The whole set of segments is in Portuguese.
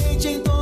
gente em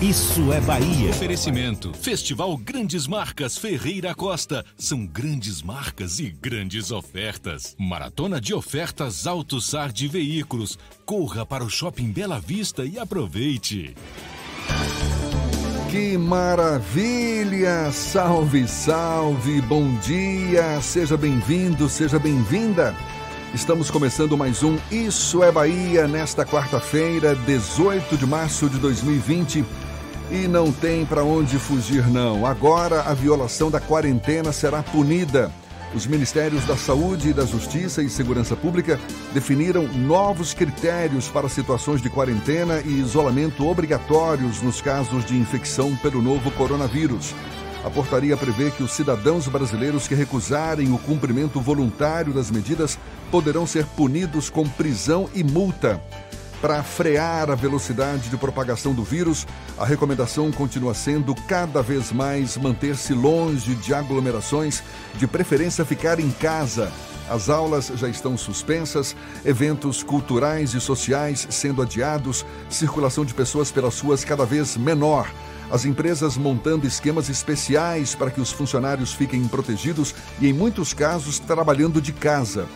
Isso é Bahia. Oferecimento. Festival Grandes Marcas Ferreira Costa. São grandes marcas e grandes ofertas. Maratona de ofertas Auto Sar de Veículos. Corra para o Shopping Bela Vista e aproveite. Que maravilha! Salve, salve, bom dia! Seja bem-vindo, seja bem-vinda! Estamos começando mais um Isso é Bahia nesta quarta-feira, 18 de março de 2020. E não tem para onde fugir, não. Agora a violação da quarentena será punida. Os Ministérios da Saúde, da Justiça e Segurança Pública definiram novos critérios para situações de quarentena e isolamento obrigatórios nos casos de infecção pelo novo coronavírus. A portaria prevê que os cidadãos brasileiros que recusarem o cumprimento voluntário das medidas poderão ser punidos com prisão e multa. Para frear a velocidade de propagação do vírus, a recomendação continua sendo cada vez mais manter-se longe de aglomerações, de preferência ficar em casa. As aulas já estão suspensas, eventos culturais e sociais sendo adiados, circulação de pessoas pelas ruas cada vez menor. As empresas montando esquemas especiais para que os funcionários fiquem protegidos e, em muitos casos, trabalhando de casa.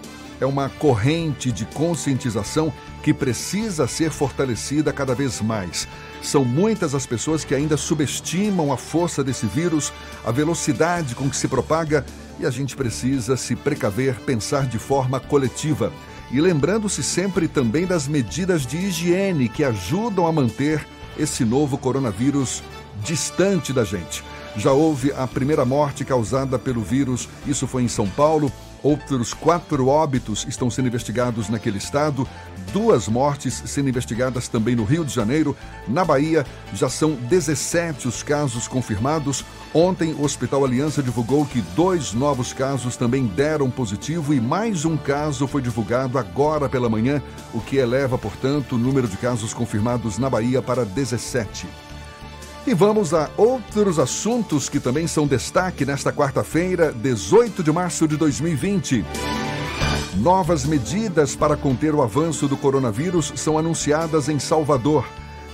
É uma corrente de conscientização que precisa ser fortalecida cada vez mais. São muitas as pessoas que ainda subestimam a força desse vírus, a velocidade com que se propaga e a gente precisa se precaver, pensar de forma coletiva. E lembrando-se sempre também das medidas de higiene que ajudam a manter esse novo coronavírus distante da gente. Já houve a primeira morte causada pelo vírus, isso foi em São Paulo. Outros quatro óbitos estão sendo investigados naquele estado, duas mortes sendo investigadas também no Rio de Janeiro. Na Bahia, já são 17 os casos confirmados. Ontem, o Hospital Aliança divulgou que dois novos casos também deram positivo e mais um caso foi divulgado agora pela manhã, o que eleva, portanto, o número de casos confirmados na Bahia para 17. E vamos a outros assuntos que também são destaque nesta quarta-feira, 18 de março de 2020. Novas medidas para conter o avanço do coronavírus são anunciadas em Salvador.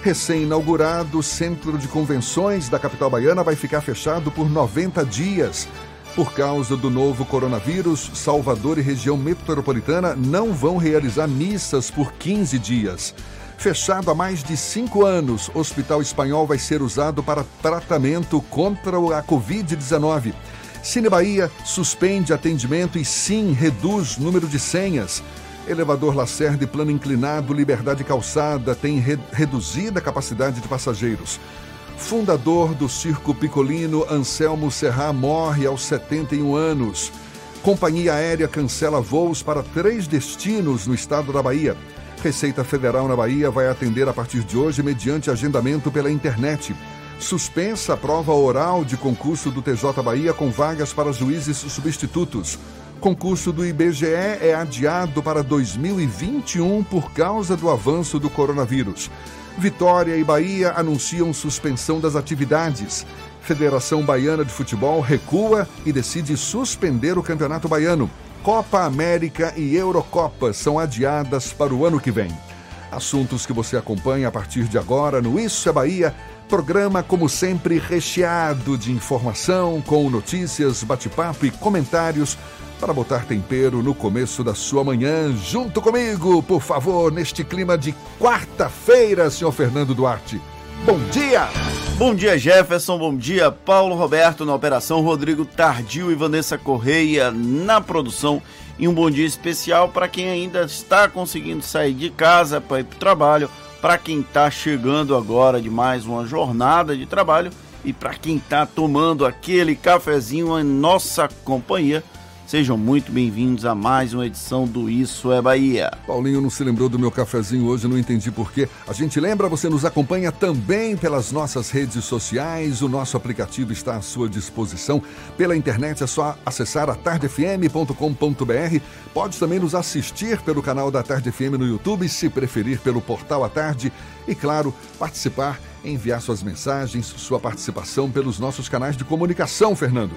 Recém-inaugurado, o Centro de Convenções da capital baiana vai ficar fechado por 90 dias. Por causa do novo coronavírus, Salvador e região metropolitana não vão realizar missas por 15 dias. Fechado há mais de cinco anos, Hospital Espanhol vai ser usado para tratamento contra a Covid-19. Cine Bahia suspende atendimento e sim reduz número de senhas. Elevador Lacerda e plano inclinado Liberdade Calçada tem re reduzida capacidade de passageiros. Fundador do Circo Picolino, Anselmo Serra morre aos 71 anos. Companhia aérea cancela voos para três destinos no estado da Bahia. Receita Federal na Bahia vai atender a partir de hoje mediante agendamento pela internet. Suspensa a prova oral de concurso do TJ Bahia com vagas para juízes substitutos. Concurso do IBGE é adiado para 2021 por causa do avanço do coronavírus. Vitória e Bahia anunciam suspensão das atividades. Federação Baiana de Futebol recua e decide suspender o Campeonato Baiano. Copa América e Eurocopa são adiadas para o ano que vem. Assuntos que você acompanha a partir de agora no Isso é Bahia, programa como sempre recheado de informação, com notícias, bate-papo e comentários para botar tempero no começo da sua manhã. Junto comigo, por favor, neste clima de quarta-feira, senhor Fernando Duarte. Bom dia! Bom dia, Jefferson. Bom dia, Paulo Roberto na operação, Rodrigo Tardio e Vanessa Correia na produção. E um bom dia especial para quem ainda está conseguindo sair de casa para ir para o trabalho, para quem está chegando agora de mais uma jornada de trabalho e para quem está tomando aquele cafezinho em nossa companhia. Sejam muito bem-vindos a mais uma edição do Isso é Bahia. Paulinho não se lembrou do meu cafezinho hoje, não entendi porquê. A gente lembra, você nos acompanha também pelas nossas redes sociais. O nosso aplicativo está à sua disposição. Pela internet é só acessar atardefm.com.br. Pode também nos assistir pelo canal da Tarde FM no YouTube, se preferir pelo portal à tarde. E claro, participar, enviar suas mensagens, sua participação pelos nossos canais de comunicação, Fernando.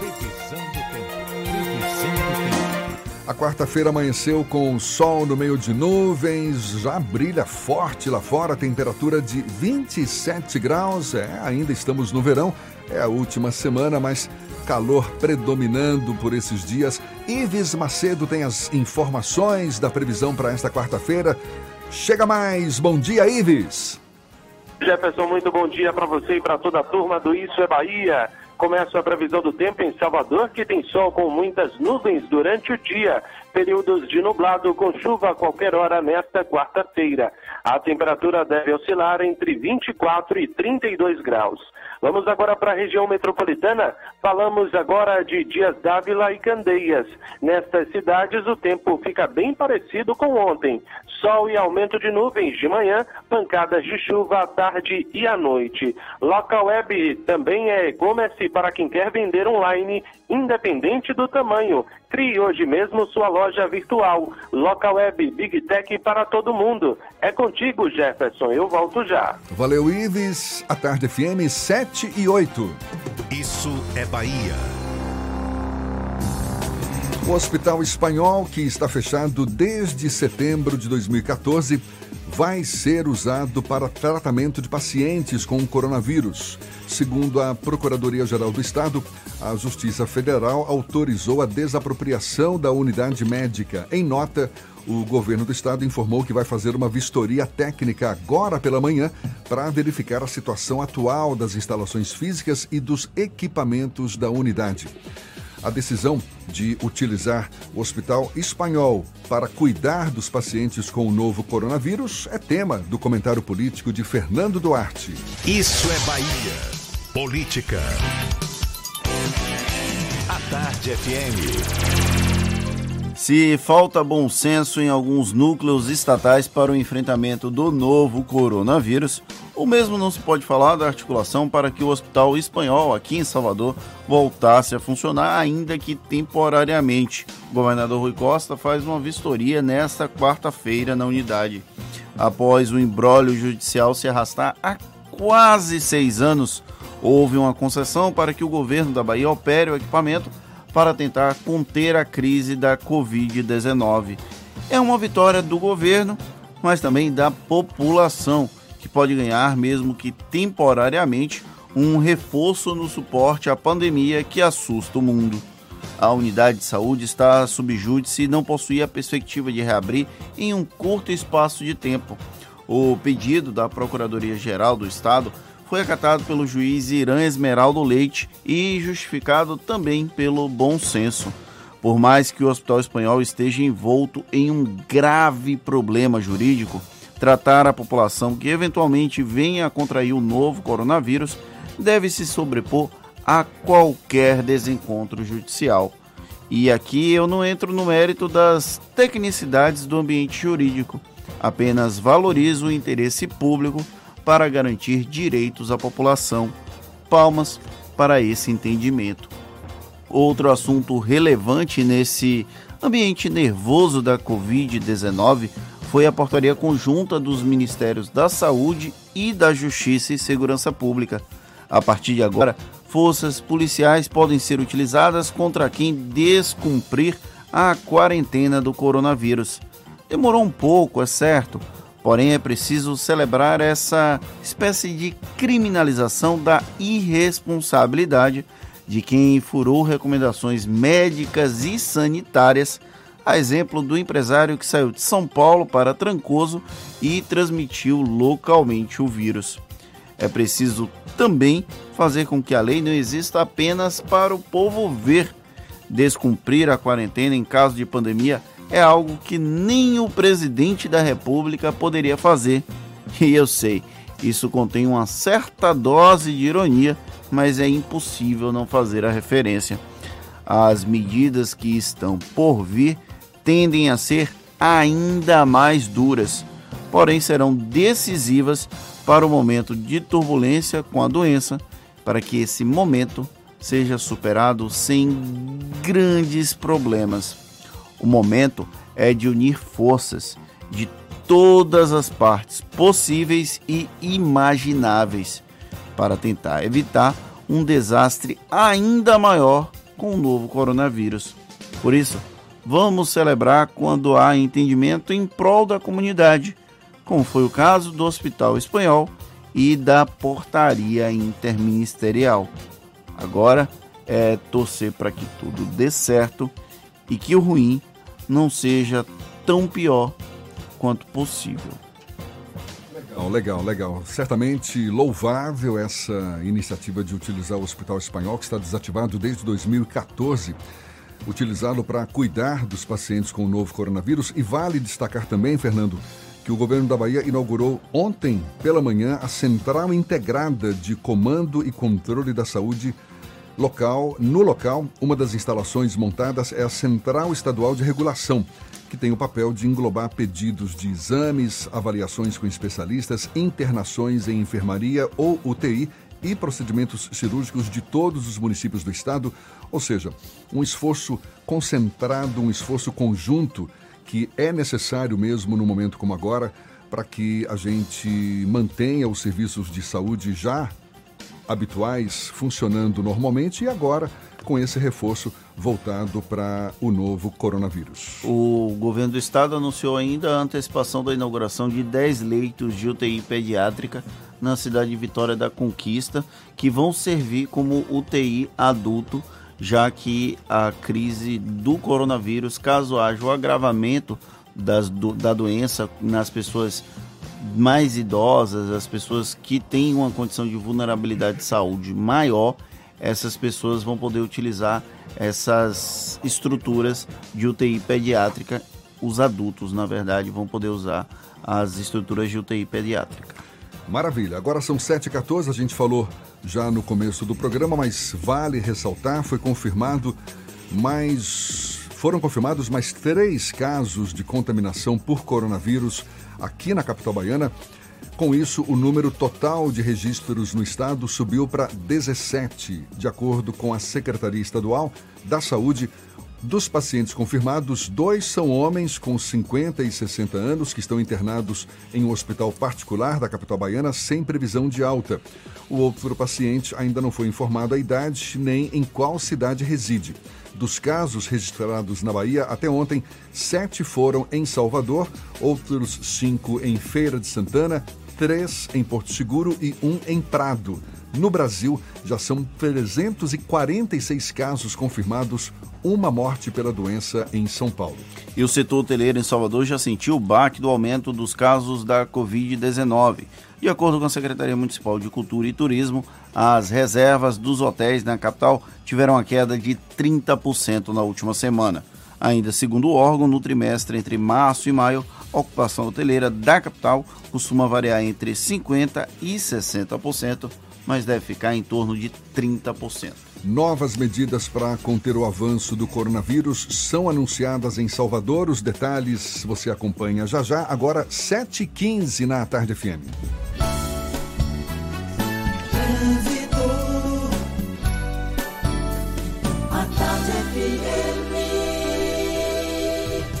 A quarta-feira amanheceu com sol no meio de nuvens, já brilha forte lá fora, temperatura de 27 graus. É, ainda estamos no verão, é a última semana, mas calor predominando por esses dias. Ives Macedo tem as informações da previsão para esta quarta-feira. Chega mais, bom dia, Ives! Jefferson, muito bom dia para você e para toda a turma do Isso é Bahia. Começa a previsão do tempo em Salvador, que tem sol com muitas nuvens durante o dia, períodos de nublado com chuva a qualquer hora nesta quarta-feira. A temperatura deve oscilar entre 24 e 32 graus. Vamos agora para a região metropolitana. Falamos agora de Dias Dávila e Candeias. Nestas cidades, o tempo fica bem parecido com ontem. Sol e aumento de nuvens de manhã, pancadas de chuva à tarde e à noite. Local Web também é e-commerce para quem quer vender online, independente do tamanho. Crie hoje mesmo sua loja virtual. Local Web Big Tech para todo mundo. É contigo, Jefferson. Eu volto já. Valeu, Ives. A tarde FM 7 e 8. Isso é Bahia. O Hospital Espanhol, que está fechado desde setembro de 2014, vai ser usado para tratamento de pacientes com coronavírus. Segundo a Procuradoria-Geral do Estado, a Justiça Federal autorizou a desapropriação da unidade médica. Em nota, o governo do estado informou que vai fazer uma vistoria técnica agora pela manhã para verificar a situação atual das instalações físicas e dos equipamentos da unidade. A decisão de utilizar o Hospital Espanhol para cuidar dos pacientes com o novo coronavírus é tema do comentário político de Fernando Duarte. Isso é Bahia. Política. A Tarde FM. Se falta bom senso em alguns núcleos estatais para o enfrentamento do novo coronavírus, o mesmo não se pode falar da articulação para que o Hospital Espanhol, aqui em Salvador, voltasse a funcionar, ainda que temporariamente. O governador Rui Costa faz uma vistoria nesta quarta-feira na unidade. Após o embrólio judicial se arrastar há quase seis anos, houve uma concessão para que o governo da Bahia opere o equipamento para tentar conter a crise da Covid-19. É uma vitória do governo, mas também da população, que pode ganhar, mesmo que temporariamente, um reforço no suporte à pandemia que assusta o mundo. A unidade de saúde está sob júdice e não possui a perspectiva de reabrir em um curto espaço de tempo. O pedido da Procuradoria-Geral do Estado foi acatado pelo juiz Irã Esmeraldo Leite e justificado também pelo bom senso. Por mais que o Hospital Espanhol esteja envolto em um grave problema jurídico, tratar a população que eventualmente venha a contrair o novo coronavírus deve se sobrepor a qualquer desencontro judicial. E aqui eu não entro no mérito das tecnicidades do ambiente jurídico, apenas valorizo o interesse público para garantir direitos à população. Palmas para esse entendimento. Outro assunto relevante nesse ambiente nervoso da Covid-19 foi a portaria conjunta dos Ministérios da Saúde e da Justiça e Segurança Pública. A partir de agora, forças policiais podem ser utilizadas contra quem descumprir a quarentena do coronavírus. Demorou um pouco, é certo, porém é preciso celebrar essa espécie de criminalização da irresponsabilidade de quem furou recomendações médicas e sanitárias, a exemplo do empresário que saiu de São Paulo para Trancoso e transmitiu localmente o vírus. É preciso também fazer com que a lei não exista apenas para o povo ver. Descumprir a quarentena em caso de pandemia é algo que nem o presidente da República poderia fazer. E eu sei, isso contém uma certa dose de ironia, mas é impossível não fazer a referência. As medidas que estão por vir tendem a ser ainda mais duras, porém serão decisivas para o momento de turbulência com a doença, para que esse momento seja superado sem grandes problemas. O momento é de unir forças de todas as partes possíveis e imagináveis para tentar evitar um desastre ainda maior com o novo coronavírus. Por isso, vamos celebrar quando há entendimento em prol da comunidade como foi o caso do Hospital Espanhol e da portaria interministerial. Agora é torcer para que tudo dê certo e que o ruim não seja tão pior quanto possível. Legal, legal, legal. Certamente louvável essa iniciativa de utilizar o Hospital Espanhol, que está desativado desde 2014, utilizado para cuidar dos pacientes com o novo coronavírus. E vale destacar também, Fernando, que o governo da Bahia inaugurou ontem pela manhã a Central Integrada de Comando e Controle da Saúde local. No local, uma das instalações montadas é a Central Estadual de Regulação, que tem o papel de englobar pedidos de exames, avaliações com especialistas, internações em enfermaria ou UTI e procedimentos cirúrgicos de todos os municípios do estado, ou seja, um esforço concentrado, um esforço conjunto que é necessário mesmo no momento como agora para que a gente mantenha os serviços de saúde já habituais funcionando normalmente e agora com esse reforço voltado para o novo coronavírus. O governo do estado anunciou ainda a antecipação da inauguração de 10 leitos de UTI pediátrica na cidade de Vitória da Conquista, que vão servir como UTI adulto já que a crise do coronavírus, caso haja o agravamento das, do, da doença nas pessoas mais idosas, as pessoas que têm uma condição de vulnerabilidade de saúde maior, essas pessoas vão poder utilizar essas estruturas de UTI pediátrica. Os adultos, na verdade, vão poder usar as estruturas de UTI pediátrica. Maravilha. Agora são 7h14, a gente falou já no começo do programa, mas vale ressaltar, foi confirmado mais. Foram confirmados mais três casos de contaminação por coronavírus aqui na capital baiana. Com isso, o número total de registros no estado subiu para 17, de acordo com a Secretaria Estadual da Saúde. Dos pacientes confirmados, dois são homens com 50 e 60 anos que estão internados em um hospital particular da capital baiana sem previsão de alta. O outro paciente ainda não foi informado a idade nem em qual cidade reside. Dos casos registrados na Bahia até ontem, sete foram em Salvador, outros cinco em Feira de Santana, três em Porto Seguro e um em Prado. No Brasil, já são 346 casos confirmados, uma morte pela doença em São Paulo. E o setor hoteleiro em Salvador já sentiu o baque do aumento dos casos da Covid-19. De acordo com a Secretaria Municipal de Cultura e Turismo, as reservas dos hotéis na capital tiveram uma queda de 30% na última semana. Ainda segundo o órgão, no trimestre entre março e maio, a ocupação hoteleira da capital costuma variar entre 50% e 60%, mas deve ficar em torno de 30%. Novas medidas para conter o avanço do coronavírus são anunciadas em Salvador. Os detalhes você acompanha já já, agora 7h15 na Tarde FM.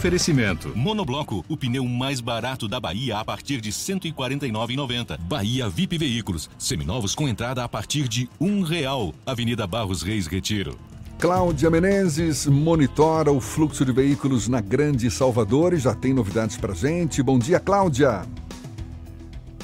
Oferecimento. Monobloco, o pneu mais barato da Bahia a partir de R$ 149,90. Bahia VIP Veículos, seminovos com entrada a partir de um real. Avenida Barros Reis Retiro. Cláudia Menezes monitora o fluxo de veículos na Grande Salvador e já tem novidades pra gente. Bom dia, Cláudia.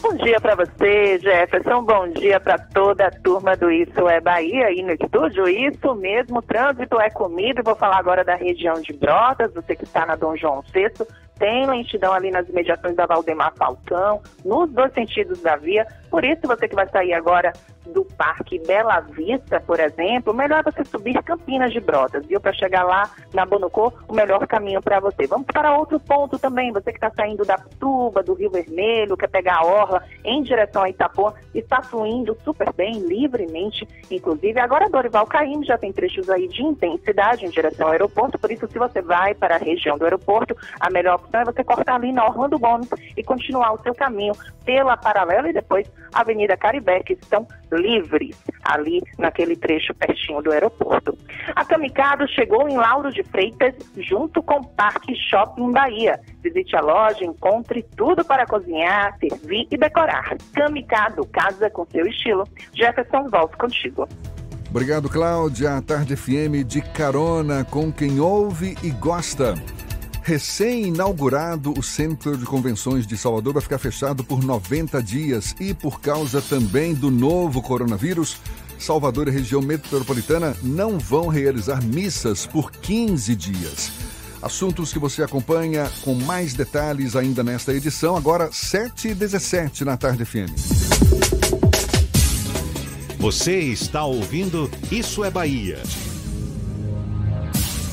Bom dia para você, Jefferson. Bom dia para toda a turma do Isso é Bahia aí no estúdio. Isso mesmo, trânsito é comido. Vou falar agora da região de Brotas, você que está na Dom João VI. Tem lentidão ali nas imediações da Valdemar Falcão, nos dois sentidos da via. Por isso, você que vai sair agora do Parque Bela Vista, por exemplo, melhor você subir Campinas de Brotas, viu? Para chegar lá na Bonocô, o melhor caminho para você. Vamos para outro ponto também, você que está saindo da Tuba, do Rio Vermelho, quer pegar a Orla em direção a Itapô, está fluindo super bem, livremente, inclusive. Agora Dorival Caim já tem trechos aí de intensidade em direção ao aeroporto, por isso se você vai para a região do aeroporto, a melhor opção é você cortar ali na Orlando Gomes e continuar o seu caminho pela paralela e depois Avenida Caribé, que estão livres ali naquele trecho pertinho do aeroporto. A Camicado chegou em Lauro de Freitas junto com Parque Shopping Bahia. Visite a loja, encontre tudo para cozinhar, servir e decorar. Camicado, casa com seu estilo. Jefferson, volto contigo. Obrigado, Cláudia. A Tarde FM de carona com quem ouve e gosta. Recém-inaugurado, o Centro de Convenções de Salvador vai ficar fechado por 90 dias e por causa também do novo coronavírus, Salvador e região metropolitana não vão realizar missas por 15 dias. Assuntos que você acompanha com mais detalhes ainda nesta edição, agora 7 e 17 na Tarde FM. Você está ouvindo Isso é Bahia.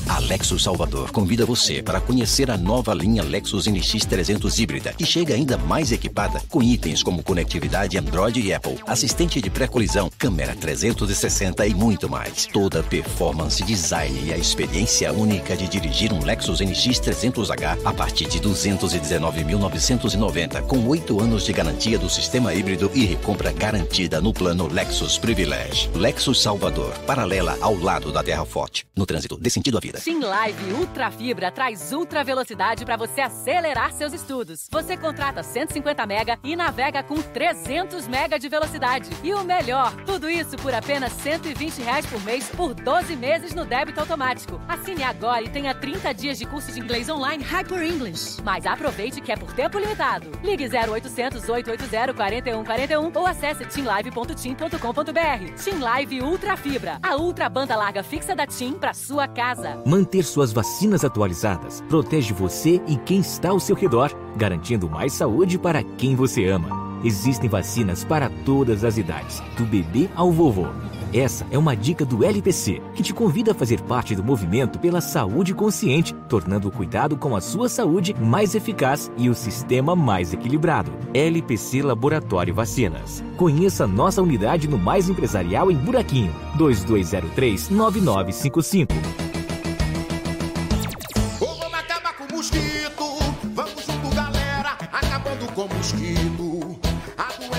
A Lexus Salvador convida você para conhecer a nova linha Lexus NX 300 híbrida, que chega ainda mais equipada com itens como conectividade Android e Apple, assistente de pré-colisão, câmera 360 e muito mais. Toda performance, design e a experiência única de dirigir um Lexus NX 300H a partir de 219.990, com 8 anos de garantia do sistema híbrido e recompra garantida no plano Lexus Privilege. Lexus Salvador, paralela ao lado da Terra Forte. No trânsito, dê sentido à vida. Team Live Ultra Fibra traz ultra velocidade para você acelerar seus estudos. Você contrata 150 mega e navega com 300 mega de velocidade. E o melhor, tudo isso por apenas 120 reais por mês por 12 meses no débito automático. Assine agora e tenha 30 dias de curso de inglês online Hyper English. Mas aproveite que é por tempo limitado. Ligue 0800 880 4141 ou acesse teamlive.team.com.br. Team Live Ultra Fibra, a ultra banda larga fixa da Team para sua casa. Manter suas vacinas atualizadas protege você e quem está ao seu redor, garantindo mais saúde para quem você ama. Existem vacinas para todas as idades, do bebê ao vovô. Essa é uma dica do LPC, que te convida a fazer parte do movimento pela saúde consciente, tornando o cuidado com a sua saúde mais eficaz e o sistema mais equilibrado. LPC Laboratório Vacinas. Conheça nossa unidade no Mais Empresarial em Buraquinho, 2203 9955.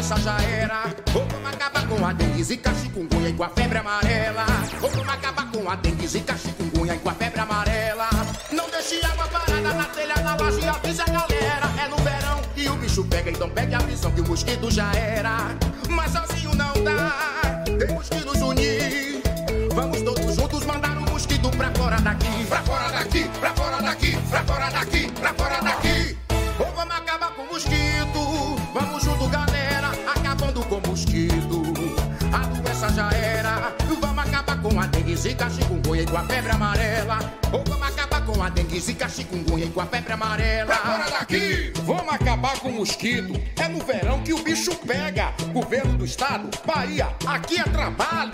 Doença já era. Vamos acabar com a dengue, zika, chikungunya e com a febre amarela. Vamos acabar com a dengue, zika, chikungunya e com a febre amarela. Não deixe água parada na telha, na laje, avisa a galera. É no verão e o bicho pega, então pegue a visão que o mosquito já era. Mas sozinho não dá. Temos que dengue, zika, chikungunya e com a febre amarela. Pra fora daqui, vamos acabar com o mosquito. É no verão que o bicho pega. Governo do estado, Bahia, aqui é trabalho.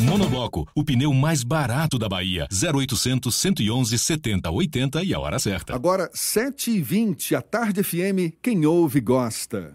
Monobloco, o pneu mais barato da Bahia. 0800 111 70 80 e a hora certa. Agora, 7h20, a Tarde FM, quem ouve gosta.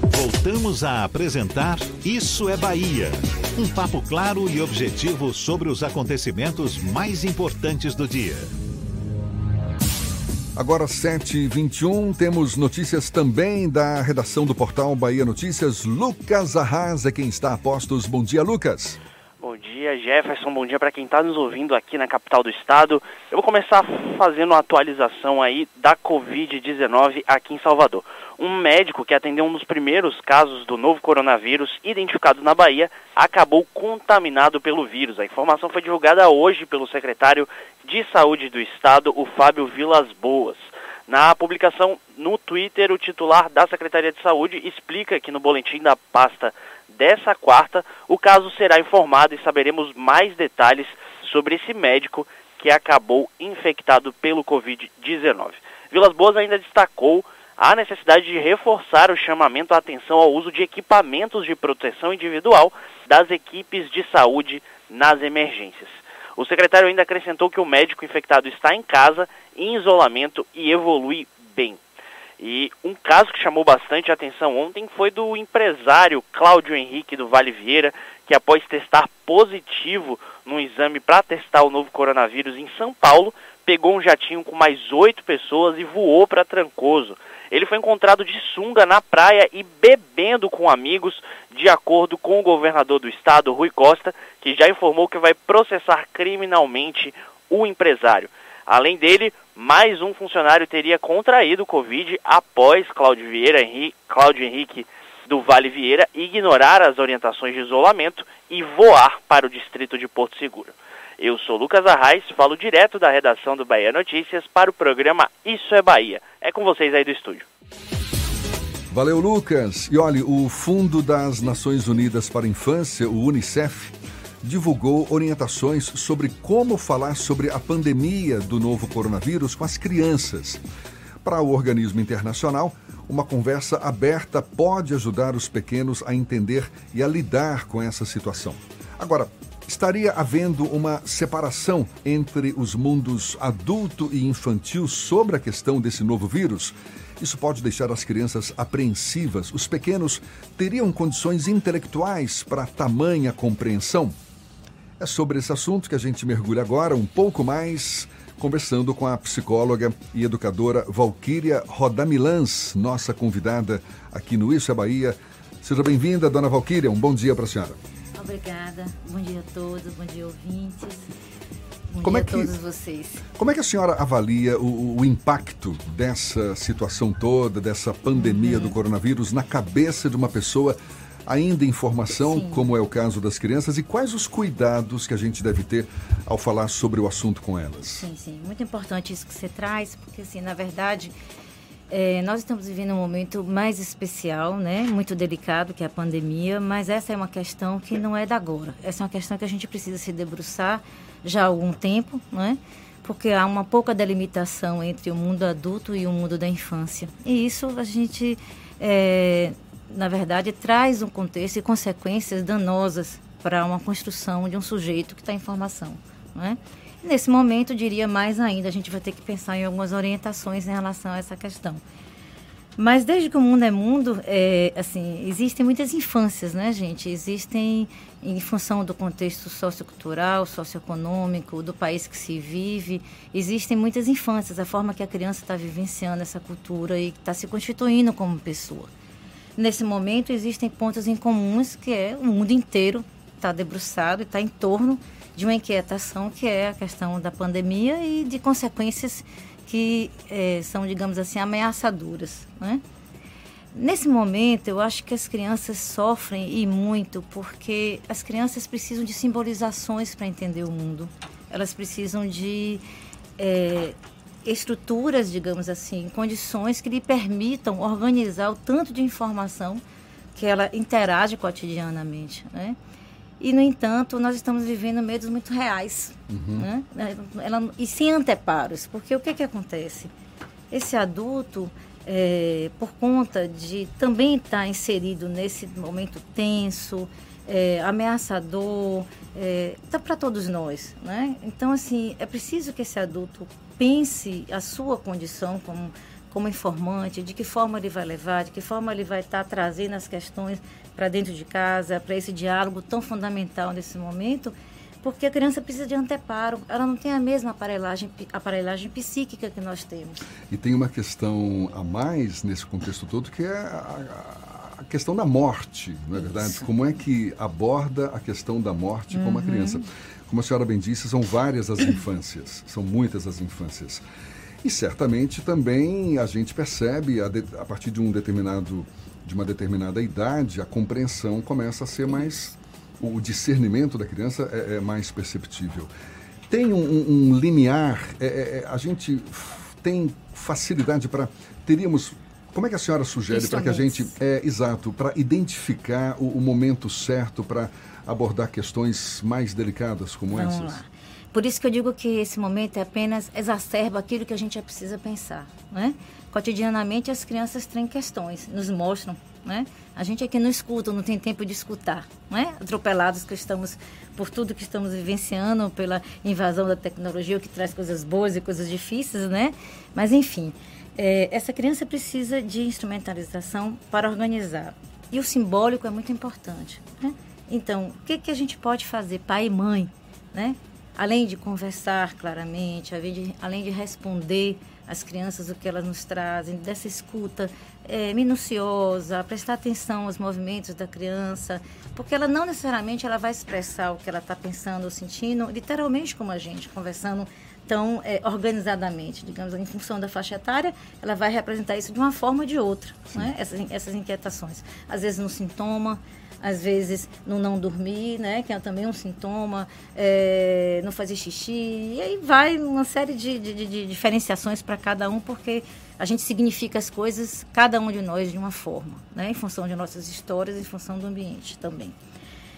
Voltamos a apresentar Isso é Bahia. Um papo claro e objetivo sobre os acontecimentos mais importantes do dia. Agora 7h21, temos notícias também da redação do portal Bahia Notícias. Lucas Arras é quem está a postos. Bom dia, Lucas. Bom dia, Jefferson. Bom dia para quem está nos ouvindo aqui na capital do estado. Eu vou começar fazendo uma atualização aí da Covid-19 aqui em Salvador. Um médico que atendeu um dos primeiros casos do novo coronavírus identificado na Bahia acabou contaminado pelo vírus. A informação foi divulgada hoje pelo secretário de Saúde do estado, o Fábio Vilas Boas. Na publicação no Twitter, o titular da Secretaria de Saúde explica que no boletim da pasta dessa quarta, o caso será informado e saberemos mais detalhes sobre esse médico que acabou infectado pelo Covid-19. Vilas Boas ainda destacou a necessidade de reforçar o chamamento à atenção ao uso de equipamentos de proteção individual das equipes de saúde nas emergências. O secretário ainda acrescentou que o médico infectado está em casa, em isolamento e evolui bem. E um caso que chamou bastante atenção ontem foi do empresário Cláudio Henrique do Vale Vieira, que após testar positivo no exame para testar o novo coronavírus em São Paulo, pegou um jatinho com mais oito pessoas e voou para Trancoso. Ele foi encontrado de sunga na praia e bebendo com amigos, de acordo com o governador do estado, Rui Costa, que já informou que vai processar criminalmente o empresário. Além dele, mais um funcionário teria contraído Covid após Cláudio Vieira, Cláudio Henrique do Vale Vieira ignorar as orientações de isolamento e voar para o distrito de Porto Seguro. Eu sou Lucas Arraes, falo direto da redação do Bahia Notícias para o programa Isso é Bahia. É com vocês aí do estúdio. Valeu, Lucas. E olha, o Fundo das Nações Unidas para a Infância, o UNICEF, divulgou orientações sobre como falar sobre a pandemia do novo coronavírus com as crianças. Para o organismo internacional, uma conversa aberta pode ajudar os pequenos a entender e a lidar com essa situação. Agora, estaria havendo uma separação entre os mundos adulto e infantil sobre a questão desse novo vírus? Isso pode deixar as crianças apreensivas. Os pequenos teriam condições intelectuais para tamanha compreensão? É sobre esse assunto que a gente mergulha agora um pouco mais, conversando com a psicóloga e educadora Valquíria Rodamilans, nossa convidada aqui no Isso é Bahia. Seja bem-vinda, dona Valquíria. Um bom dia para a senhora. Obrigada. Bom dia a todos, bom dia ouvintes. Bom Como dia é que- a todos vocês. Como é que a senhora avalia o, o impacto dessa situação toda, dessa pandemia Uhum. do coronavírus na cabeça de uma pessoa ainda em formação, Sim. como é o caso das crianças, e quais os cuidados que a gente deve ter ao falar sobre o assunto com elas? Sim, sim. Muito importante isso que você traz, porque, assim, na verdade, eh, nós estamos vivendo um momento mais especial, né? Muito delicado, que é a pandemia, mas essa é uma questão que não é da agora. Essa é uma questão que a gente precisa se debruçar já há algum tempo, né? Porque há uma pouca delimitação entre o mundo adulto e o mundo da infância. E isso a gente, eh, na verdade, traz um contexto e consequências danosas para uma construção de um sujeito que está em formação, não é? Nesse momento, diria mais ainda, a gente vai ter que pensar em algumas orientações em relação a essa questão. Mas desde que o mundo é mundo, é, assim, existem muitas infâncias, né, gente? Existem, em função do contexto sociocultural, socioeconômico, do país que se vive, existem muitas infâncias, a forma que a criança está vivenciando essa cultura e está se constituindo como pessoa. Nesse momento, existem pontos em comuns, que é o mundo inteiro está debruçado e está em torno de uma inquietação que é a questão da pandemia e de consequências que eh, são, digamos assim, ameaçadoras. Né? Nesse momento, eu acho que as crianças sofrem e muito porque as crianças precisam de simbolizações para entender o mundo. Elas precisam de eh, estruturas, digamos assim, condições que lhe permitam organizar o tanto de informação que ela interage cotidianamente, né? E, no entanto, nós estamos vivendo medos muito reais, Uhum. né? Ela, e sem anteparos, porque o que, que acontece? Esse adulto, é, por conta de também estar inserido nesse momento tenso, é, ameaçador, está para todos nós, né? Então, assim, é preciso que esse adulto pense a sua condição como como informante, de que forma ele vai levar, de que forma ele vai estar trazendo as questões para dentro de casa, para esse diálogo tão fundamental nesse momento, porque a criança precisa de anteparo, ela não tem a mesma aparelhagem, aparelhagem psíquica que nós temos. E tem uma questão a mais nesse contexto todo que é a, a questão da morte, não é verdade? Isso. Como é que aborda a questão da morte com uma Uhum. criança? Como a senhora bem disse, são várias as infâncias, são muitas as infâncias. E certamente também a gente percebe, a, de- a partir de um determinado, de uma determinada idade, a compreensão começa a ser mais. O discernimento da criança é, é mais perceptível. Tem um, um- limiar, é- é- é, a gente tem facilidade para. Teríamos. Como é que a senhora sugere para que a gente. É, exato, para identificar o, o momento certo para abordar questões mais delicadas como Vamos essas? lá. Por isso que eu digo que esse momento é apenas exacerba aquilo que a gente precisa pensar, né? Cotidianamente as crianças têm questões, nos mostram, né? A gente aqui não escuta, não tem tempo de escutar, né? Atropelados que estamos por tudo que estamos vivenciando, pela invasão da tecnologia, o que traz coisas boas e coisas difíceis, né? Mas enfim, é, essa criança precisa de instrumentalização para organizar. E o simbólico é muito importante, né? Então, o que, que a gente pode fazer, pai e mãe, né? além de conversar claramente, além de, além de responder às crianças o que elas nos trazem, dessa escuta é, minuciosa, prestar atenção aos movimentos da criança, porque ela não necessariamente ela vai expressar o que ela está pensando ou sentindo, literalmente como a gente, conversando tão é, organizadamente, digamos, em função da faixa etária, ela vai representar isso de uma forma ou de outra, né? essas, essas inquietações. Às vezes no sintoma, às vezes no não dormir, né, que é também um sintoma, é, não fazer xixi, e aí vai uma série de, de, de- de diferenciações para cada um, porque a gente significa as coisas, cada um de nós, de uma forma, né, em função de nossas histórias, em função do ambiente também.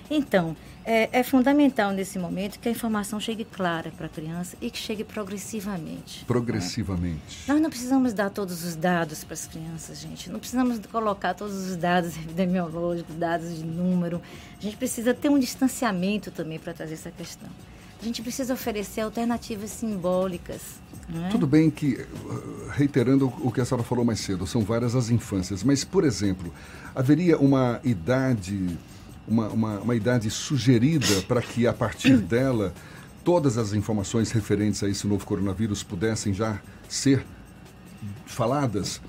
Então, é, é fundamental nesse momento que a informação chegue clara para a criança e que chegue progressivamente. Progressivamente. Nós não precisamos dar todos os dados para as crianças, gente. Não precisamos colocar todos os dados epidemiológicos, dados de número. A gente precisa ter um distanciamento também para trazer essa questão. A gente precisa oferecer alternativas simbólicas. Não é? Tudo bem que, reiterando o que a senhora falou mais cedo, são várias as infâncias, mas, por exemplo, haveria uma idade, uma, uma, uma idade sugerida para que, a partir dela, todas as informações referentes a esse novo coronavírus pudessem já ser faladas?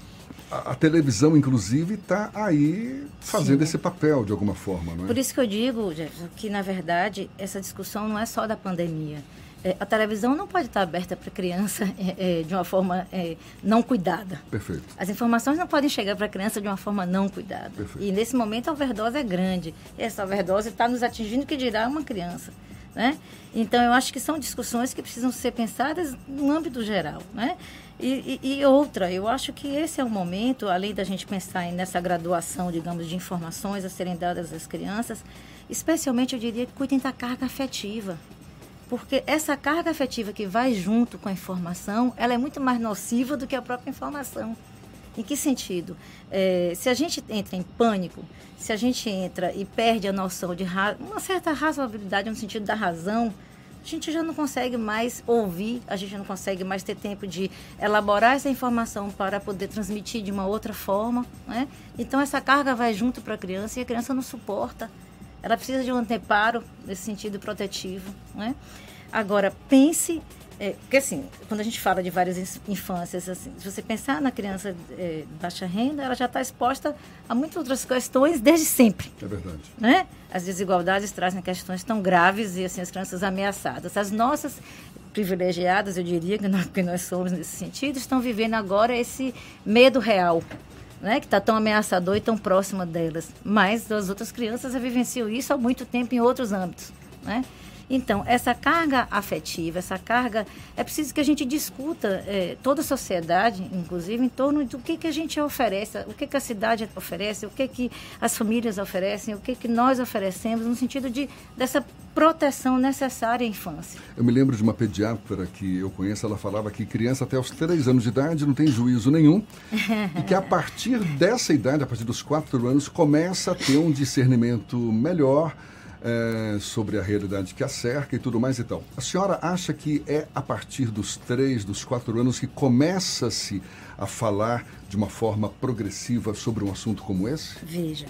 A, a televisão, inclusive, está aí fazendo Sim. esse papel de alguma forma, não é? Por isso que eu digo, Jefferson, que na verdade essa discussão não é só da pandemia. É, a televisão não pode estar aberta para criança é, é, de uma forma é, não cuidada. Perfeito. As informações não podem chegar para a criança de uma forma não cuidada. Perfeito. E nesse momento a overdose é grande. Essa overdose está nos atingindo que dirá uma criança. Né? Então eu acho que são discussões que precisam ser pensadas no âmbito geral. Né? E, e- e outra, eu acho que esse é o momento, além da gente pensar nessa graduação, digamos, de informações a serem dadas às crianças, especialmente eu diria que cuidem da carga afetiva. Porque essa carga afetiva que vai junto com a informação, ela é muito mais nociva do que a própria informação. Em que sentido? É, se a gente entra em pânico, se a gente entra e perde a noção de uma certa razoabilidade no sentido da razão, a gente já não consegue mais ouvir, a gente não consegue mais ter tempo de elaborar essa informação para poder transmitir de uma outra forma. Né? Então, essa carga vai junto para a criança e a criança não suporta. Ela precisa de um anteparo nesse sentido protetivo. Né? Agora, pense é, porque assim, quando a gente fala de várias infâncias, assim, se você pensar na criança é, de baixa renda, ela já está exposta a muitas outras questões desde sempre. É verdade. Né? As desigualdades trazem questões tão graves e assim, as crianças ameaçadas. As nossas privilegiadas, eu diria que nós, que nós somos nesse sentido, estão vivendo agora esse medo real. Né, que está tão ameaçador e tão próxima delas. Mas as outras crianças vivenciam isso há muito tempo em outros âmbitos. Né? Então, essa carga afetiva, essa carga, é preciso que a gente discuta, é, toda a sociedade, inclusive, em torno do que, que a gente oferece, o que, que a cidade oferece, o que, que as famílias oferecem, o que, que nós oferecemos, no sentido de, dessa proteção necessária à infância. Eu me lembro de uma pediatra que eu conheço, ela falava que criança até os três anos de idade não tem juízo nenhum e que a partir dessa idade, a partir dos quatro anos, começa a ter um discernimento melhor é, sobre a realidade que a cerca e tudo mais e tal. A senhora acha que é a partir dos três, dos quatro anos que começa-se a falar de uma forma progressiva sobre um assunto como esse? Veja,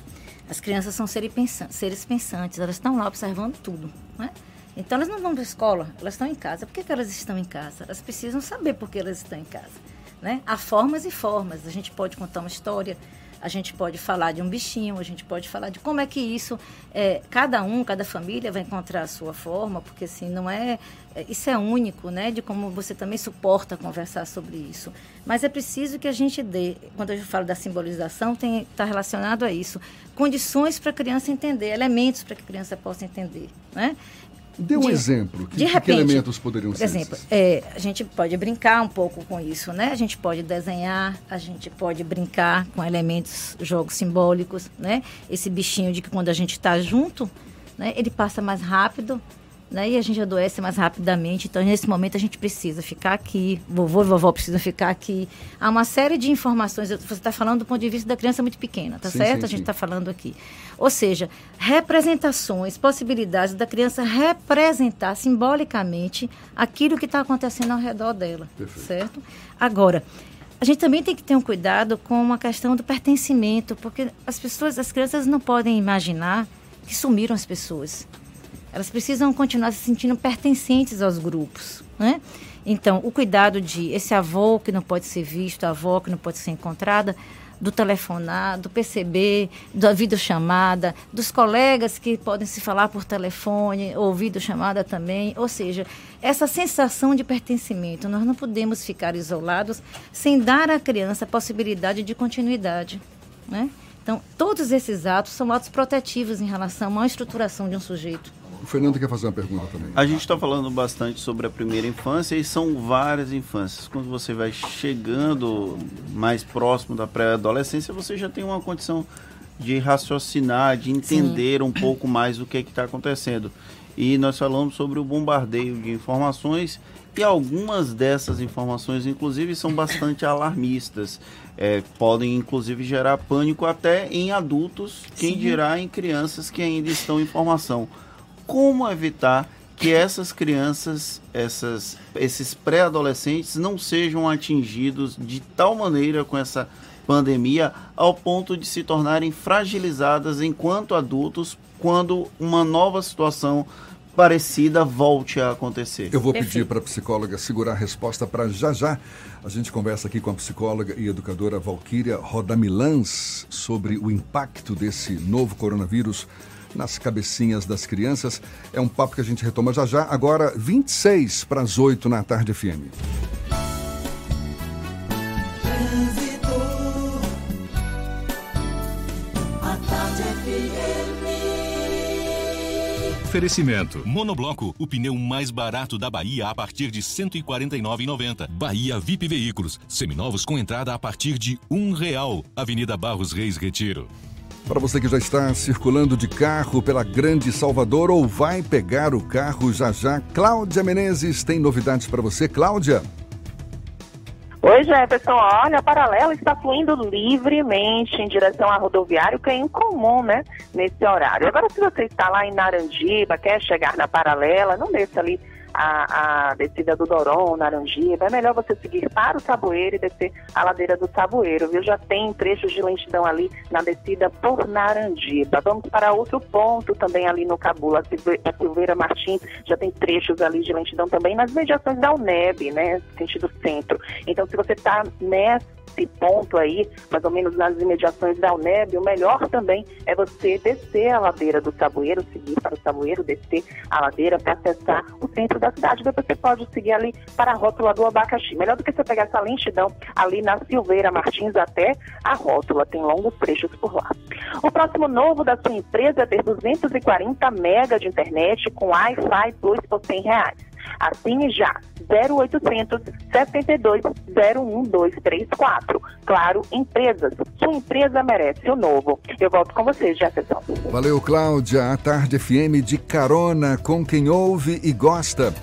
as crianças são seres pensantes, seres pensantes elas estão lá observando tudo, né? Então elas não vão para a escola, elas estão em casa. Por que, que elas estão em casa? Elas precisam saber por que elas estão em casa. Né? Há formas e formas. A gente pode contar uma história, a gente pode falar de um bichinho, a gente pode falar de como é que isso, é, cada um, cada família vai encontrar a sua forma, porque assim, não é, é, isso é único, né, de como você também suporta conversar sobre isso. Mas é preciso que a gente dê, quando eu falo da simbolização, está relacionado a isso, condições para a criança entender, elementos para que a criança possa entender, né? Dê um de, exemplo. Que, de repente, que elementos poderiam ser? Exemplo, é, a gente pode brincar um pouco com isso, né? A gente pode desenhar, a gente pode brincar com elementos, jogos simbólicos, né? Esse bichinho de que quando a gente está junto, né? Ele passa mais rápido, né? E a gente adoece mais rapidamente. Então, nesse momento, a gente precisa ficar aqui. Vovô e vovó precisam ficar aqui. Há uma série de informações. Você está falando do ponto de vista da criança muito pequena, tá sim, certo? Sim, a gente está falando aqui. Ou seja, representações, possibilidades da criança representar simbolicamente aquilo que está acontecendo ao redor dela, Perfeito. certo? Agora, a gente também tem que ter um cuidado com a questão do pertencimento, porque as pessoas, as crianças não podem imaginar que sumiram as pessoas. Elas precisam continuar se sentindo pertencentes aos grupos, né? Então, o cuidado de esse avô que não pode ser visto, a avó que não pode ser encontrada, do telefonar, do perceber, da videochamada, dos colegas que podem se falar por telefone ou videochamada também. Ou seja, essa sensação de pertencimento. Nós não podemos ficar isolados sem dar à criança a possibilidade de continuidade. Né? Então, todos esses atos são atos protetivos em relação à estruturação de um sujeito. O Fernando quer fazer uma pergunta também. A gente está falando bastante sobre a primeira infância e são várias infâncias. Quando você vai chegando mais próximo da pré-adolescência, você já tem uma condição de raciocinar, de entender Sim. um pouco mais o que é está acontecendo. E nós falamos sobre o bombardeio de informações e algumas dessas informações, inclusive, são bastante alarmistas. É, podem, inclusive, gerar pânico até em adultos, quem Sim. dirá em crianças que ainda estão em formação como evitar que essas crianças, essas, esses pré-adolescentes não sejam atingidos de tal maneira com essa pandemia ao ponto de se tornarem fragilizadas enquanto adultos quando uma nova situação parecida volte a acontecer. Eu vou pedir para a psicóloga segurar a resposta para já já. A gente conversa aqui com a psicóloga e educadora Valquíria Rodamilans sobre o impacto desse novo coronavírus nas cabecinhas das crianças. É um papo que a gente retoma já já, agora 26 para as 8 na tarde FM. Oferecimento. Monobloco, o pneu mais barato da Bahia a partir de R$ 149,90. Bahia VIP Veículos, seminovos com entrada a partir de um real. Avenida Barros Reis Retiro. Para você que já está circulando de carro pela Grande Salvador ou vai pegar o carro já já, Cláudia Menezes tem novidades para você. Cláudia. Oi, Jefferson. Olha, a paralela está fluindo livremente em direção à rodoviária, o que é incomum, né, nesse horário. Agora, se você está lá em Narandiba, quer chegar na paralela, não desça ali a, a descida do Doron, Naranjiba, é melhor você seguir para o Saboeiro e descer a ladeira do Saboeiro, viu? Já tem trechos de lentidão ali na descida por Naranjiba. Vamos para outro ponto também ali no Cabula, a Silveira Martins, já tem trechos ali de lentidão também nas mediações da UNEB, né? Sentido centro. Então, se você está nessa nesse ponto aí, mais ou menos nas imediações da UNEB, o melhor também é você descer a ladeira do Saboeiro, seguir para o Saboeiro, descer a ladeira para acessar o centro da cidade. Depois você pode seguir ali para a rótula do abacaxi. Melhor do que você pegar essa lentidão ali na Silveira Martins até a rótula. Tem longos trechos por lá. O próximo novo da sua empresa é ter 240 mega de internet com Wi-Fi Plus por 100 reais. Assine já 0800 72 01234. Claro, empresas. Sua empresa merece o novo. Eu volto com vocês, Jefferson. Valeu, Cláudia. A Tarde FM de carona com quem ouve e gosta.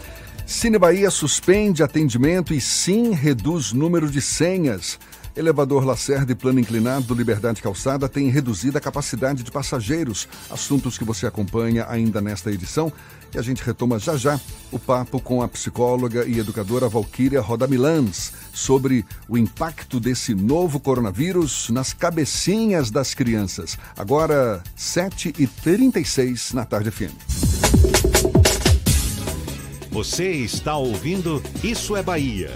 Cine Bahia suspende atendimento e sim reduz número de senhas. Elevador Lacerda e plano inclinado do Liberdade Calçada tem reduzido a capacidade de passageiros. Assuntos que você acompanha ainda nesta edição. E a gente retoma já já o papo com a psicóloga e educadora Valquíria Rodamilans sobre o impacto desse novo coronavírus nas cabecinhas das crianças. Agora, 7h36 na tarde FM. Você está ouvindo Isso é Bahia.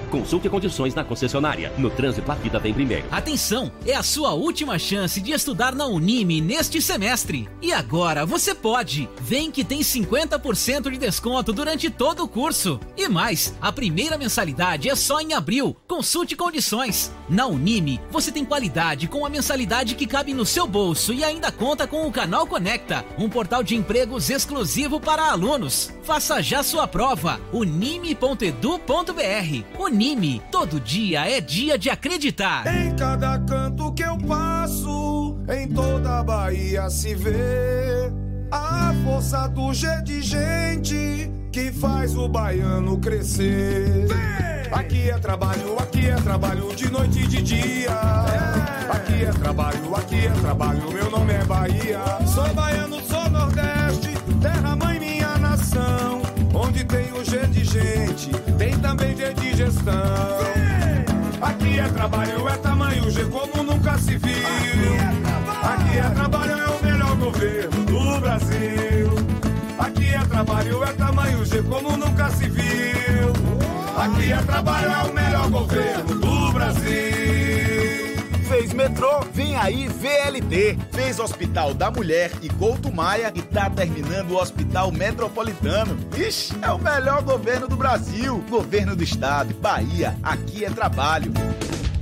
Consulte condições na concessionária. No trânsito, a vida vem primeiro. Atenção! É a sua última chance de estudar na Unime neste semestre. E agora você pode! Vem que tem 50% de desconto durante todo o curso. E mais, a primeira mensalidade é só em abril. Consulte condições. Na Unime, você tem qualidade com a mensalidade que cabe no seu bolso e ainda conta com o Canal Conecta, um portal de empregos exclusivo para alunos. Faça já sua prova. unime.edu.br. Unime, todo dia é dia de acreditar. Em cada canto que eu passo, em toda a Bahia se vê a força do G de gente que faz o baiano crescer. Aqui é trabalho, aqui é trabalho de noite e de dia. Aqui é trabalho, aqui é trabalho, meu nome é Bahia. Sou baiano, sou Nordeste, terra mãe também de gestão. Aqui é trabalho, é tamanho G como nunca se viu. Aqui é trabalho, é o melhor governo do Brasil. Aqui é trabalho, é tamanho G como nunca se viu. Aqui é trabalho, é o melhor governo metrô, vem aí VLT. Fez Hospital da Mulher e Couto Maia e tá terminando o Hospital Metropolitano. Ixi, é o melhor governo do Brasil. Governo do Estado, Bahia, aqui é trabalho.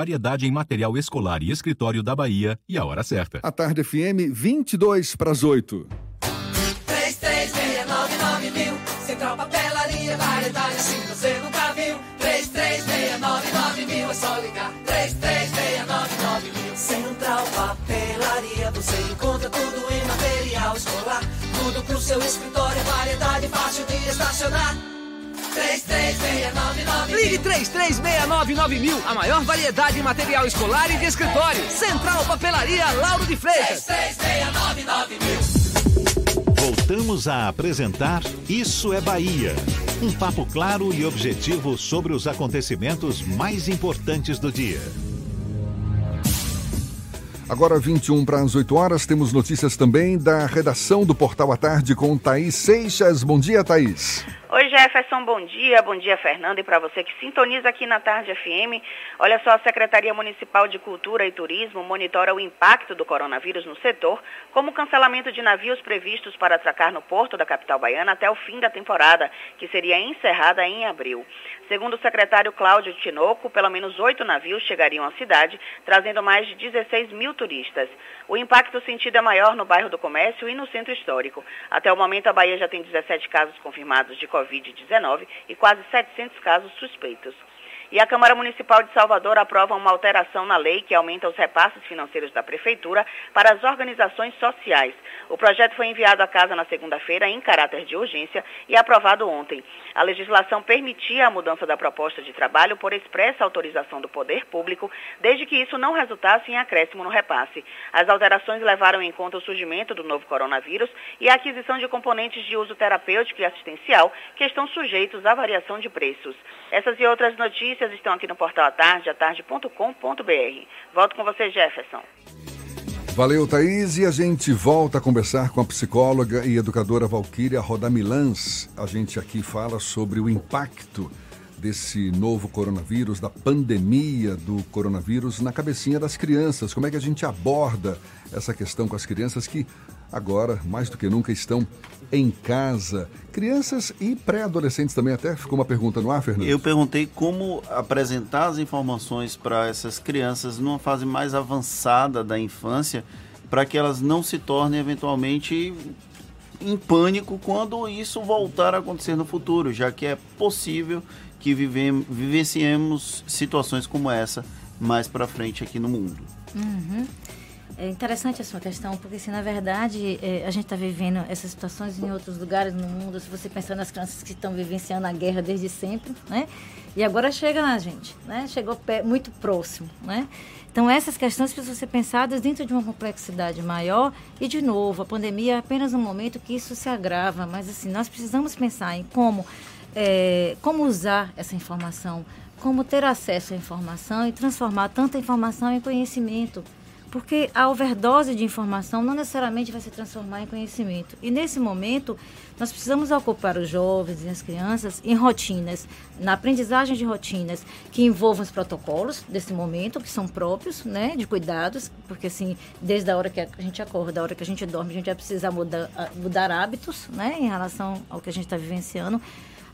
variedade em material escolar e escritório da Bahia e a hora certa. A Tarde FM, 22 para as 8. 3369 mil. Central Papelaria, variedade assim você nunca viu. 3369 mil, é só ligar. 3369 mil. Central Papelaria, você encontra tudo em material escolar. Tudo pro seu escritório, variedade fácil de estacionar. 3369 Ligue 3369 mil, a maior variedade em material escolar e de escritório. Central Papelaria Lauro de Freitas. 3369 mil. Voltamos a apresentar Isso é Bahia. Um papo claro e objetivo sobre os acontecimentos mais importantes do dia. Agora 21 para as 8 horas, temos notícias também da redação do Portal à Tarde com Thaís Seixas. Bom dia, Thaís. Oi, Jefferson, bom dia. Bom dia, Fernando. E para você que sintoniza aqui na Tarde FM, olha só, a Secretaria Municipal de Cultura e Turismo monitora o impacto do coronavírus no setor, como o cancelamento de navios previstos para atracar no porto da capital baiana até o fim da temporada, que seria encerrada em abril. Segundo o secretário Cláudio Tinoco, pelo menos oito navios chegariam à cidade, trazendo mais de 16 mil turistas. O impacto sentido é maior no bairro do Comércio e no centro histórico. Até o momento, a Bahia já tem 17 casos confirmados de Covid-19 e quase 700 casos suspeitos. E a Câmara Municipal de Salvador aprova uma alteração na lei que aumenta os repasses financeiros da Prefeitura para as organizações sociais. O projeto foi enviado à Casa na segunda-feira em caráter de urgência e aprovado ontem. A legislação permitia a mudança da proposta de trabalho por expressa autorização do Poder Público, desde que isso não resultasse em acréscimo no repasse. As alterações levaram em conta o surgimento do novo coronavírus e a aquisição de componentes de uso terapêutico e assistencial que estão sujeitos à variação de preços. Essas e outras notícias estão aqui no portal Atarde, atarde.com.br. Volto com você, Jefferson. Valeu, Thaís. E a gente volta a conversar com a psicóloga e educadora Valquíria Rodamilans. A gente aqui fala sobre o impacto desse novo coronavírus, da pandemia do coronavírus na cabecinha das crianças. Como é que a gente aborda essa questão com as crianças que agora, mais do que nunca, estão em casa. Crianças e pré-adolescentes também, até ficou uma pergunta no ar, Fernando? Eu perguntei como apresentar as informações para essas crianças numa fase mais avançada da infância, para que elas não se tornem eventualmente em pânico quando isso voltar a acontecer no futuro, já que é possível que vivem, vivenciemos situações como essa mais para frente aqui no mundo. Uhum. É interessante a sua questão, porque se na verdade é, a gente está vivendo essas situações em outros lugares no mundo, se você pensar nas crianças que estão vivenciando a guerra desde sempre, né? E agora chega na gente, né? Chegou muito próximo, né? Então essas questões precisam ser pensadas dentro de uma complexidade maior e de novo, a pandemia é apenas um momento que isso se agrava, mas assim, nós precisamos pensar em como é, como usar essa informação, como ter acesso à informação e transformar tanta informação em conhecimento porque a overdose de informação não necessariamente vai se transformar em conhecimento. E nesse momento, nós precisamos ocupar os jovens e as crianças em rotinas, na aprendizagem de rotinas que envolvam os protocolos desse momento, que são próprios, né, de cuidados, porque assim, desde a hora que a gente acorda, a hora que a gente dorme, a gente vai precisar mudar, mudar hábitos, né, em relação ao que a gente está vivenciando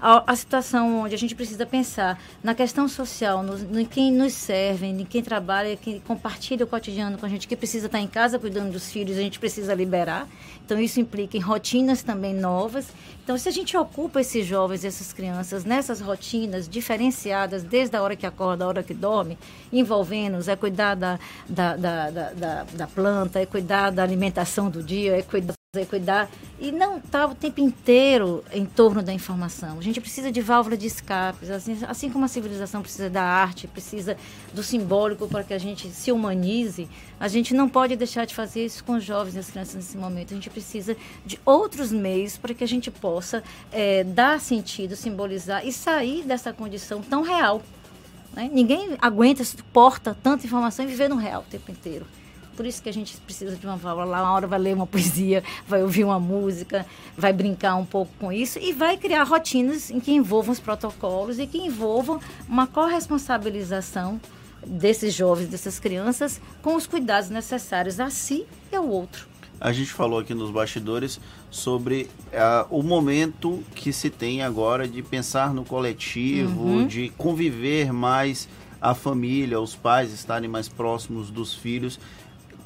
a, a, situação onde a gente precisa pensar na questão social, no, no quem nos serve, em quem trabalha, quem compartilha o cotidiano com a gente, que precisa estar em casa cuidando dos filhos, a gente precisa liberar. Então, isso implica em rotinas também novas. Então, se a gente ocupa esses jovens, essas crianças, nessas rotinas diferenciadas, desde a hora que acorda, a hora que dorme, envolvendo-os, é cuidar da, da, da, da, da planta, é cuidar da alimentação do dia, é cuidar cuidar e não estar tá o tempo inteiro em torno da informação. A gente precisa de válvula de escape, assim, assim como a civilização precisa da arte, precisa do simbólico para que a gente se humanize, a gente não pode deixar de fazer isso com os jovens e as crianças nesse momento. A gente precisa de outros meios para que a gente possa é, dar sentido, simbolizar e sair dessa condição tão real. Né? Ninguém aguenta, suporta tanta informação e viver no real o tempo inteiro. Por isso que a gente precisa de uma válvula lá, uma hora vai ler uma poesia, vai ouvir uma música, vai brincar um pouco com isso e vai criar rotinas em que envolvam os protocolos e que envolvam uma corresponsabilização desses jovens, dessas crianças, com os cuidados necessários a si e ao outro. A gente falou aqui nos bastidores sobre uh, o momento que se tem agora de pensar no coletivo, uhum. de conviver mais a família, os pais estarem mais próximos dos filhos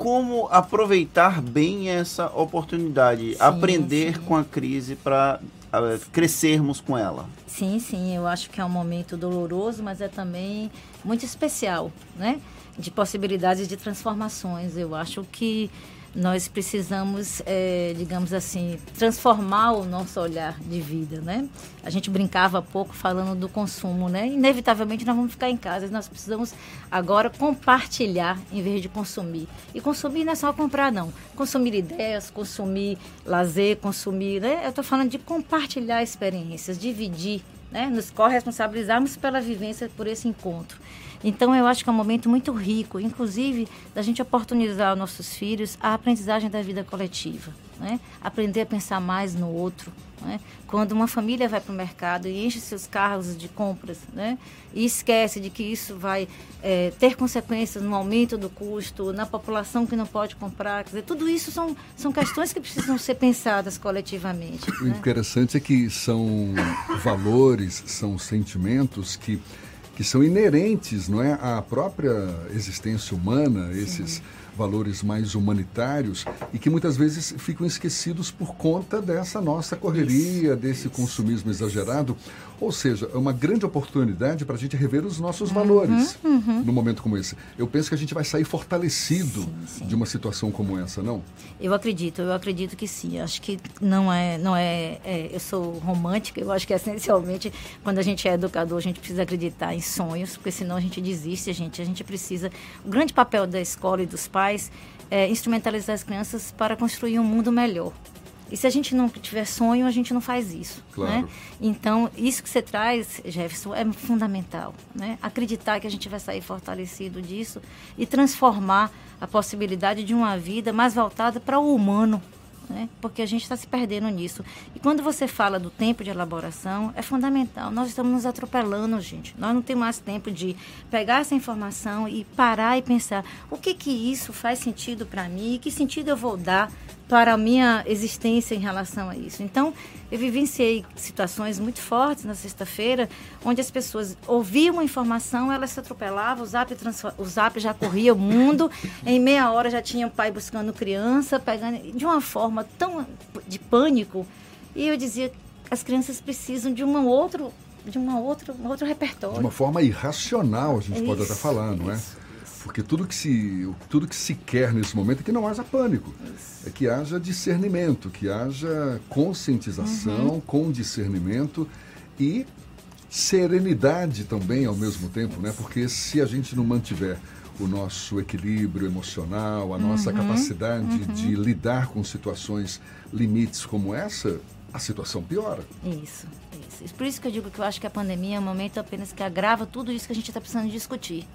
como aproveitar bem essa oportunidade, sim, aprender sim. com a crise para uh, crescermos com ela. Sim, sim, eu acho que é um momento doloroso, mas é também muito especial, né? De possibilidades de transformações. Eu acho que nós precisamos, é, digamos assim, transformar o nosso olhar de vida, né? A gente brincava há pouco falando do consumo, né? Inevitavelmente nós vamos ficar em casa e nós precisamos agora compartilhar em vez de consumir. E consumir não é só comprar, não. Consumir ideias, consumir lazer, consumir, né? Eu estou falando de compartilhar experiências, dividir, né? Nos corresponsabilizarmos pela vivência por esse encontro. Então, eu acho que é um momento muito rico, inclusive, da gente oportunizar aos nossos filhos a aprendizagem da vida coletiva. Né? Aprender a pensar mais no outro, Né? Quando uma família vai para o mercado e enche seus carros de compras né? e esquece de que isso vai é, ter consequências no aumento do custo, na população que não pode comprar, quer dizer, tudo isso são, são questões que precisam ser pensadas coletivamente. O né? interessante é que são valores, são sentimentos que, que são inerentes não é, à própria existência humana, esses. Sim valores mais humanitários e que muitas vezes ficam esquecidos por conta dessa nossa correria, desse consumismo exagerado. Ou seja, é uma grande oportunidade para a gente rever os nossos Uhum, valores num momento como esse. Eu penso que a gente vai sair fortalecido de uma situação como essa, não? Eu acredito, eu acredito que sim. Acho que não é, não é, é, Eu sou romântica. Eu acho que essencialmente quando a gente é educador a gente precisa acreditar em sonhos, porque senão a gente desiste. A gente, a gente precisa. O grande papel da escola e dos pais é instrumentalizar as crianças para construir um mundo melhor. E se a gente não tiver sonho, a gente não faz isso. Claro. Né? Então, isso que você traz, Jefferson, é fundamental. Né? Acreditar que a gente vai sair fortalecido disso e transformar a possibilidade de uma vida mais voltada para o humano. Né? Porque a gente está se perdendo nisso. E quando você fala do tempo de elaboração, é fundamental. Nós estamos nos atropelando, gente. Nós não temos mais tempo de pegar essa informação e parar e pensar o que que isso faz sentido para mim, que sentido eu vou dar para a minha existência em relação a isso. Então, eu vivenciei situações muito fortes na sexta-feira, onde as pessoas ouviam uma informação, elas se atropelavam, o zap, o zap já corria o mundo, em meia hora já tinha o pai buscando criança, pegando de uma forma tão de pânico. E eu dizia, as crianças precisam de uma outro, de uma outra, um outro repertório. De uma forma irracional, a gente pode até Isso, falar, não é? Porque tudo que, se, tudo que se quer nesse momento é que não haja pânico, é que haja discernimento, que haja conscientização Uhum. com discernimento e serenidade também ao mesmo tempo, né? Porque se a gente não mantiver o nosso equilíbrio emocional, a nossa Uhum, capacidade uhum. de lidar com situações limites como essa, a situação piora. Isso, isso. Por isso que eu digo que eu acho que a pandemia é um momento apenas que agrava tudo isso que a gente está precisando discutir.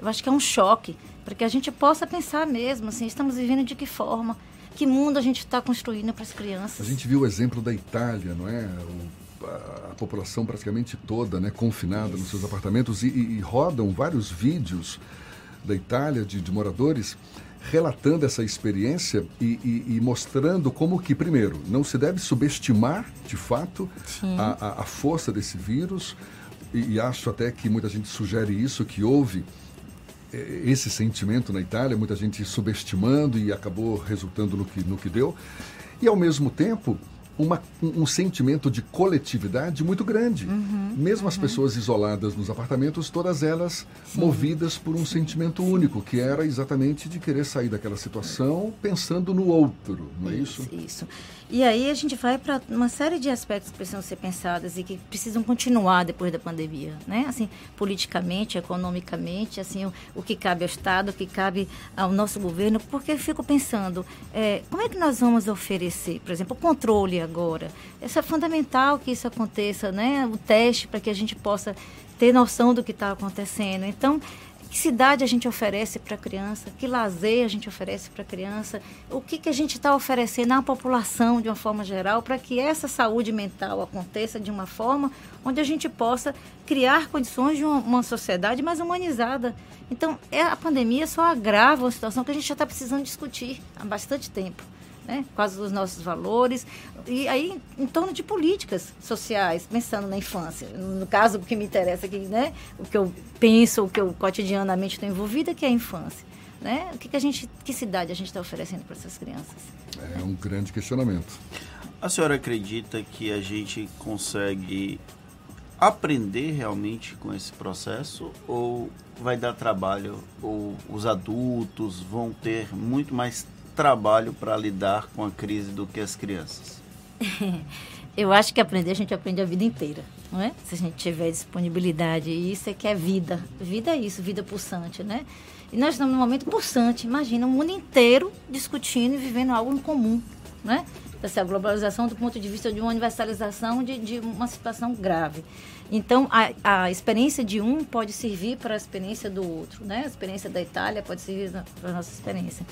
Eu acho que é um choque, para que a gente possa pensar mesmo, assim, estamos vivendo de que forma? Que mundo a gente está construindo para as A crianças? gente viu o exemplo da Itália, não é? O- a, a população praticamente toda, né, confinada nos seus apartamentos e, e- e rodam vários vídeos da Itália de, de moradores relatando essa experiência e, e- e mostrando como que primeiro não se deve subestimar de fato a, a- a força desse vírus e, e acho até que muita gente sugere isso que houve esse sentimento na Itália, muita gente subestimando e acabou resultando no que, no que deu. E, ao mesmo tempo, uma, um, um sentimento de coletividade muito grande. Uhum, Mesmo as pessoas isoladas nos apartamentos, todas elas movidas por um sentimento único, que era exatamente de querer sair daquela situação pensando no outro, não é isso? Isso. E aí a gente vai para uma série de aspectos que precisam ser pensados e que precisam continuar depois da pandemia, né? Assim, politicamente, economicamente, assim, o, o que cabe ao Estado, o que cabe ao nosso governo, porque eu fico pensando, é, como é que nós vamos oferecer, por exemplo, o controle agora? Isso é fundamental que isso aconteça, né? O teste para que a gente possa ter noção do que está acontecendo. Então, que cidade a gente oferece para a criança? Que lazer a gente oferece para a criança? O que, que a gente está oferecendo à população de uma forma geral para que essa saúde mental aconteça de uma forma onde a gente possa criar condições de uma, sociedade mais humanizada? Então, é, a pandemia só agrava uma situação que a gente já está precisando discutir há bastante tempo. Né? Quais os nossos valores, e aí em torno de políticas sociais, pensando na infância. No caso, o que me interessa aqui, né? o que eu penso, o que eu cotidianamente estou envolvida, que é a infância. Né? O que, que, a gente, que cidade a gente está oferecendo para essas crianças? É um grande questionamento. A senhora acredita que a gente consegue aprender realmente com esse processo ou vai dar trabalho ou os adultos vão ter muito mais trabalho para lidar com a crise do que as crianças? Eu acho que aprender a gente aprende a vida inteira, não é? Se a gente tiver disponibilidade, e isso é que é vida. Vida é isso, vida pulsante, né? E nós estamos num momento pulsante, imagina, o mundo inteiro discutindo e vivendo algo em comum, né? Assim, a globalização do ponto de vista de uma universalização de, de uma situação grave. Então, a, a experiência de um pode servir para a experiência do outro, né? A experiência da Itália pode servir para a nossa experiência.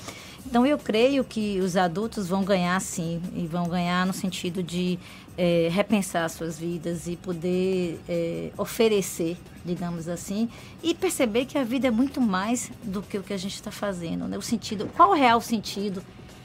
Então, eu creio que os adultos vão ganhar, sim, e vão ganhar no sentido de é, repensar suas vidas e poder é, oferecer, digamos assim, e perceber que a vida é muito mais do que o que a gente está fazendo, né? O sentido, qual o real sentido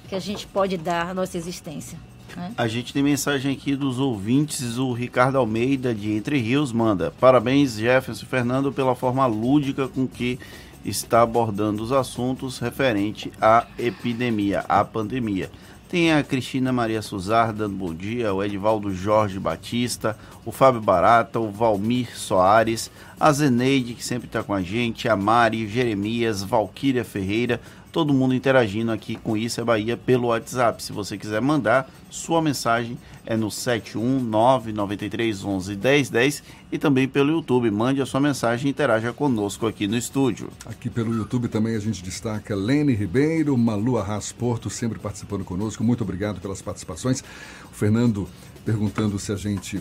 que a gente pode dar à nossa existência? Né? A gente tem mensagem aqui dos ouvintes. O Ricardo Almeida, de Entre Rios, manda: Parabéns, Jefferson Fernando, pela forma lúdica com que está abordando os assuntos referente à epidemia, à pandemia. Tem a Cristina Maria Suzar dando bom dia, o Edivaldo Jorge Batista, o Fábio Barata, o Valmir Soares, a Zeneide, que sempre está com a gente, a Mari, Jeremias, Valquíria Ferreira, todo mundo interagindo aqui com Isso é Bahia pelo WhatsApp. Se você quiser mandar sua mensagem, é no 71993111010 e também pelo YouTube. Mande a sua mensagem e interaja conosco aqui no estúdio. Aqui pelo YouTube também a gente destaca Lene Ribeiro, Malu Arras Porto, sempre participando conosco. Muito obrigado pelas participações. O Fernando perguntando se a gente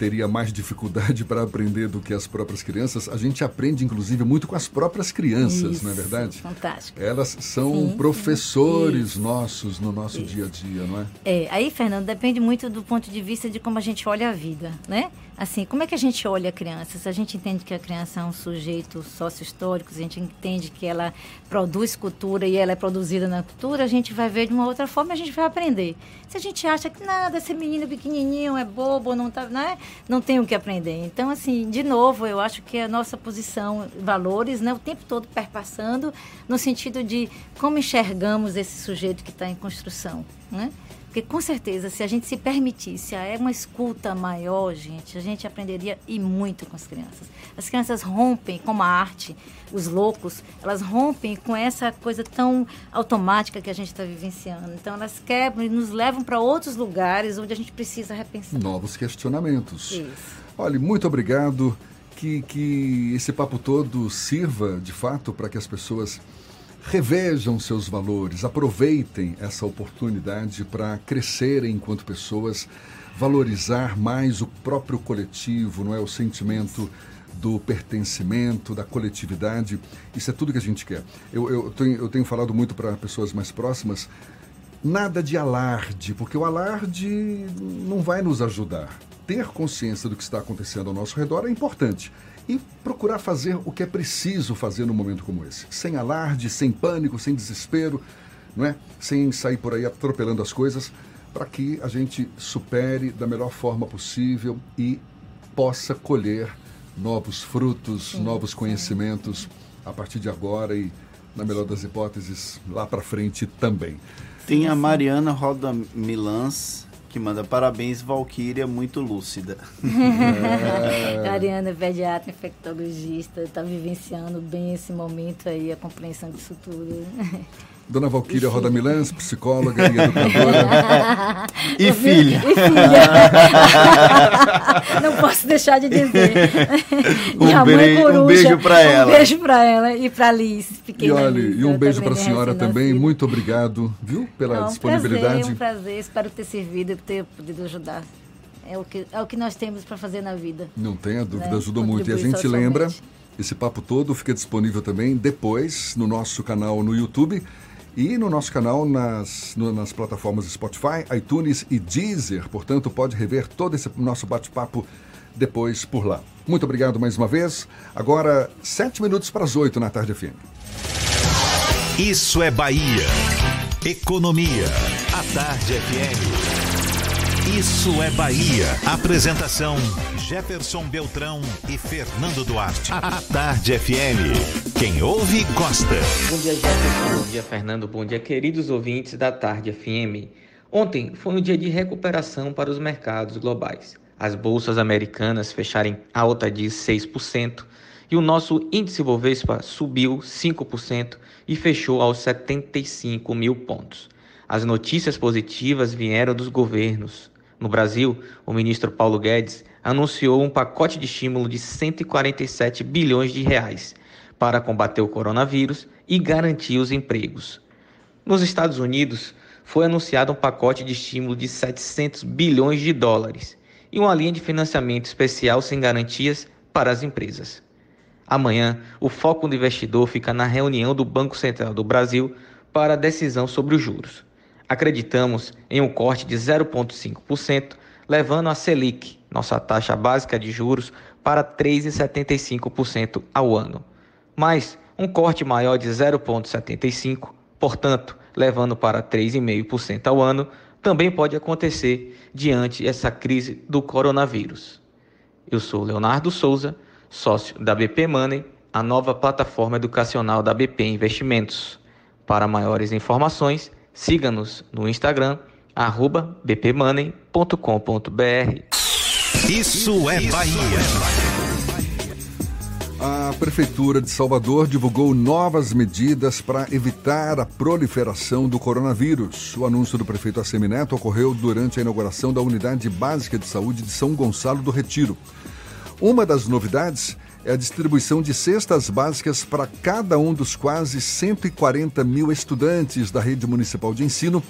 teria mais dificuldade para aprender do que as próprias crianças. A gente aprende, inclusive, muito com as próprias crianças, Isso, não é verdade? Fantástico. Elas são Sim, professores sim. nossos no nosso dia a dia, não é? É, aí, Fernando, depende muito do ponto de vista de como a gente olha a vida, né? Assim, como é que a gente olha a criança? Se a gente entende que a criança é um sujeito sócio-histórico, se a gente entende que ela produz cultura e ela é produzida na cultura, a gente vai ver de uma outra forma a gente vai aprender. Se a gente acha que nada, esse menino pequenininho é bobo, não, tá, né? não tem o que aprender. Então, assim, de novo, eu acho que a nossa posição, valores, né, o tempo todo perpassando no sentido de como enxergamos esse sujeito que está em construção, né? Porque com certeza, se a gente se permitisse é uma escuta maior, gente, a gente aprenderia e muito com as crianças. As crianças rompem, como a arte, os loucos, elas rompem com essa coisa tão automática que a gente está vivenciando. Então elas quebram e nos levam para outros lugares onde a gente precisa repensar. Novos questionamentos. Isso. Olha, muito obrigado. Que, que esse papo todo sirva, de fato, para que as pessoas revejam seus valores, aproveitem essa oportunidade para crescerem enquanto pessoas, valorizar mais o próprio coletivo, não é o sentimento do pertencimento, da coletividade. Isso é tudo que a gente quer. Eu, eu, tenho, eu tenho falado muito para pessoas mais próximas, nada de alarde, porque o alarde não vai nos ajudar. Ter consciência do que está acontecendo ao nosso redor é importante e procurar fazer o que é preciso fazer num momento como esse. Sem alarde, sem pânico, sem desespero, não é? sem sair por aí atropelando as coisas, para que a gente supere da melhor forma possível e possa colher novos frutos, Sim, novos sim. conhecimentos a partir de agora e, na melhor das hipóteses, lá para frente também. Tem a Mariana Roda Milans que manda parabéns, Valquíria, muito lúcida. É. Ariana é pediatra, infectologista, está vivenciando bem esse momento aí, a compreensão disso tudo. Dona Valquíria Roda Milans, psicóloga e educadora. E filha. E filha. Não posso deixar de dizer. Um E a mãe beijo- um coruja. beijo pra ela. Um beijo para ela e para Liz, E pequena olha, Liz, e um beijo para a é senhora também. Muito obrigado, viu, pela Não, um disponibilidade. prazer, um prazer. Espero ter servido e ter podido ajudar. É o que, é o que nós temos para fazer na vida. Não tenha dúvida, né? ajudou muito. E a gente lembra, esse papo todo fica disponível também depois no nosso canal no YouTube e no nosso canal nas, no- nas plataformas Spotify, iTunes e Deezer. Portanto, pode rever todo esse nosso bate-papo depois por lá. Muito obrigado mais uma vez. Agora, sete minutos para as oito na tarde FM. Isso é Bahia. Economia. A Tarde FM. Isso é Bahia. Apresentação: Jefferson Beltrão e Fernando Duarte. A Tarde FM. Quem ouve, gosta. Bom dia, Jefferson. Bom dia, Fernando. Bom dia, queridos ouvintes da Tarde FM. Ontem foi um dia de recuperação para os mercados globais. As bolsas americanas fecharam alta de 6% e o nosso índice Bovespa subiu 5% e fechou aos 75 mil pontos. As notícias positivas vieram dos governos. No Brasil, o ministro Paulo Guedes anunciou um pacote de estímulo de 147 bilhões de reais para combater o coronavírus e garantir os empregos. Nos Estados Unidos, foi anunciado um pacote de estímulo de 700 bilhões de dólares e uma linha de financiamento especial sem garantias para as empresas. Amanhã, o foco do investidor fica na reunião do Banco Central do Brasil para a decisão sobre os juros. Acreditamos em um corte de 0,5%, levando a Selic, nossa taxa básica de juros, para 3,75% ao ano. Mas um corte maior de 0,75%, portanto, levando para 3,5% ao ano, também pode acontecer diante essa crise do coronavírus. Eu sou Leonardo Souza, sócio da BP Money, a nova plataforma educacional da BP Investimentos. Para maiores informações, siga-nos no Instagram, arroba bpmoney.com.br. Isso é Bahia. A Prefeitura de Salvador divulgou novas medidas para evitar a proliferação do coronavírus. O anúncio do prefeito Assemineto ocorreu durante a inauguração da Unidade Básica de Saúde de São Gonçalo do Retiro. Uma das novidades é a distribuição de cestas básicas para cada um dos quase 140 mil estudantes da rede municipal de ensino,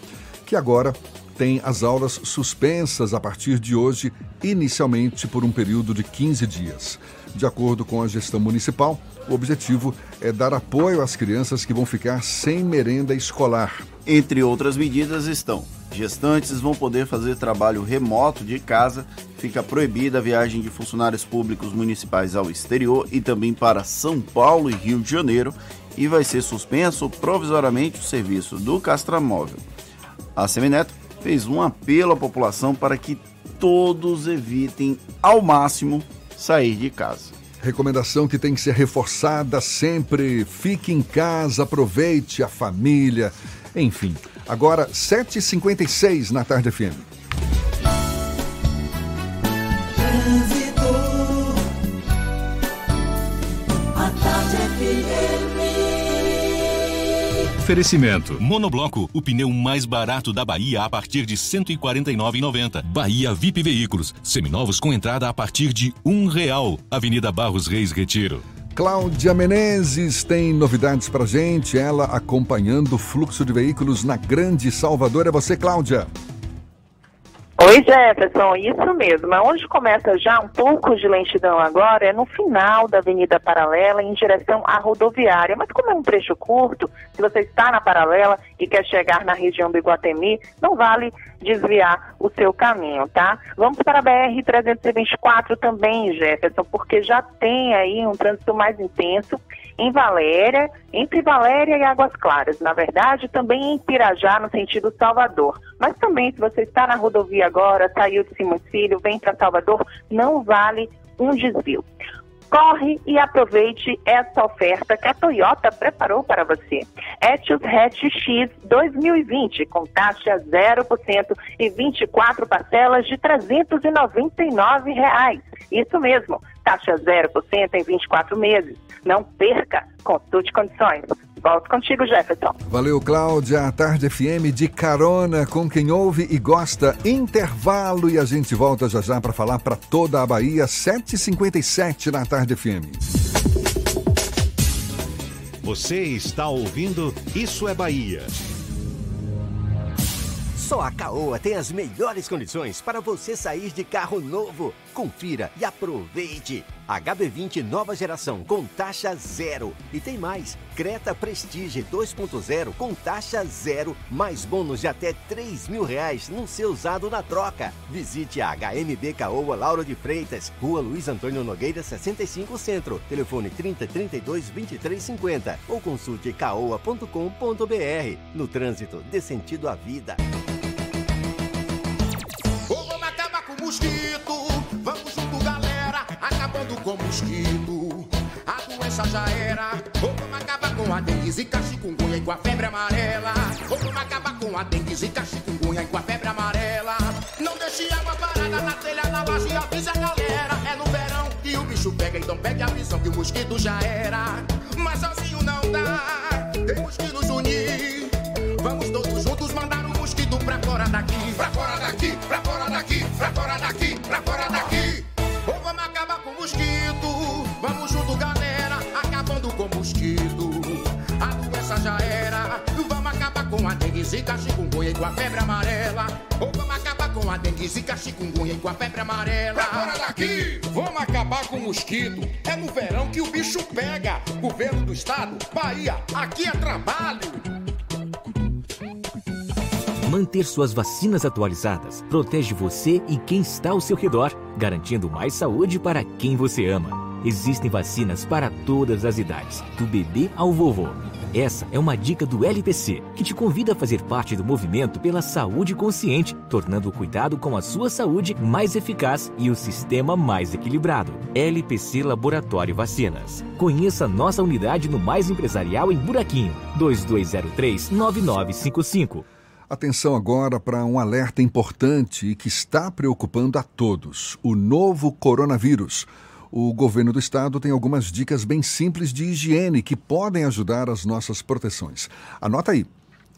que agora tem as aulas suspensas a partir de hoje, inicialmente por um período de 15 dias. De acordo com a gestão municipal, o objetivo é dar apoio às crianças que vão ficar sem merenda escolar. Entre outras medidas estão: gestantes vão poder fazer trabalho remoto de casa, fica proibida a viagem de funcionários públicos municipais ao exterior e também para São Paulo e Rio de Janeiro, e vai ser suspenso provisoriamente o serviço do Castramóvel. A Semineto fez um apelo à população para que todos evitem ao máximo sair de casa. Recomendação que tem que ser reforçada sempre. Fique em casa, aproveite a família. Enfim, agora 7h56 na Tarde FM. Oferecimento. Monobloco, o pneu mais barato da Bahia a partir de R$ 149,90. Bahia VIP Veículos, seminovos com entrada a partir de um real. Avenida Barros Reis Retiro. Cláudia Menezes tem novidades pra gente, ela acompanhando o fluxo de veículos na Grande Salvador. É você, Cláudia. Oi, Jefferson, isso mesmo. Onde começa já um pouco de lentidão agora é no final da Avenida Paralela, em direção à rodoviária. Mas como é um trecho curto, se você está na Paralela e quer chegar na região do Iguatemi, não vale desviar o seu caminho, tá? Vamos para a BR-324 também, Jefferson, porque já tem aí um trânsito mais intenso em Valéria, entre Valéria e Águas Claras. Na verdade, também em Pirajá, no sentido Salvador. Mas também, se você está na rodovia agora, saiu de Simões Filho, vem para Salvador, não vale um desvio. Corre e aproveite essa oferta que a Toyota preparou para você. Etios Hatch X 2020 com taxa 0% e 24 parcelas de 399 reais. Isso mesmo, taxa 0% em 24 meses. Não perca, consulte condições. Volto contigo, Jefferson. Valeu, Cláudia. A Tarde FM de carona com quem ouve e gosta. Intervalo e a gente volta já já para falar para toda a Bahia. 7h57 na Tarde FM. Você está ouvindo Isso é Bahia. Só a Caoa tem as melhores condições para você sair de carro novo. Confira e aproveite. HB20 nova geração com taxa zero. E tem mais: Creta Prestige 2.0 com taxa zero, mais bônus de até 3 mil reais no seu usado na troca. Visite a HMB Caoa Lauro de Freitas, Rua Luiz Antônio Nogueira 65 Centro. Telefone 30 32 23 50 ou consulte caoa.com.br. No trânsito, dê sentido à vida. Vamos acabar com o mosquito. Com mosquito. A doença já era. Ou vamos acabar com a dengue, zika, chikungunya e com a febre amarela. Ou vamos acabar com a dengue, zika, chikungunya e com a febre amarela. Não deixe água parada na telha, na laje, avisa a galera. É no verão que o bicho pega, então pegue a visão que o mosquito já era. Mas sozinho não dá, temos que nos unir. Vamos todos juntos mandar o mosquito pra fora daqui. Pra fora daqui, pra fora daqui, pra fora daqui, pra fora daqui. A doença já era. Vamos acabar com a dengue, zika, chikungunya e com com a febre amarela. Ou vamos acabar com a dengue, zika, chikungunya e com a febre amarela. Pra fora daqui! Vamos acabar com o mosquito. É no verão que o bicho pega. Governo do estado, Bahia, aqui é trabalho. Manter suas vacinas atualizadas protege você e quem está ao seu redor, garantindo mais saúde para quem você ama. Existem vacinas para todas as idades, do bebê ao vovô. Essa é uma dica do LPC, que te convida a fazer parte do movimento pela saúde consciente, tornando o cuidado com a sua saúde mais eficaz e o sistema mais equilibrado. LPC Laboratório Vacinas. Conheça nossa unidade no Mais Empresarial em Buraquinho, 2203 9955. Atenção agora para um alerta importante e que está preocupando a todos: o novo coronavírus. O governo do estado tem algumas dicas bem simples de higiene que podem ajudar as nossas proteções. Anota aí.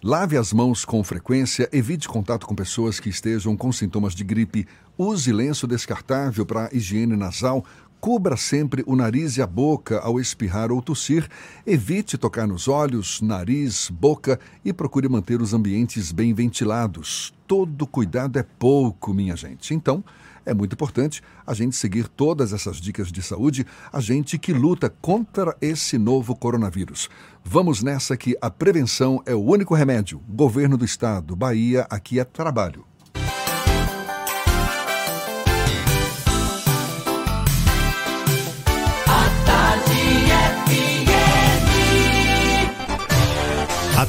Lave as mãos com frequência, evite contato com pessoas que estejam com sintomas de gripe, use lenço descartável para higiene nasal, Cubra sempre o nariz e a boca ao espirrar ou tossir. Evite tocar nos olhos, nariz, boca e procure manter os ambientes bem ventilados. Todo cuidado é pouco, minha gente. Então, é muito importante a gente seguir todas essas dicas de saúde, a gente que luta contra esse novo coronavírus. Vamos nessa que a prevenção é o único remédio. Governo do Estado, Bahia, aqui é trabalho.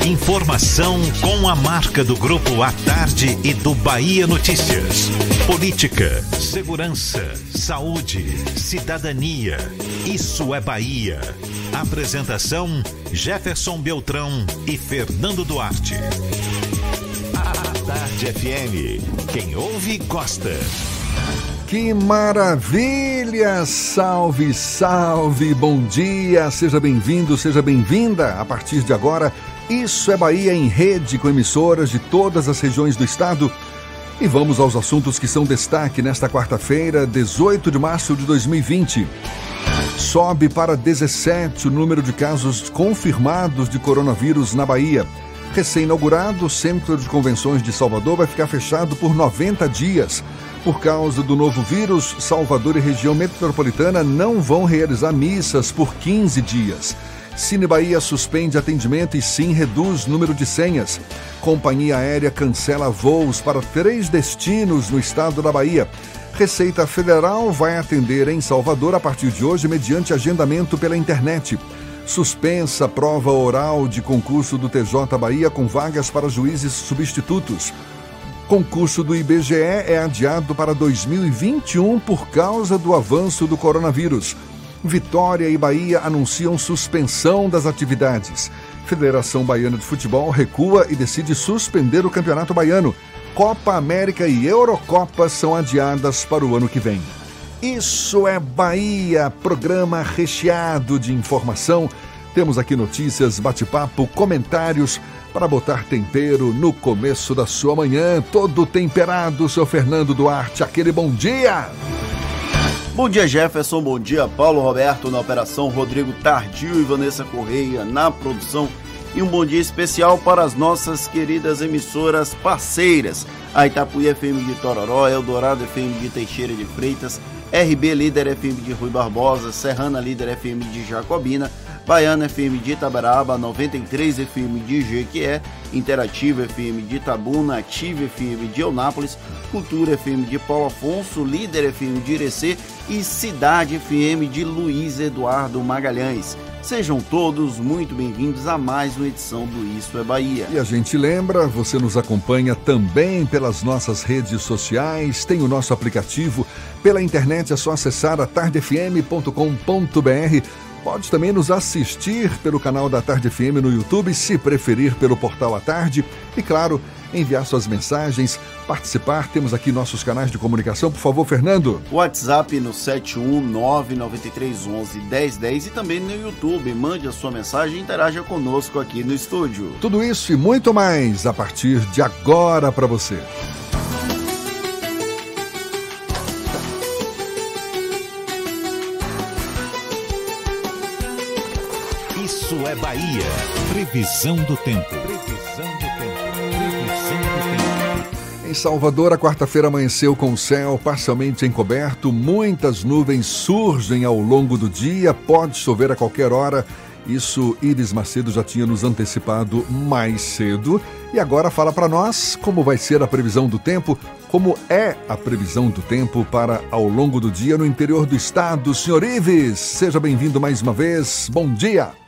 Informação com a marca do Grupo A Tarde e do Bahia Notícias. Política, segurança, saúde, cidadania. Isso é Bahia. Apresentação: Jefferson Beltrão e Fernando Duarte. A Tarde FM. Quem ouve, gosta. Que maravilha! Salve, salve, bom dia! Seja bem-vindo, seja bem-vinda. A partir de agora, isso é Bahia em rede com emissoras de todas as regiões do estado. E vamos aos assuntos que são destaque nesta quarta-feira, 18 de março de 2020. Sobe para 17 o número de casos confirmados de coronavírus na Bahia. Recém-inaugurado, o Centro de Convenções de Salvador vai ficar fechado por 90 dias. Por causa do novo vírus, Salvador e região metropolitana não vão realizar missas por 15 dias. Cine Bahia suspende atendimento e sim reduz número de senhas. Companhia aérea cancela voos para três destinos no estado da Bahia. Receita Federal vai atender em Salvador a partir de hoje mediante agendamento pela internet. Suspensa prova oral de concurso do TJ Bahia com vagas para juízes substitutos. Concurso do IBGE é adiado para 2021 por causa do avanço do coronavírus. Vitória e Bahia anunciam suspensão das atividades. Federação Baiana de Futebol recua e decide suspender o Campeonato Baiano. Copa América e Eurocopa são adiadas para o ano que vem. Isso é Bahia, programa recheado de informação. Temos aqui notícias, bate-papo, comentários para botar tempero no começo da sua manhã. Todo temperado, seu Fernando Duarte. Aquele bom dia! Bom dia, Jefferson. Bom dia, Paulo Roberto na operação, Rodrigo Tardio e Vanessa Correia na produção. E um bom dia especial para as nossas queridas emissoras parceiras: a Itapuí FM de Tororó, Eldorado FM de Teixeira de Freitas, RB Líder FM de Rui Barbosa, Serrana Líder FM de Jacobina, Baiana FM de Itabaraba, 93 FM de Jequié, Interativa FM de Itabuna, Ative FM de Eunápolis, Cultura FM de Paulo Afonso, Líder FM de Irecê e Cidade FM de Luiz Eduardo Magalhães. Sejam todos muito bem-vindos a mais uma edição do Isso é Bahia. E a gente lembra, você nos acompanha também pelas nossas redes sociais, tem o nosso aplicativo. Pela internet é só acessar a tardefm.com.br Pode também nos assistir pelo canal da Tarde FM no YouTube, se preferir pelo portal à tarde. E claro, enviar suas mensagens, participar. Temos aqui nossos canais de comunicação. Por favor, Fernando. WhatsApp no 71993111010 e também no YouTube. Mande a sua mensagem e interaja conosco aqui no estúdio. Tudo isso e muito mais a partir de agora para você. É Bahia. Previsão do tempo. Previsão do tempo. Previsão do tempo. Em Salvador, a quarta-feira amanheceu com o céu parcialmente encoberto, muitas nuvens surgem ao longo do dia, pode chover a qualquer hora. Isso Iris Macedo já tinha nos antecipado mais cedo. E agora fala para nós como vai ser a previsão do tempo, como é a previsão do tempo para ao longo do dia no interior do estado. Senhor Ives, seja bem-vindo mais uma vez. Bom dia.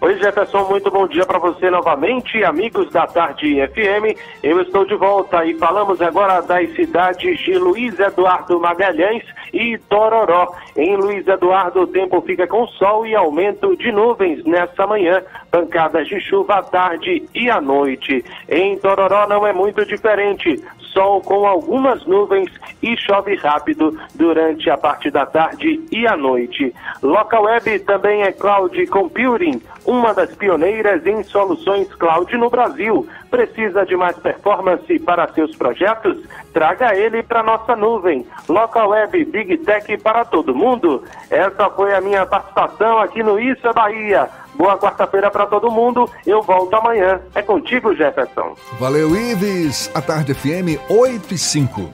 Oi, Jefferson, muito bom dia para você novamente, amigos da Tarde FM. Eu estou de volta e falamos agora das cidades de Luiz Eduardo Magalhães e Tororó. Em Luiz Eduardo, o tempo fica com sol e aumento de nuvens nessa manhã, pancadas de chuva à tarde e à noite. Em Tororó não é muito diferente sol com algumas nuvens e chove rápido durante a parte da tarde e a noite. Local Web também é Cloud Computing, uma das pioneiras em soluções cloud no Brasil. Precisa de mais performance para seus projetos? Traga ele para nossa nuvem. Local Web Big Tech para todo mundo. Essa foi a minha participação aqui no Isso é Bahia. Boa quarta-feira para todo mundo. Eu volto amanhã. É contigo, Jefferson. Valeu, Ives. A Tarde FM 8 e 5.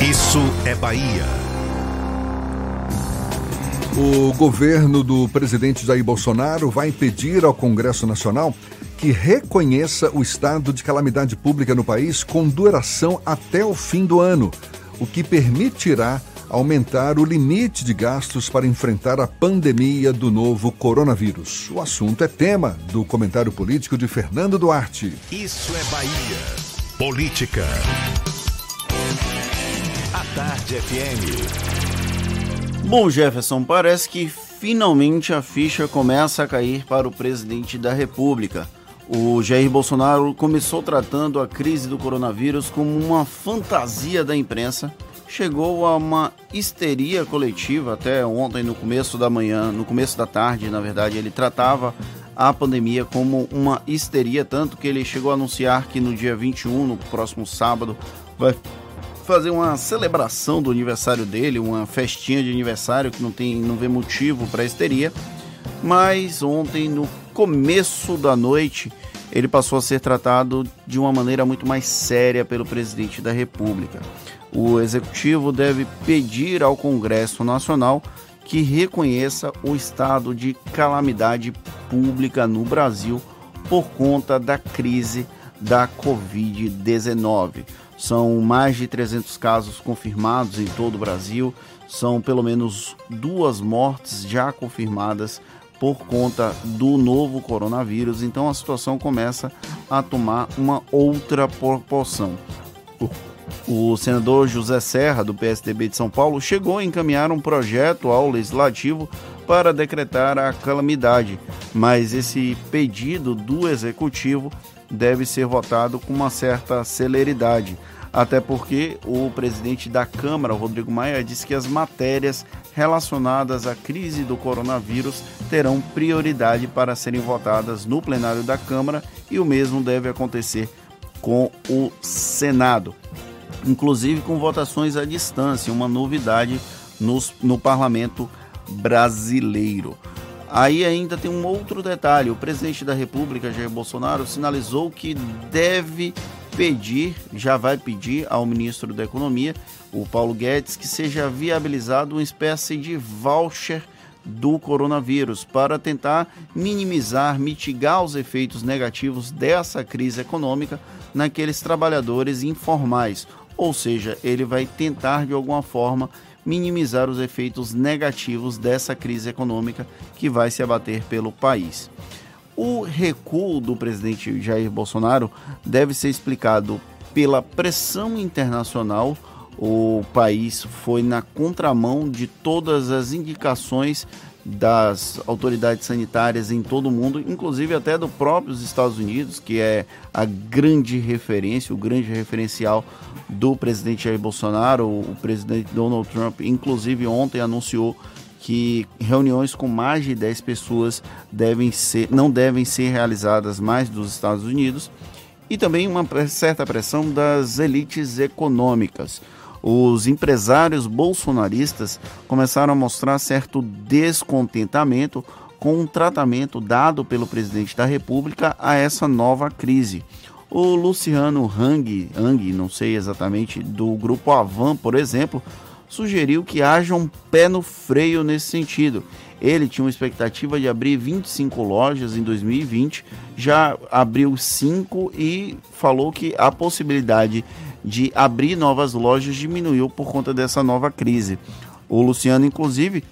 Isso é Bahia. O governo do presidente Jair Bolsonaro vai pedir ao Congresso Nacional que reconheça o estado de calamidade pública no país com duração até o fim do ano, o que permitirá aumentar o limite de gastos para enfrentar a pandemia do novo coronavírus. O assunto é tema do comentário político de Fernando Duarte. Isso é Bahia. Política. A Tarde FM. Bom, Jefferson, parece que finalmente a ficha começa a cair para o presidente da República. O Jair Bolsonaro começou tratando a crise do coronavírus como uma fantasia da imprensa chegou a uma histeria coletiva até ontem no começo da manhã, no começo da tarde, na verdade, ele tratava a pandemia como uma histeria, tanto que ele chegou a anunciar que no dia 21, no próximo sábado, vai fazer uma celebração do aniversário dele, uma festinha de aniversário que não tem não vê motivo para histeria. Mas ontem no começo da noite, ele passou a ser tratado de uma maneira muito mais séria pelo presidente da República o executivo deve pedir ao Congresso Nacional que reconheça o estado de calamidade pública no Brasil por conta da crise da Covid-19. São mais de 300 casos confirmados em todo o Brasil, são pelo menos duas mortes já confirmadas por conta do novo coronavírus, então a situação começa a tomar uma outra proporção. O senador José Serra, do PSDB de São Paulo, chegou a encaminhar um projeto ao legislativo para decretar a calamidade, mas esse pedido do executivo deve ser votado com uma certa celeridade. Até porque o presidente da Câmara, Rodrigo Maia, disse que as matérias relacionadas à crise do coronavírus terão prioridade para serem votadas no plenário da Câmara e o mesmo deve acontecer com o Senado inclusive com votações à distância, uma novidade nos, no parlamento brasileiro. Aí ainda tem um outro detalhe: o presidente da República, Jair Bolsonaro, sinalizou que deve pedir, já vai pedir ao ministro da Economia, o Paulo Guedes, que seja viabilizado uma espécie de voucher do coronavírus para tentar minimizar, mitigar os efeitos negativos dessa crise econômica naqueles trabalhadores informais ou seja, ele vai tentar de alguma forma minimizar os efeitos negativos dessa crise econômica que vai se abater pelo país. O recuo do presidente Jair Bolsonaro deve ser explicado pela pressão internacional. O país foi na contramão de todas as indicações das autoridades sanitárias em todo o mundo, inclusive até do próprios Estados Unidos, que é a grande referência, o grande referencial do presidente Jair Bolsonaro. O presidente Donald Trump, inclusive ontem, anunciou que reuniões com mais de 10 pessoas devem ser, não devem ser realizadas mais dos Estados Unidos e também uma certa pressão das elites econômicas. Os empresários bolsonaristas começaram a mostrar certo descontentamento com o tratamento dado pelo presidente da República a essa nova crise. O Luciano Hang, Hang, não sei exatamente, do grupo Avan, por exemplo, sugeriu que haja um pé no freio nesse sentido. Ele tinha uma expectativa de abrir 25 lojas em 2020, já abriu 5 e falou que a possibilidade de abrir novas lojas diminuiu por conta dessa nova crise. O Luciano, inclusive,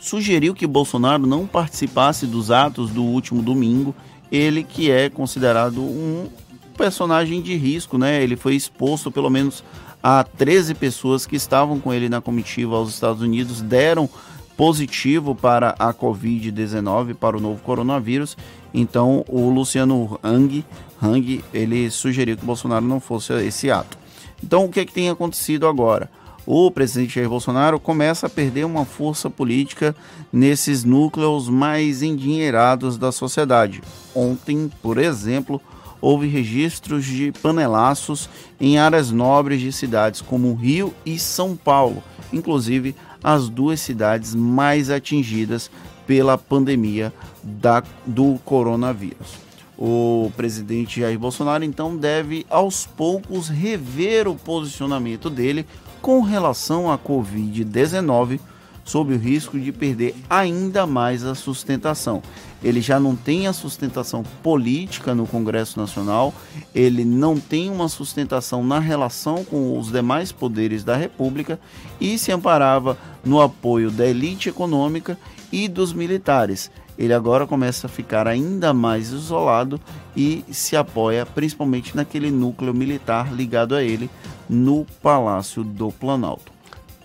sugeriu que Bolsonaro não participasse dos atos do último domingo, ele que é considerado um personagem de risco, né? Ele foi exposto pelo menos a 13 pessoas que estavam com ele na comitiva aos Estados Unidos, deram positivo para a Covid-19, para o novo coronavírus. Então, o Luciano Hang, Hang, ele sugeriu que Bolsonaro não fosse esse ato. Então, o que, é que tem acontecido agora? O presidente Jair Bolsonaro começa a perder uma força política nesses núcleos mais endinheirados da sociedade. Ontem, por exemplo, houve registros de panelaços em áreas nobres de cidades como Rio e São Paulo, inclusive as duas cidades mais atingidas pela pandemia da, do coronavírus. O presidente Jair Bolsonaro então deve aos poucos rever o posicionamento dele com relação à Covid-19, sob o risco de perder ainda mais a sustentação ele já não tem a sustentação política no Congresso Nacional, ele não tem uma sustentação na relação com os demais poderes da República e se amparava no apoio da elite econômica e dos militares. Ele agora começa a ficar ainda mais isolado e se apoia principalmente naquele núcleo militar ligado a ele no Palácio do Planalto.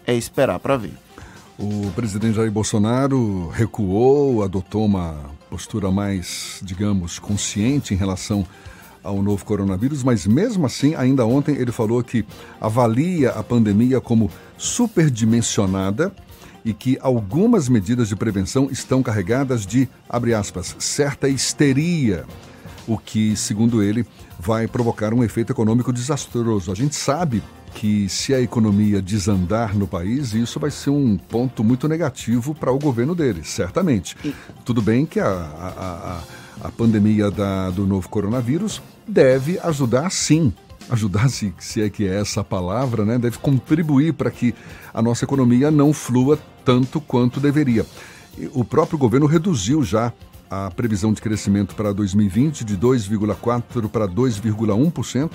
É esperar para ver. O presidente Jair Bolsonaro recuou, adotou uma postura mais, digamos, consciente em relação ao novo coronavírus, mas mesmo assim, ainda ontem ele falou que avalia a pandemia como superdimensionada e que algumas medidas de prevenção estão carregadas de, abre aspas, certa histeria, o que, segundo ele, vai provocar um efeito econômico desastroso. A gente sabe que se a economia desandar no país, isso vai ser um ponto muito negativo para o governo dele, certamente. E... Tudo bem que a, a, a, a pandemia da, do novo coronavírus deve ajudar sim ajudar, se, se é que é essa a palavra, né, deve contribuir para que a nossa economia não flua tanto quanto deveria. O próprio governo reduziu já a previsão de crescimento para 2020 de 2,4% para 2,1%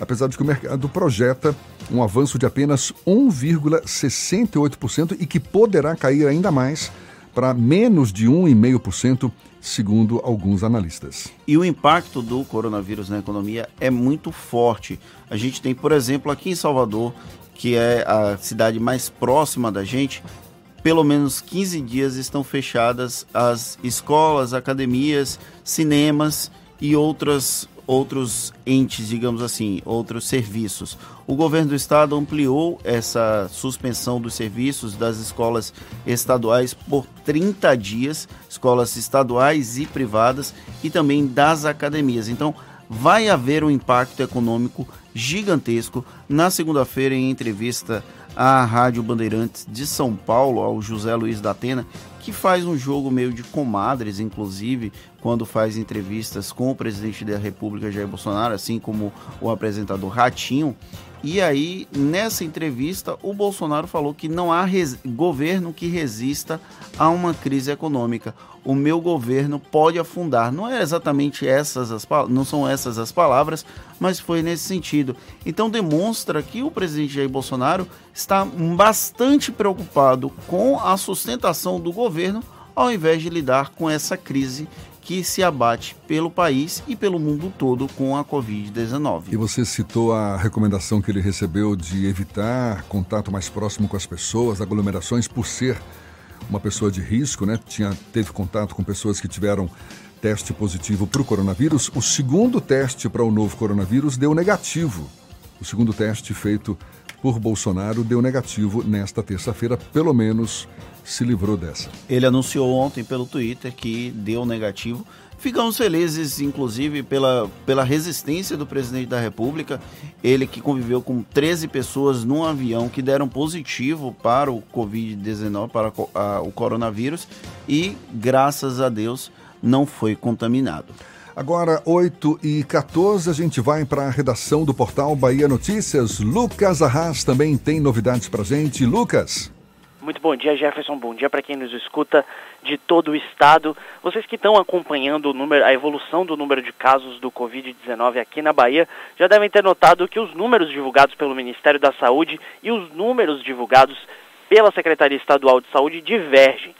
apesar de que o mercado projeta um avanço de apenas 1,68% e que poderá cair ainda mais para menos de 1,5%, segundo alguns analistas. E o impacto do coronavírus na economia é muito forte. A gente tem, por exemplo, aqui em Salvador, que é a cidade mais próxima da gente, pelo menos 15 dias estão fechadas as escolas, academias, cinemas e outras outros entes, digamos assim, outros serviços. O governo do estado ampliou essa suspensão dos serviços das escolas estaduais por 30 dias, escolas estaduais e privadas, e também das academias. Então, vai haver um impacto econômico gigantesco. Na segunda-feira, em entrevista à Rádio Bandeirantes de São Paulo, ao José Luiz da Atena, que faz um jogo meio de comadres, inclusive, quando faz entrevistas com o presidente da República, Jair Bolsonaro, assim como o apresentador Ratinho. E aí, nessa entrevista, o Bolsonaro falou que não há governo que resista a uma crise econômica. O meu governo pode afundar. Não é exatamente essas as não são essas as palavras, mas foi nesse sentido. Então demonstra que o presidente Jair Bolsonaro está bastante preocupado com a sustentação do governo, ao invés de lidar com essa crise que se abate pelo país e pelo mundo todo com a Covid-19. E você citou a recomendação que ele recebeu de evitar contato mais próximo com as pessoas, aglomerações, por ser uma pessoa de risco, né? Tinha, teve contato com pessoas que tiveram teste positivo para o coronavírus. O segundo teste para o novo coronavírus deu negativo. O segundo teste feito por Bolsonaro deu negativo nesta terça-feira, pelo menos se livrou dessa. Ele anunciou ontem pelo Twitter que deu negativo. Ficamos felizes, inclusive, pela, pela resistência do presidente da República. Ele que conviveu com 13 pessoas num avião que deram positivo para o Covid-19, para a, o coronavírus, e, graças a Deus, não foi contaminado. Agora, 8 e 14, a gente vai para a redação do portal Bahia Notícias. Lucas Arras também tem novidades para gente. Lucas. Muito bom dia, Jefferson. Bom dia para quem nos escuta de todo o estado. Vocês que estão acompanhando número, a evolução do número de casos do Covid-19 aqui na Bahia já devem ter notado que os números divulgados pelo Ministério da Saúde e os números divulgados pela Secretaria Estadual de Saúde divergem.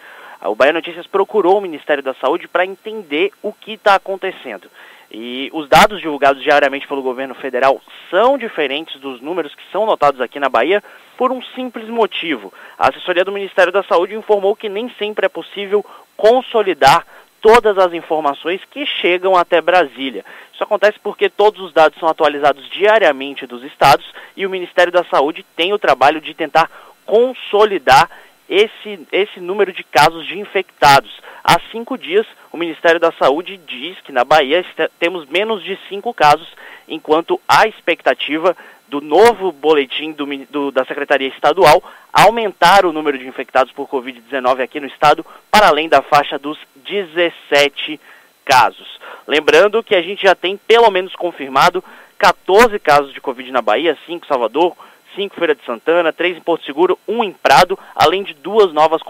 O Bahia Notícias procurou o Ministério da Saúde para entender o que está acontecendo. E os dados divulgados diariamente pelo governo federal são diferentes dos números que são notados aqui na Bahia por um simples motivo. A assessoria do Ministério da Saúde informou que nem sempre é possível consolidar todas as informações que chegam até Brasília. Isso acontece porque todos os dados são atualizados diariamente dos estados e o Ministério da Saúde tem o trabalho de tentar consolidar esse, esse número de casos de infectados. Há cinco dias, o Ministério da Saúde diz que na Bahia temos menos de cinco casos, enquanto a expectativa do novo boletim do, do, da Secretaria Estadual aumentar o número de infectados por Covid-19 aqui no estado para além da faixa dos 17 casos. Lembrando que a gente já tem pelo menos confirmado 14 casos de Covid na Bahia, 5 em Salvador, cinco Feira de Santana, três em Porto Seguro, um em Prado, além de duas novas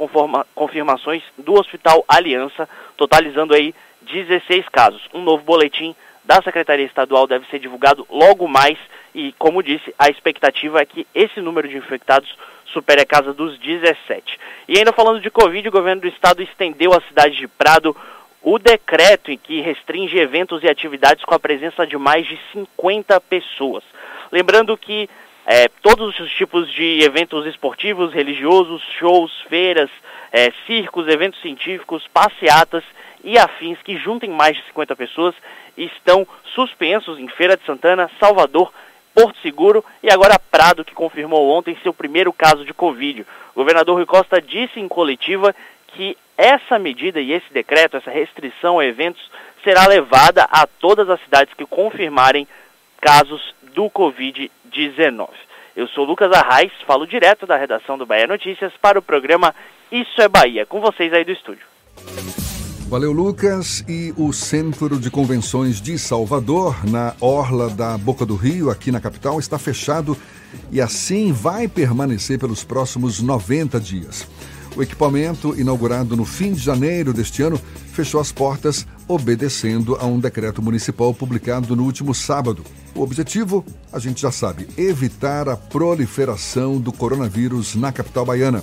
confirmações do Hospital Aliança, totalizando aí 16 casos. Um novo boletim da Secretaria Estadual deve ser divulgado logo mais e, como disse, a expectativa é que esse número de infectados supere a casa dos 17. E ainda falando de Covid, o governo do estado estendeu à cidade de Prado o decreto em que restringe eventos e atividades com a presença de mais de 50 pessoas. Lembrando que é, todos os tipos de eventos esportivos, religiosos, shows, feiras, é, circos, eventos científicos, passeatas e afins que juntem mais de 50 pessoas estão suspensos em Feira de Santana, Salvador, Porto Seguro e agora Prado, que confirmou ontem seu primeiro caso de Covid. O governador Rui Costa disse em coletiva que essa medida e esse decreto, essa restrição a eventos, será levada a todas as cidades que confirmarem casos do Covid-19. Eu sou Lucas Arraes, falo direto da redação do Bahia Notícias para o programa Isso é Bahia, com vocês aí do estúdio. Valeu, Lucas. E o Centro de Convenções de Salvador, na orla da Boca do Rio, aqui na capital, está fechado e assim vai permanecer pelos próximos 90 dias. O equipamento, inaugurado no fim de janeiro deste ano, fechou as portas obedecendo a um decreto municipal publicado no último sábado. O objetivo, a gente já sabe, evitar a proliferação do coronavírus na capital baiana.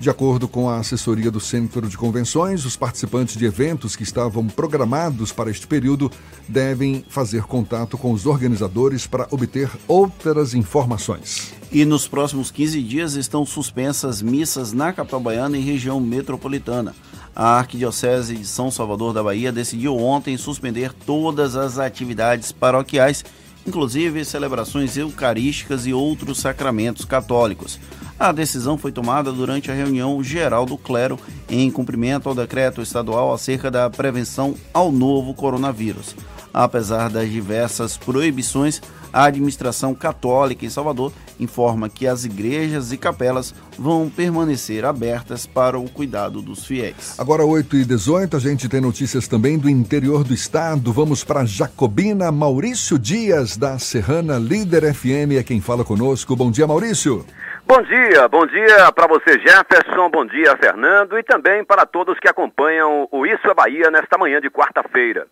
De acordo com a assessoria do Centro de Convenções, os participantes de eventos que estavam programados para este período devem fazer contato com os organizadores para obter outras informações. E nos próximos 15 dias estão suspensas missas na capital baiana e região metropolitana. A Arquidiocese de São Salvador da Bahia decidiu ontem suspender todas as atividades paroquiais, inclusive celebrações eucarísticas e outros sacramentos católicos. A decisão foi tomada durante a reunião geral do clero em cumprimento ao decreto estadual acerca da prevenção ao novo coronavírus. Apesar das diversas proibições, a administração católica em Salvador informa que as igrejas e capelas vão permanecer abertas para o cuidado dos fiéis. Agora 8 e 18 a gente tem notícias também do interior do estado. Vamos para Jacobina. Maurício Dias, da Serrana Líder FM, é quem fala conosco. Bom dia, Maurício. Bom dia, bom dia para você Jefferson, bom dia Fernando e também para todos que acompanham o Isso é Bahia nesta manhã de quarta-feira.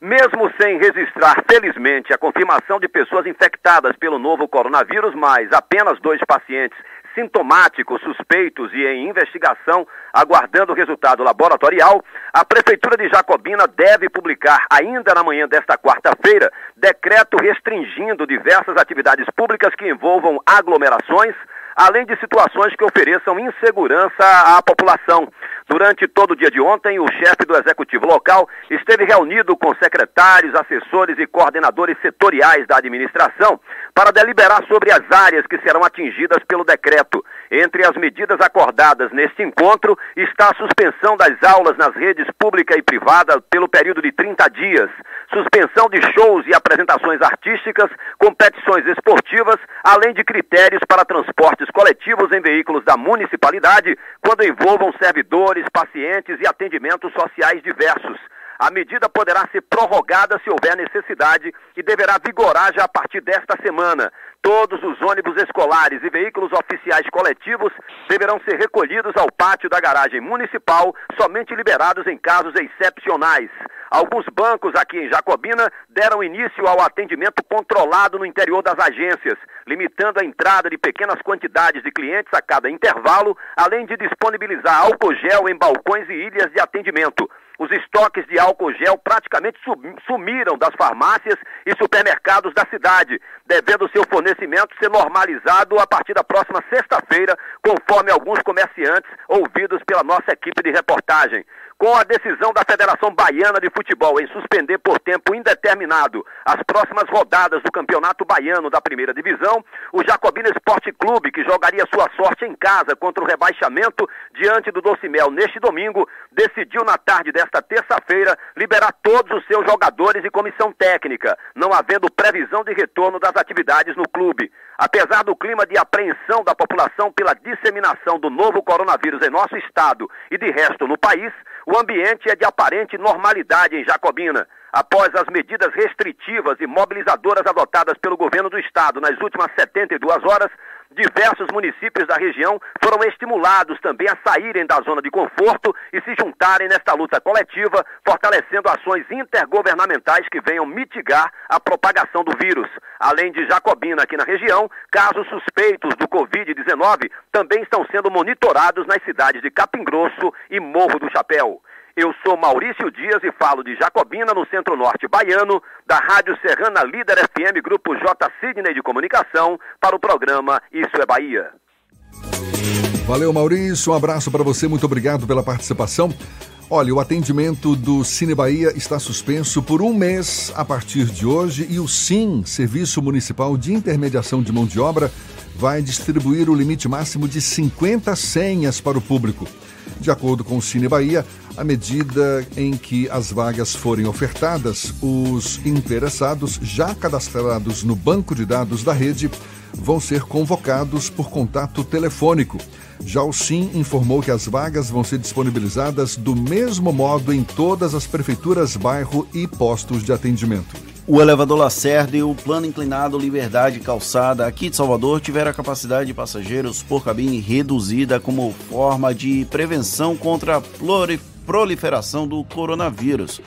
Mesmo sem registrar, felizmente, a confirmação de pessoas infectadas pelo novo coronavírus, mas apenas dois pacientes sintomáticos, suspeitos e em investigação, aguardando o resultado laboratorial, a Prefeitura de Jacobina deve publicar, ainda na manhã desta quarta-feira, decreto restringindo diversas atividades públicas que envolvam aglomerações, além de situações que ofereçam insegurança à população. Durante todo o dia de ontem, o chefe do executivo local esteve reunido com secretários, assessores e coordenadores setoriais da administração para deliberar sobre as áreas que serão atingidas pelo decreto. Entre as medidas acordadas neste encontro está a suspensão das aulas nas redes pública e privada pelo período de 30 dias, suspensão de shows e apresentações artísticas, competições esportivas, além de critérios para transportes coletivos em veículos da municipalidade, quando envolvam servidores, pacientes e atendimentos sociais diversos. A medida poderá ser prorrogada se houver necessidade e deverá vigorar já a partir desta semana. Todos os ônibus escolares e veículos oficiais coletivos deverão ser recolhidos ao pátio da garagem municipal, somente liberados em casos excepcionais. Alguns bancos aqui em Jacobina deram início ao atendimento controlado no interior das agências, limitando a entrada de pequenas quantidades de clientes a cada intervalo, além de disponibilizar álcool gel em balcões e ilhas de atendimento. Os estoques de álcool gel praticamente sumiram das farmácias e supermercados da cidade, devendo seu fornecimento ser normalizado a partir da próxima sexta-feira, conforme alguns comerciantes ouvidos pela nossa equipe de reportagem. Com a decisão da Federação Baiana de Futebol em suspender por tempo indeterminado as próximas rodadas do Campeonato Baiano da Primeira Divisão, o Jacobina Esporte Clube, que jogaria sua sorte em casa contra o rebaixamento diante do Docimel neste domingo, decidiu na tarde desta terça-feira liberar todos os seus jogadores e comissão técnica, não havendo previsão de retorno das atividades no clube. Apesar do clima de apreensão da população pela disseminação do novo coronavírus em nosso estado e de resto no país, o ambiente é de aparente normalidade em Jacobina. Após as medidas restritivas e mobilizadoras adotadas pelo governo do estado nas últimas 72 horas, diversos municípios da região foram estimulados também a saírem da zona de conforto e se juntarem nesta luta coletiva, fortalecendo ações intergovernamentais que venham mitigar a propagação do vírus. Além de Jacobina aqui na região, casos suspeitos do Covid-19 também estão sendo monitorados nas cidades de Capim Grosso e Morro do Chapéu. Eu sou Maurício Dias e falo de Jacobina, no centro-norte baiano, da Rádio Serrana Líder FM Grupo J. Sidney de Comunicação, para o programa Isso é Bahia. Valeu, Maurício. Um abraço para você. Muito obrigado pela participação. Olha, o atendimento do Cine Bahia está suspenso por um mês a partir de hoje e o SIM, Serviço Municipal de Intermediação de Mão de Obra, vai distribuir o limite máximo de 50 senhas para o público. De acordo com o Cine Bahia, à medida em que as vagas forem ofertadas, os interessados já cadastrados no banco de dados da rede vão ser convocados por contato telefônico. Já o SIM informou que as vagas vão ser disponibilizadas do mesmo modo em todas as prefeituras, bairro e postos de atendimento. O elevador Lacerda e o plano inclinado Liberdade Calçada aqui de Salvador tiveram a capacidade de passageiros por cabine reduzida como forma de prevenção contra a proliferação do coronavírus.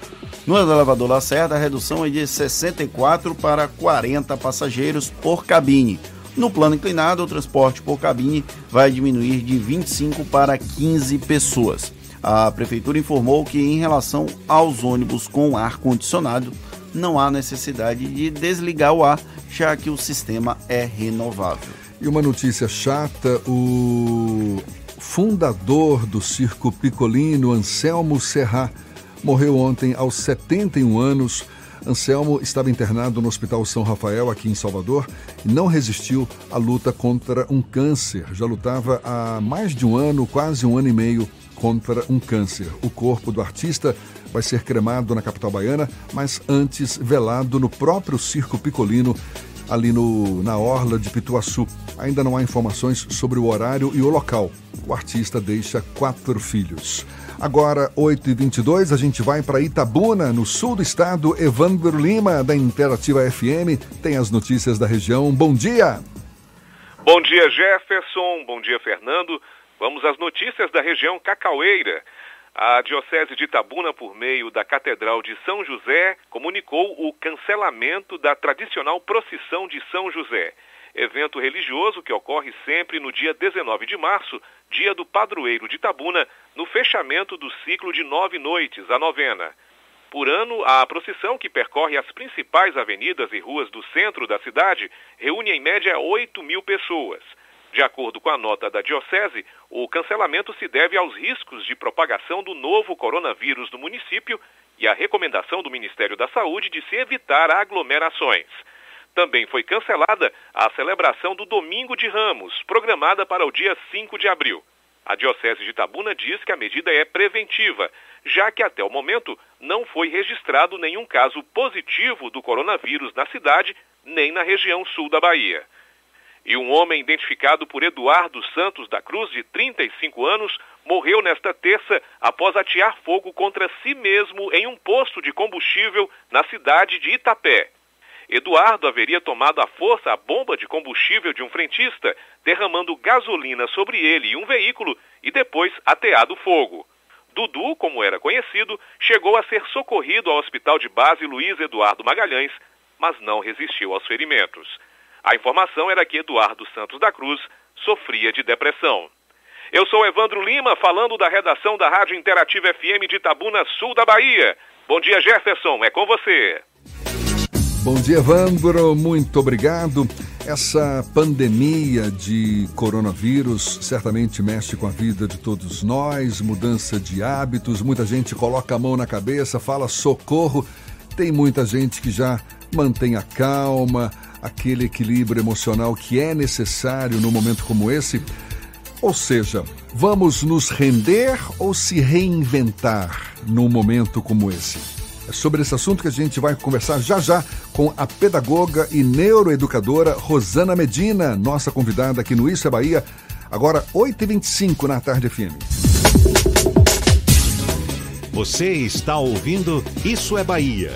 No elevador Lacerda, a redução é de 64 para 40 passageiros por cabine. No plano inclinado, o transporte por cabine vai diminuir de 25 para 15 pessoas. A prefeitura informou que, em relação aos ônibus com ar-condicionado, não há necessidade de desligar o ar, já que o sistema é renovável. E uma notícia chata: o fundador do circo Picolino, Anselmo Serra, morreu ontem aos 71 anos. Anselmo estava internado no Hospital São Rafael, aqui em Salvador, e não resistiu à luta contra um câncer. Já lutava há mais de um ano, quase um ano e meio, contra um câncer. O corpo do artista vai ser cremado na capital baiana, mas antes velado no próprio Circo Picolino, ali no, na orla de Pituaçu. Ainda não há informações sobre o horário e o local. O artista deixa quatro filhos. Agora, 8h22, a gente vai para Itabuna, no sul do estado. Evandro Lima, da Interativa FM, tem as notícias da região. Bom dia! Bom dia, Jefferson. Bom dia, Fernando. Vamos às notícias da região Cacaueira. A Diocese de Itabuna, por meio da Catedral de São José, comunicou o cancelamento da tradicional procissão de São José, evento religioso que ocorre sempre no dia 19 de março, dia do padroeiro de Itabuna, no fechamento do ciclo de nove noites, a novena. Por ano, a procissão, que percorre as principais avenidas e ruas do centro da cidade, reúne em média 8 mil pessoas. De acordo com a nota da Diocese, o cancelamento se deve aos riscos de propagação do novo coronavírus no município e à recomendação do Ministério da Saúde de se evitar aglomerações. Também foi cancelada a celebração do Domingo de Ramos, programada para o dia 5 de abril. A Diocese de Itabuna diz que a medida é preventiva, já que até o momento não foi registrado nenhum caso positivo do coronavírus na cidade nem na região sul da Bahia. E um homem identificado por Eduardo Santos da Cruz, de 35 anos, morreu nesta terça após atear fogo contra si mesmo em um posto de combustível na cidade de Itapé. Eduardo haveria tomado à força a bomba de combustível de um frentista, derramando gasolina sobre ele e um veículo e depois ateado fogo. Dudu, como era conhecido, chegou a ser socorrido ao hospital de base Luiz Eduardo Magalhães, mas não resistiu aos ferimentos. A informação era que Eduardo Santos da Cruz sofria de depressão. Eu sou Evandro Lima, falando da redação da Rádio Interativa FM de Itabuna, sul da Bahia. Bom dia, Jefferson, é com você. Bom dia, Evandro, muito obrigado. Essa pandemia de coronavírus certamente mexe com a vida de todos nós, mudança de hábitos, muita gente coloca a mão na cabeça, fala socorro. Tem muita gente que já mantém a calma, aquele equilíbrio emocional que é necessário num momento como esse. Ou seja, vamos nos render ou se reinventar num momento como esse? É sobre esse assunto que a gente vai conversar já já com a pedagoga e neuroeducadora Rosana Medina, nossa convidada aqui no Isso é Bahia, agora 8h25 na Tarde FM. Você está ouvindo Isso é Bahia.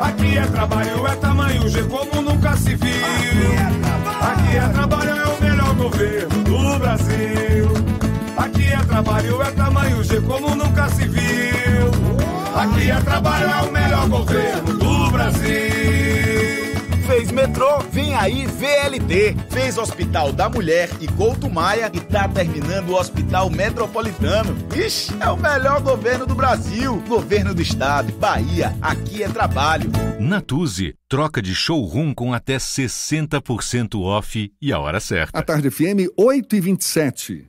Aqui é trabalho, é tamanho G como nunca se viu. Aqui é trabalho, é o melhor governo do Brasil. Aqui é trabalho, é tamanho G como nunca se viu. Aqui é trabalho, é o melhor governo do Brasil. Fez metrô, vem aí VLT. Fez Hospital da Mulher e Couto Maia e tá terminando o Hospital Metropolitano. Ixi, é o melhor governo do Brasil. Governo do Estado, Bahia, aqui é trabalho. Natuse, troca de showroom com até 60% off e a hora certa. A Tarde FM 8 e 27.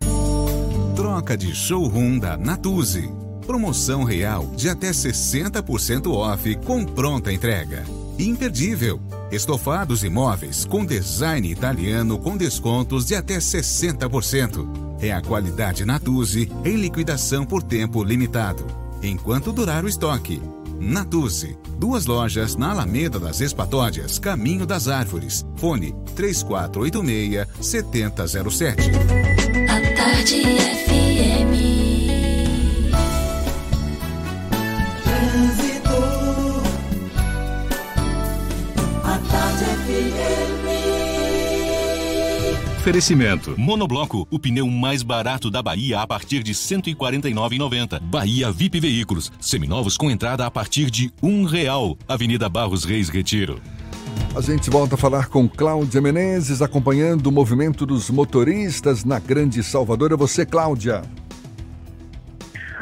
Troca de showroom da Natuse. Promoção real de até 60% off com pronta entrega. Imperdível. Estofados e móveis com design italiano com descontos de até 60%. É a qualidade Natuse em liquidação por tempo limitado. Enquanto durar o estoque. Natuse. Duas lojas na Alameda das Espatódias, Caminho das Árvores. Fone 3486-7007. A Tarde FM. Oferecimento. Monobloco, o pneu mais barato da Bahia a partir de R$ 149,90. Bahia VIP Veículos, seminovos com entrada a partir de um real. Avenida Barros Reis Retiro. A gente volta a falar com Cláudia Menezes, acompanhando o movimento dos motoristas na Grande Salvador. É você, Cláudia.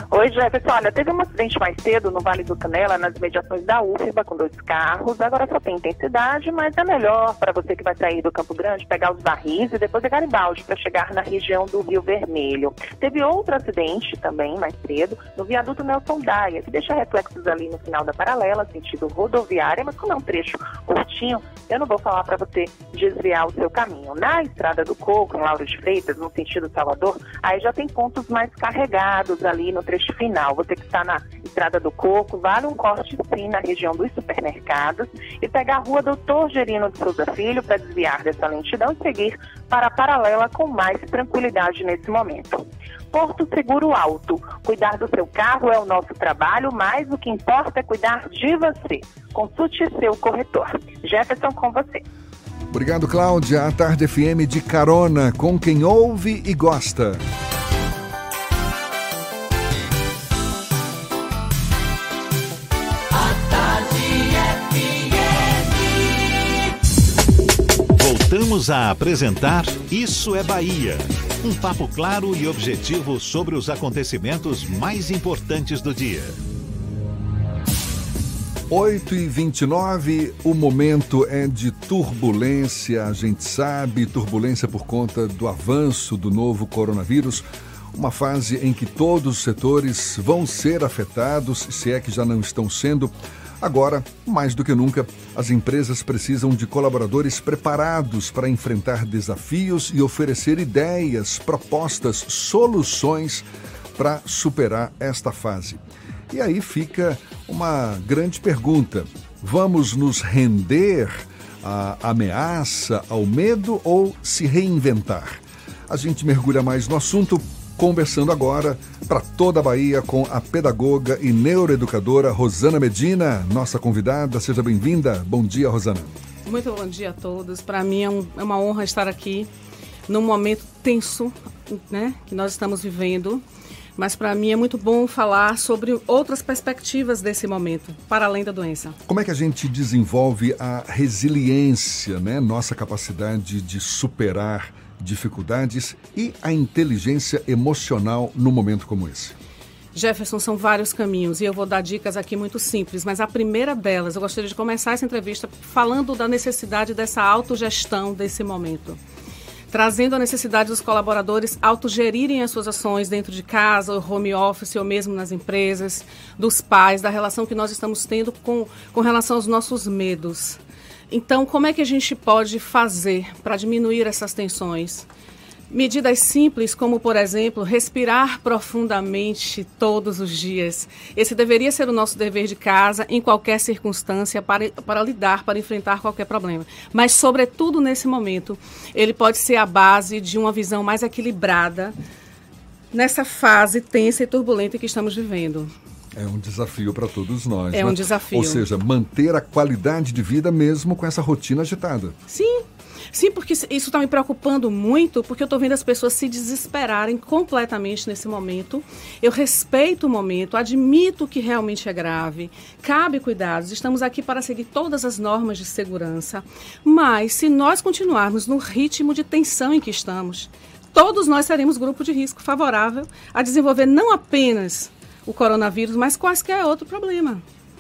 Oi, Jefferson. Olha, teve um acidente mais cedo no Vale do Canela, nas imediações da UFBA, com dois carros. Agora só tem intensidade, mas é melhor para você que vai sair do Campo Grande pegar os barris e depois é Garibaldi para chegar na região do Rio Vermelho. Teve outro acidente também mais cedo no viaduto Nelson Daia, que deixa reflexos ali no final da paralela, sentido rodoviária, mas como é um trecho curtinho, eu não vou falar para você desviar o seu caminho. Na Estrada do Coco, em Lauro de Freitas, no sentido Salvador, aí já tem pontos mais carregados ali no trecho final. Você que está na Estrada do Coco, vale um corte sim na região dos supermercados e pegar a rua Doutor Gerino de Souza Filho para desviar dessa lentidão e seguir para a paralela com mais tranquilidade nesse momento. Porto Seguro Alto. Cuidar do seu carro é o nosso trabalho, mas o que importa é cuidar de você. Consulte seu corretor. Jefferson, com você. Obrigado, Cláudia. A Tarde FM de carona com quem ouve e gosta. Voltamos a apresentar Isso é Bahia. Um papo claro e objetivo sobre os acontecimentos mais importantes do dia. 8 e 29 o momento é de turbulência, a gente sabe, turbulência por conta do avanço do novo coronavírus, uma fase em que todos os setores vão ser afetados, se é que já não estão sendo. Agora, mais do que nunca, as empresas precisam de colaboradores preparados para enfrentar desafios e oferecer ideias, propostas, soluções para superar esta fase. E aí fica uma grande pergunta: vamos nos render à ameaça, ao medo ou se reinventar? A gente mergulha mais no assunto conversando agora para toda a Bahia com a pedagoga e neuroeducadora Rosana Medina, nossa convidada. Seja bem-vinda. Bom dia, Rosana. Muito bom dia a todos. Para mim é, um, é, uma honra estar aqui num momento tenso, né, que nós estamos vivendo. Mas para mim é muito bom falar sobre outras perspectivas desse momento, para além da doença. Como é que a gente desenvolve a resiliência, né? Nossa capacidade de superar dificuldades e a inteligência emocional no momento como esse? Jefferson, são vários caminhos e eu vou dar dicas aqui muito simples, mas a primeira delas, eu gostaria de começar essa entrevista falando da necessidade dessa autogestão desse momento trazendo a necessidade dos colaboradores autogerirem as suas ações dentro de casa, ou home office, ou mesmo nas empresas, dos pais, da relação que nós estamos tendo com, com relação aos nossos medos. Então, como é que a gente pode fazer para diminuir essas tensões? Medidas simples, como, por exemplo, respirar profundamente todos os dias. Esse deveria ser o nosso dever de casa, em qualquer circunstância, para, para lidar, para enfrentar qualquer problema. Mas, sobretudo nesse momento, ele pode ser a base de uma visão mais equilibrada nessa fase tensa e turbulenta que estamos vivendo. É um desafio para todos nós. É né? um desafio. Ou seja, manter a qualidade de vida mesmo com essa rotina agitada. Sim, Sim, porque isso está me preocupando muito, porque eu estou vendo as pessoas se desesperarem completamente nesse momento. Eu respeito o momento, admito que realmente é grave, cabe cuidados, estamos aqui para seguir todas as normas de segurança, mas se nós continuarmos no ritmo de tensão em que estamos, todos nós seremos grupo de risco favorável a desenvolver não apenas o coronavírus, mas quaisquer outro problema.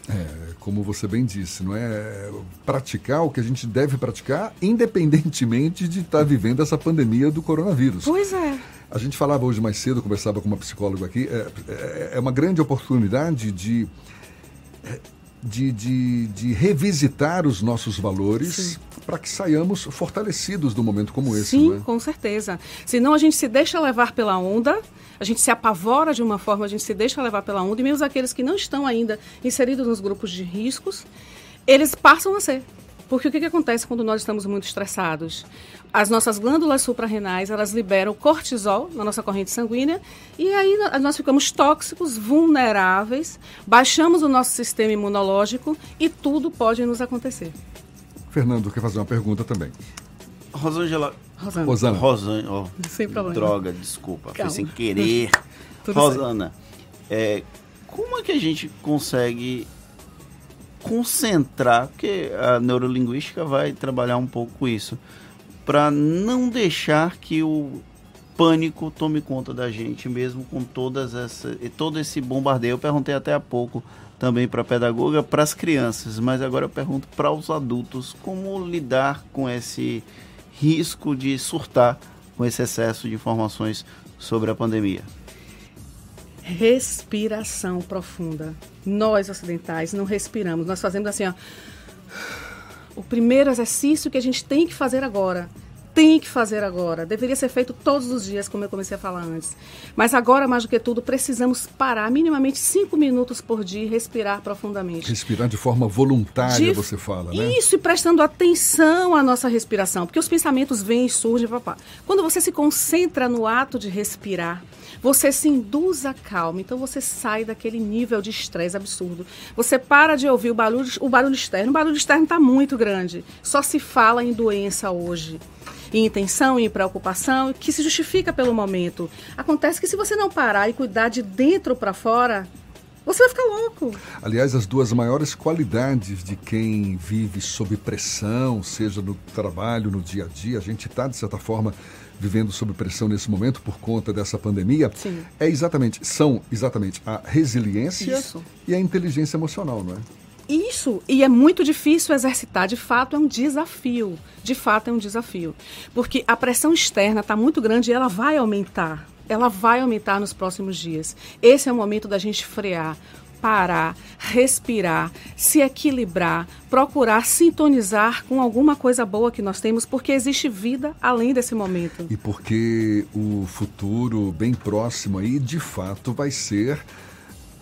É, como você bem disse, não é praticar o que a gente deve praticar, independentemente de estar tá vivendo essa pandemia do coronavírus. Pois é. A gente falava hoje mais cedo, conversava com uma psicóloga aqui, é, é, é uma grande oportunidade de, de, de, de revisitar os nossos valores para que saiamos fortalecidos num momento como esse. Sim, é? com certeza. Senão a gente se deixa levar pela onda a gente se apavora de uma forma, a gente se deixa levar pela onda, e mesmo aqueles que não estão ainda inseridos nos grupos de riscos, eles passam a ser. Porque o que, que acontece quando nós estamos muito estressados? As nossas glândulas suprarrenais, elas liberam cortisol na nossa corrente sanguínea e aí nós ficamos tóxicos, vulneráveis, baixamos o nosso sistema imunológico e tudo pode nos acontecer. Fernando quer fazer uma pergunta também. Rosângela. Rosana. Rosana. Rosana, ó. Sem problema. Droga, desculpa. Calma. Foi sem querer. Rosana, é, como é que a gente consegue concentrar, porque a neurolinguística vai trabalhar um pouco isso, para não deixar que o pânico tome conta da gente, mesmo com todas essa, todo esse bombardeio. Eu perguntei até há pouco também para a pedagoga, para as crianças, mas agora eu pergunto para os adultos como lidar com esse risco de surtar com esse excesso de informações sobre a pandemia? Respiração profunda. Nós ocidentais não respiramos, nós fazemos assim, ó. O primeiro exercício que a gente tem que fazer agora tem que fazer agora. Deveria ser feito todos os dias, como eu comecei a falar antes. Mas agora, mais do que tudo, precisamos parar minimamente cinco minutos por dia e respirar profundamente. Respirar de forma voluntária, De- você fala, né? Isso, e prestando atenção à nossa respiração, porque os pensamentos vêm e surgem, papá. Quando você se concentra no ato de respirar, você se induz a calma, então você sai daquele nível de estresse absurdo. Você para de ouvir o barulho, o barulho externo. O barulho externo está muito grande. Só se fala em doença hoje. Em intenção, em preocupação, que se justifica pelo momento. Acontece que se você não parar e cuidar de dentro para fora, você vai ficar louco. Aliás, as duas maiores qualidades de quem vive sob pressão, seja no trabalho, no dia a dia, a gente está, de certa forma, vivendo sob pressão nesse momento por conta dessa pandemia, Sim. é exatamente, são exatamente a resiliência Isso. e a inteligência emocional, não é? Isso, e é muito difícil exercitar, de fato é um desafio. De fato é um desafio. Porque a pressão externa está muito grande e ela vai aumentar. Ela vai aumentar nos próximos dias. Esse é o momento da gente frear, parar, respirar, se equilibrar, procurar sintonizar com alguma coisa boa que nós temos, porque existe vida além desse momento. E porque o futuro bem próximo aí, de fato, vai ser,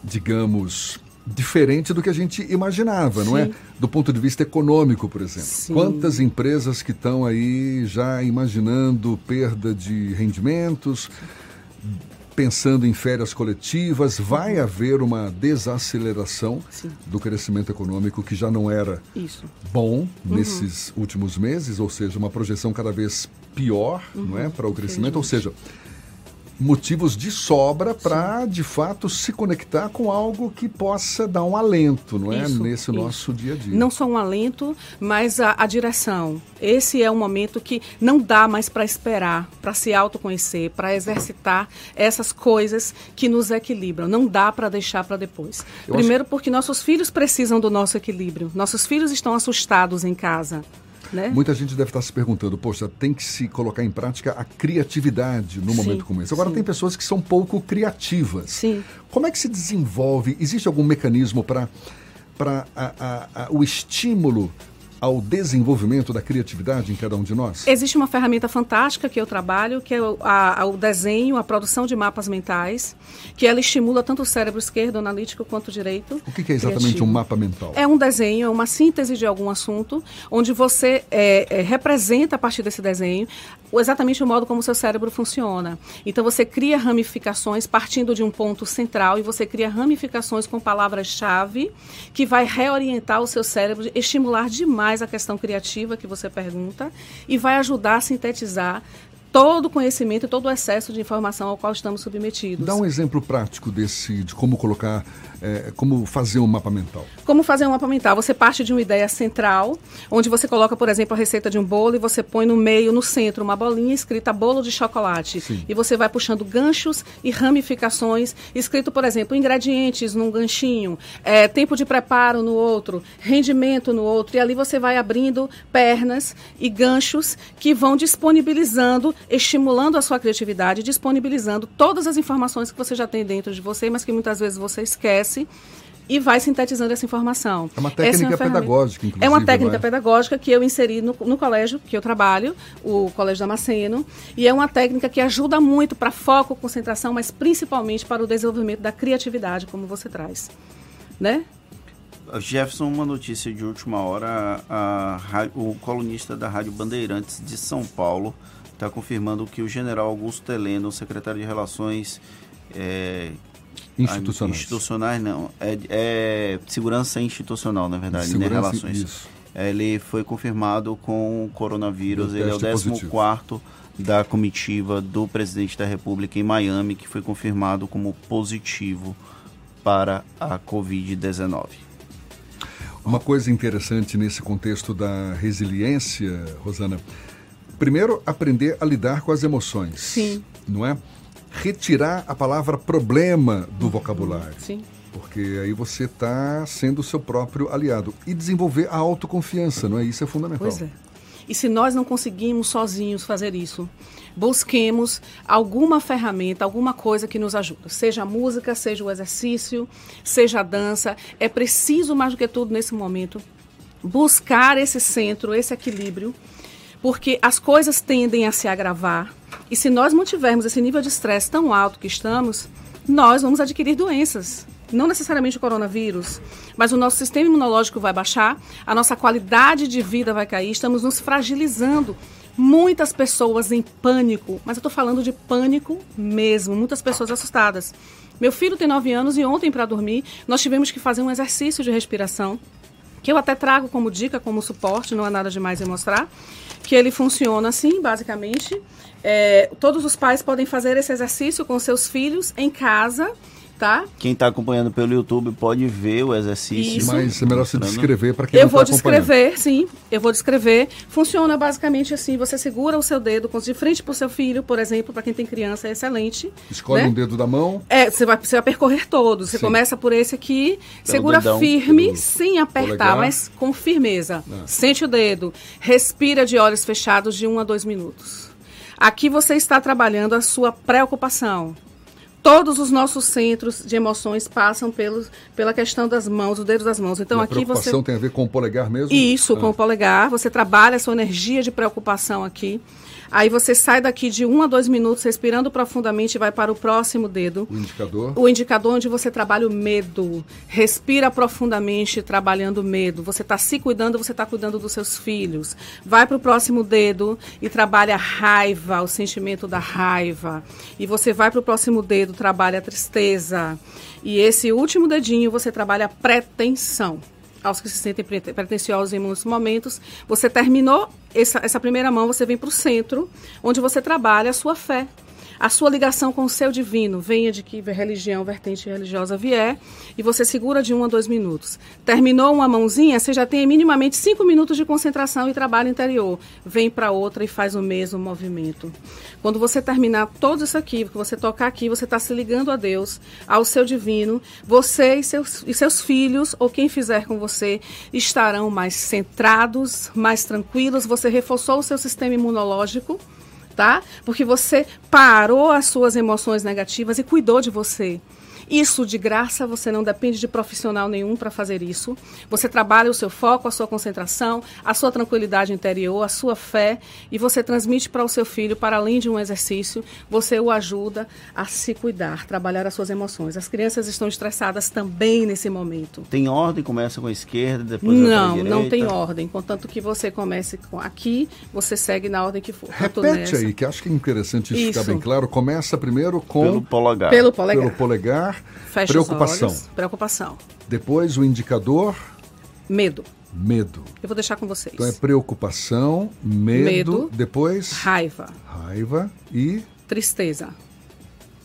digamos, diferente do que a gente imaginava, não é? Sim. Do ponto de vista econômico, por exemplo. Sim. Quantas empresas que estão aí já imaginando perda de rendimentos, pensando em férias coletivas, vai haver uma desaceleração do crescimento econômico que já não era Isso. bom Uhum. nesses últimos meses, ou seja, uma projeção cada vez pior, não é, Uhum. para o crescimento, ou seja, motivos de sobra para de fato se conectar com algo que possa dar um alento, não é, Isso, nesse isso. nosso dia a dia. Não só um alento, mas a, a direção. Esse é um momento que não dá mais para esperar, para se autoconhecer, para exercitar essas coisas que nos equilibram. Não dá para deixar para depois. Eu Primeiro, porque nossos filhos precisam do nosso equilíbrio. Nossos filhos estão assustados em casa. Né? Muita gente deve estar se perguntando, poxa, tem que se colocar em prática a criatividade no Sim, momento como esse. Agora sim. tem pessoas que são pouco criativas. Sim. Como é que se desenvolve? Existe algum mecanismo para para o estímulo ao desenvolvimento da criatividade em cada um de nós? Existe uma ferramenta fantástica que eu trabalho, que é o, a- o desenho, a produção de mapas mentais, que ela estimula tanto o cérebro esquerdo, analítico, quanto o direito. O que, que é exatamente criativo. um mapa mental? É um desenho, é uma síntese de algum assunto, onde você é, é, representa a partir desse desenho exatamente o modo como o seu cérebro funciona. Então você cria ramificações partindo de um ponto central e você cria ramificações com palavras-chave que vai reorientar o seu cérebro, estimular demais a questão criativa que você pergunta e vai ajudar a sintetizar todo o conhecimento e todo o excesso de informação ao qual estamos submetidos. Dá um exemplo prático desse, de como colocar, é, como fazer um mapa mental. Como fazer um mapa mental? Você parte de uma ideia central, onde você coloca, por exemplo, a receita de um bolo e você põe no meio, no centro, uma bolinha escrita bolo de chocolate. Sim. E você vai puxando ganchos e ramificações, escrito, por exemplo, ingredientes num ganchinho, é, tempo de preparo no outro, rendimento no outro. E ali você vai abrindo pernas e ganchos que vão disponibilizando, estimulando a sua criatividade, disponibilizando todas as informações que você já tem dentro de você, mas que muitas vezes você esquece e vai sintetizando essa informação. É uma Essa técnica ferramenta- pedagógica, inclusive. É uma técnica é? pedagógica que eu inseri no, no colégio que eu trabalho, o Colégio Damasceno, e é uma técnica que ajuda muito para foco, concentração, mas principalmente para o desenvolvimento da criatividade, como você traz. Né? Jefferson, uma notícia de última hora. a ra- o colunista da Rádio Bandeirantes de São Paulo está confirmando que o general Augusto Heleno, secretário de Relações é, Institucionais. institucionais não, é, é segurança institucional, na verdade, né? Segurança, Relações. isso. Ele foi confirmado com o coronavírus. Ele é o teste 14 quarto da comitiva do presidente da República em Miami, que foi confirmado como positivo para a Covid-19. Uma coisa interessante nesse contexto da resiliência, Rosana, primeiro aprender a lidar com as emoções. Sim. Não é? Retirar a palavra problema do vocabulário. Sim. Porque aí você está sendo o seu próprio aliado. E desenvolver a autoconfiança, não é? Isso é fundamental. Pois é. E se nós não conseguimos sozinhos fazer isso, busquemos alguma ferramenta, alguma coisa que nos ajude. Seja a música, seja o exercício, seja a dança. É preciso, mais do que tudo nesse momento, buscar esse centro, esse equilíbrio. Porque as coisas tendem a se agravar. E se nós mantivermos esse nível de estresse tão alto que estamos, nós vamos adquirir doenças. Não necessariamente o coronavírus, mas o nosso sistema imunológico vai baixar, a nossa qualidade de vida vai cair, estamos nos fragilizando. Muitas pessoas em pânico, mas eu estou falando de pânico mesmo, muitas pessoas assustadas. Meu filho tem 9 anos e ontem, para dormir, nós tivemos que fazer um exercício de respiração, que eu até trago como dica, como suporte, não há nada demais em mostrar, que ele funciona assim, basicamente. É, todos os pais podem fazer esse exercício com seus filhos em casa tá? Quem está acompanhando pelo YouTube pode ver o exercício. Isso. Mas é melhor se descrever para quem Eu não vou tá descrever, sim. Eu vou descrever. Funciona basicamente assim: você segura o seu dedo de frente para o seu filho, por exemplo, para quem tem criança, é excelente. Escolhe né? um dedo da mão. É, você vai, você vai percorrer todos. Você Sim. começa por esse aqui, Pelo segura dedão, firme, sem apertar, polegar. mas com firmeza. Ah. Sente o dedo. Respira de olhos fechados de um a dois minutos. Aqui você está trabalhando a sua preocupação. Todos os nossos centros de emoções passam pelos, pela questão das mãos, os dedos das mãos. Então E a aqui você preocupação tem a ver com o polegar mesmo? isso, Ah. com o polegar. Você trabalha a sua energia de preocupação aqui. Aí você sai daqui de um a dois minutos respirando profundamente e vai para o próximo dedo. O indicador. O indicador onde você trabalha o medo. Respira profundamente trabalhando o medo. Você está se cuidando, você está cuidando dos seus filhos. Vai para o próximo dedo e trabalha a raiva, o sentimento da raiva. E você vai para o próximo dedo, trabalha a tristeza. E esse último dedinho você trabalha a pretensão aos que se sentem prete- pretensiosos em muitos momentos. Você terminou essa, essa primeira mão, você vem para o centro, onde você trabalha a sua fé. A sua ligação com o seu divino, venha de que religião, vertente religiosa vier, e você segura de um a dois minutos. Terminou uma mãozinha, você já tem minimamente cinco minutos de concentração e trabalho interior. Vem para outra e faz o mesmo movimento. Quando você terminar tudo isso aqui, que você tocar aqui, você está se ligando a Deus, ao seu divino. Você e seus, e seus filhos, ou quem fizer com você, estarão mais centrados, mais tranquilos. Você reforçou o seu sistema imunológico tá? Porque você parou as suas emoções negativas e cuidou de você. Isso de graça, você não depende de profissional nenhum para fazer isso. Você trabalha o seu foco, a sua concentração, a sua tranquilidade interior, a sua fé e você transmite para o seu filho, para além de um exercício, você o ajuda a se cuidar, trabalhar as suas emoções. As crianças estão estressadas também nesse momento. Tem ordem, começa com a esquerda, depois Não, direita. não tem ordem. Contanto que você comece com aqui, você segue na ordem que for. Tanto Repete aí, que acho que é interessante isso, ficar Isso. bem claro. Começa primeiro com... Pelo polegar. Pelo polegar. Pelo polegar. Fecha preocupação. os olhos. Preocupação. Depois o indicador, Medo. medo. Eu vou deixar com vocês. Então é preocupação, medo, Medo. depois Raiva. raiva e Tristeza.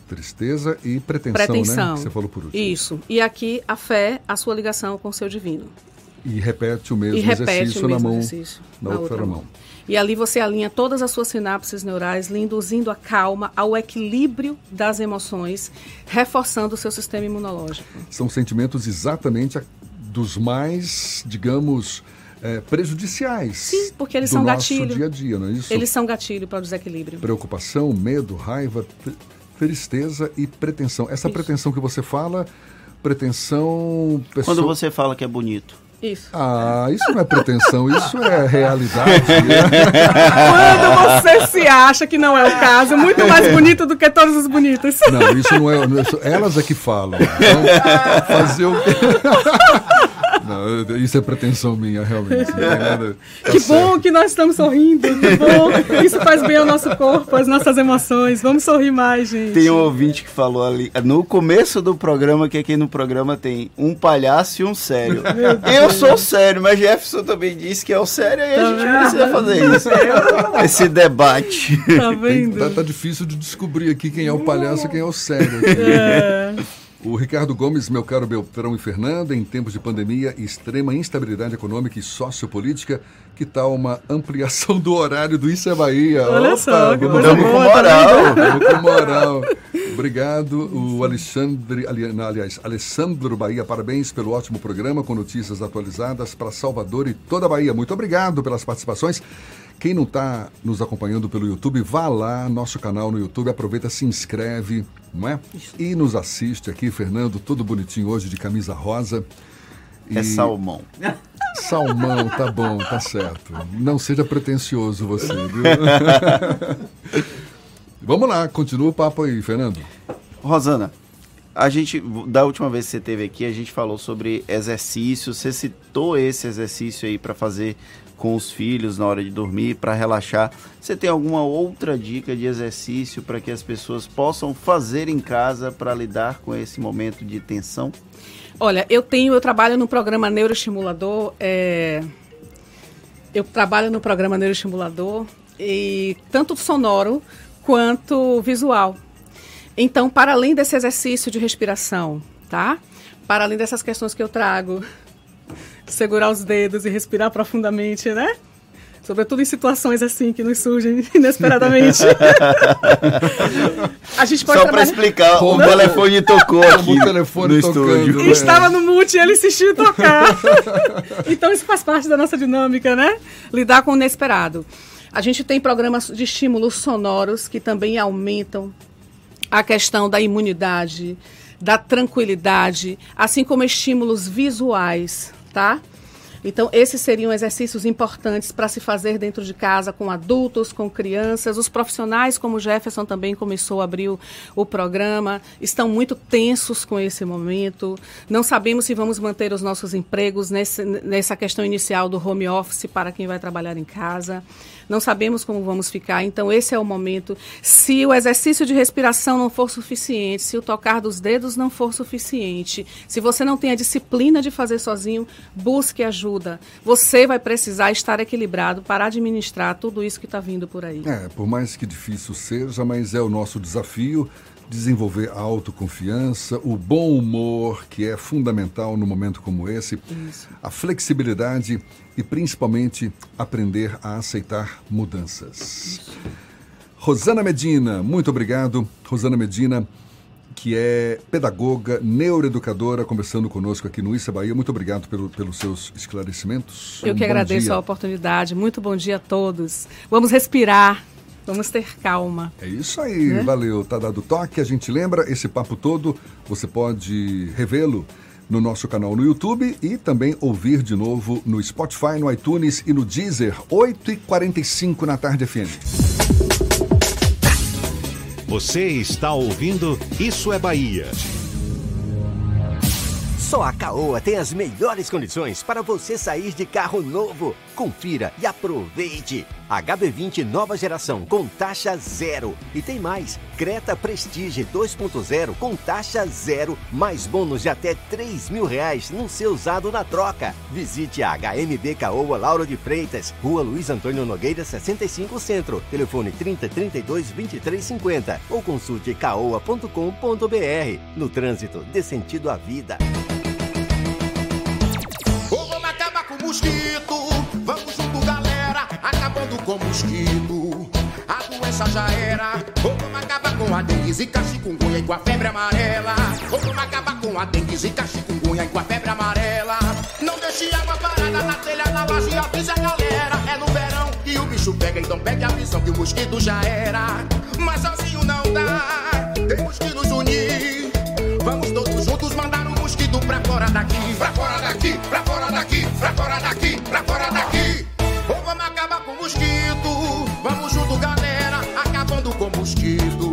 tristeza e pretensão, pretensão. né? Você falou por último. Isso. E aqui a fé, a sua ligação com o seu divino. E repete o mesmo repete exercício o mesmo na mão, exercício na, outra, mão. E ali você alinha todas as suas sinapses neurais, lhe induzindo a calma, ao equilíbrio das emoções, reforçando o seu sistema imunológico. São sentimentos exatamente dos mais, digamos, eh, prejudiciais. Sim, porque eles do são nosso gatilho. dia a dia, não é isso? Eles são gatilho para o desequilíbrio. Preocupação, medo, raiva, tr- tristeza e pretensão. Essa Isso. pretensão que você fala, pretensão... pessoa- Quando você fala que é bonito. Isso. Ah, isso não é pretensão, isso é realidade. Quando você se acha que não é o caso, muito mais bonito do que todos os bonitos. Não, isso não é. isso- elas é que falam. Então, fazer o isso é pretensão minha, realmente. Tá Que bom que nós estamos sorrindo, que bom. Isso faz bem ao nosso corpo, às nossas emoções. Vamos sorrir mais, gente. Tem um ouvinte que falou ali, no começo do programa, que aqui no programa tem um palhaço e um sério. Eu sou sério, mas Jefferson também disse que é o sério, e a gente Tá precisa vendo? fazer isso. Esse debate. Tá Tem- tá, tá difícil de descobrir aqui quem é o palhaço e quem é o sério. aqui. É. O Ricardo Gomes, meu caro Beltrão e Fernanda, em tempos de pandemia e extrema instabilidade econômica e sociopolítica, que tal uma ampliação do horário do Isso é Bahia? Olha só, que vamos, vamos com tá moral. vendo? Vamos com moral. Obrigado, o Alexandre, aliás, Alessandro Bahia, parabéns pelo ótimo programa com notícias atualizadas para Salvador e toda a Bahia. Muito obrigado pelas participações. Quem não está nos acompanhando pelo YouTube, vá lá, nosso canal no YouTube, aproveita, se inscreve, não é? E nos assiste aqui, Fernando, todo bonitinho hoje de camisa rosa. É salmão. Salmão, tá bom, tá certo. Não seja pretencioso você, viu? Vamos lá, continua o papo aí, Fernando. Rosana, a gente, da última vez que você teve aqui, a gente falou sobre exercício. Você citou esse exercício aí para fazer com os filhos na hora de dormir, para relaxar. Você tem alguma outra dica de exercício para que as pessoas possam fazer em casa para lidar com esse momento de tensão? Olha, eu tenho, eu trabalho no programa neuroestimulador. É, eu trabalho no programa neuroestimulador e tanto sonoro quanto visual. Então, para além desse exercício de respiração, tá? Para além dessas questões que eu trago, segurar os dedos e respirar profundamente, né? Sobretudo em situações assim que nos surgem inesperadamente. a gente pode Só para explicar, o Não. telefone tocou aqui o telefone no tocando, estúdio. né? Estava no mute e ele insistiu em tocar. então isso faz parte da nossa dinâmica, né? Lidar com o inesperado. A gente tem programas de estímulos sonoros que também aumentam a questão da imunidade, da tranquilidade, assim como estímulos visuais, tá? Então, esses seriam exercícios importantes para se fazer dentro de casa com adultos, com crianças. Os profissionais, como o Jefferson também começou a abrir o, o programa, estão muito tensos com esse momento. Não sabemos se vamos manter os nossos empregos nesse, nessa questão inicial do home office para quem vai trabalhar em casa. Não sabemos como vamos ficar, então esse é o momento. Se o exercício de respiração não for suficiente, se o tocar dos dedos não for suficiente, se você não tem a disciplina de fazer sozinho, busque ajuda. Você vai precisar estar equilibrado para administrar tudo isso que está vindo por aí. É, por mais que difícil seja, mas é o nosso desafio desenvolver a autoconfiança, o bom humor, que é fundamental no momento como esse, Isso. a flexibilidade e principalmente aprender a aceitar mudanças. Rosana Medina, muito obrigado. Rosana Medina, que é pedagoga, neuroeducadora, conversando conosco aqui no Issa Bahia. Muito obrigado pelo, pelos seus esclarecimentos. Eu Um que agradeço dia. a oportunidade. Muito bom dia a todos. Vamos respirar, vamos ter calma. É isso aí, Né? valeu. Tá dado toque. A gente lembra esse papo todo. Você pode revê-lo no nosso canal no YouTube e também ouvir de novo no Spotify, no iTunes e no Deezer, 8h45 na tarde FM. Você está ouvindo Isso é Bahia. Só a Caoa tem as melhores condições para você sair de carro novo. Confira e aproveite. HB20 nova geração com taxa zero. E tem mais: Creta Prestige 2.0 com taxa zero, mais bônus de até 3 mil reais no seu usado na troca. Visite a HMB Caoa Lauro de Freitas, Rua Luiz Antônio Nogueira 65 Centro. Telefone 30 32 23 50 ou consulte caoa.com.br. No trânsito, dê sentido à vida. Mosquito. Vamos junto, galera, acabando com mosquito. A doença já era. Ou vamos acabar com a dengue, zika, chikungunya e com a febre amarela. Ou vamos acabar com a dengue, zika, chikungunya e com a febre amarela. Não deixe água parada na telha, na laje, avisa a galera. É no verão que o bicho pega, então pegue a visão que o mosquito já era. Mas sozinho não dá, temos que nos unir. Vamos todos juntos mandar o mosquito pra fora daqui. Pra fora daqui, pra fora daqui, pra fora daqui, pra fora daqui. Ou vamos acabar com o mosquito. Vamos junto, galera, acabando com o mosquito.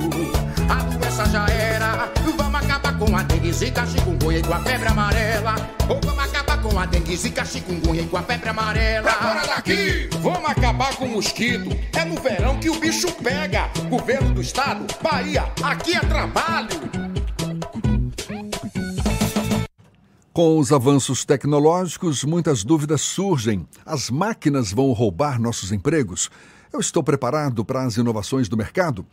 A doença já era. Vamos acabar com a dengue, zika, chikungunya e com a febre amarela. Ou vamos acabar com a dengue, zika, chikungunya e com a febre amarela. Pra fora daqui! Vamos acabar com o mosquito. É no verão que o bicho pega. Governo do estado, Bahia, aqui é trabalho. Com os avanços tecnológicos, muitas dúvidas surgem. As máquinas vão roubar nossos empregos? Eu estou preparado para as inovações do mercado?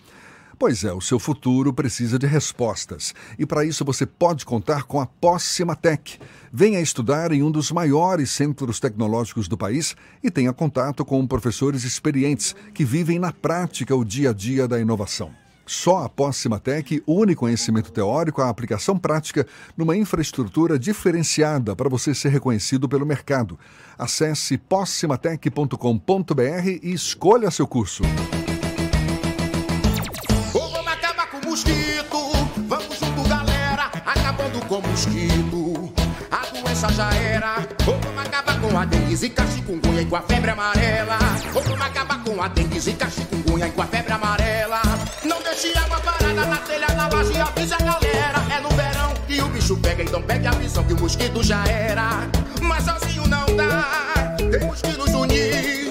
Pois é, o seu futuro precisa de respostas. E para isso você pode contar com a Pós-Cimatec. Venha estudar em um dos maiores centros tecnológicos do país e tenha contato com professores experientes que vivem na prática o dia a dia da inovação. Só a Pós-Cimatec une conhecimento teórico à aplicação prática numa infraestrutura diferenciada para você ser reconhecido pelo mercado. Acesse possimatec.com.br e escolha seu curso. Vamos acabar com mosquito. Vamos junto, galera, acabando com mosquito. A doença já era. Vamos acabar com a dengue, zika, chikungunya e com a febre amarela. Ou vamos acabar com a dengue, zika, chikungunya e com a febre amarela. Não deixe água parada na telha, na laje, avisa a galera. É no verão que o bicho pega, então pegue a visão que o mosquito já era. Mas sozinho não dá, temos que nos unir.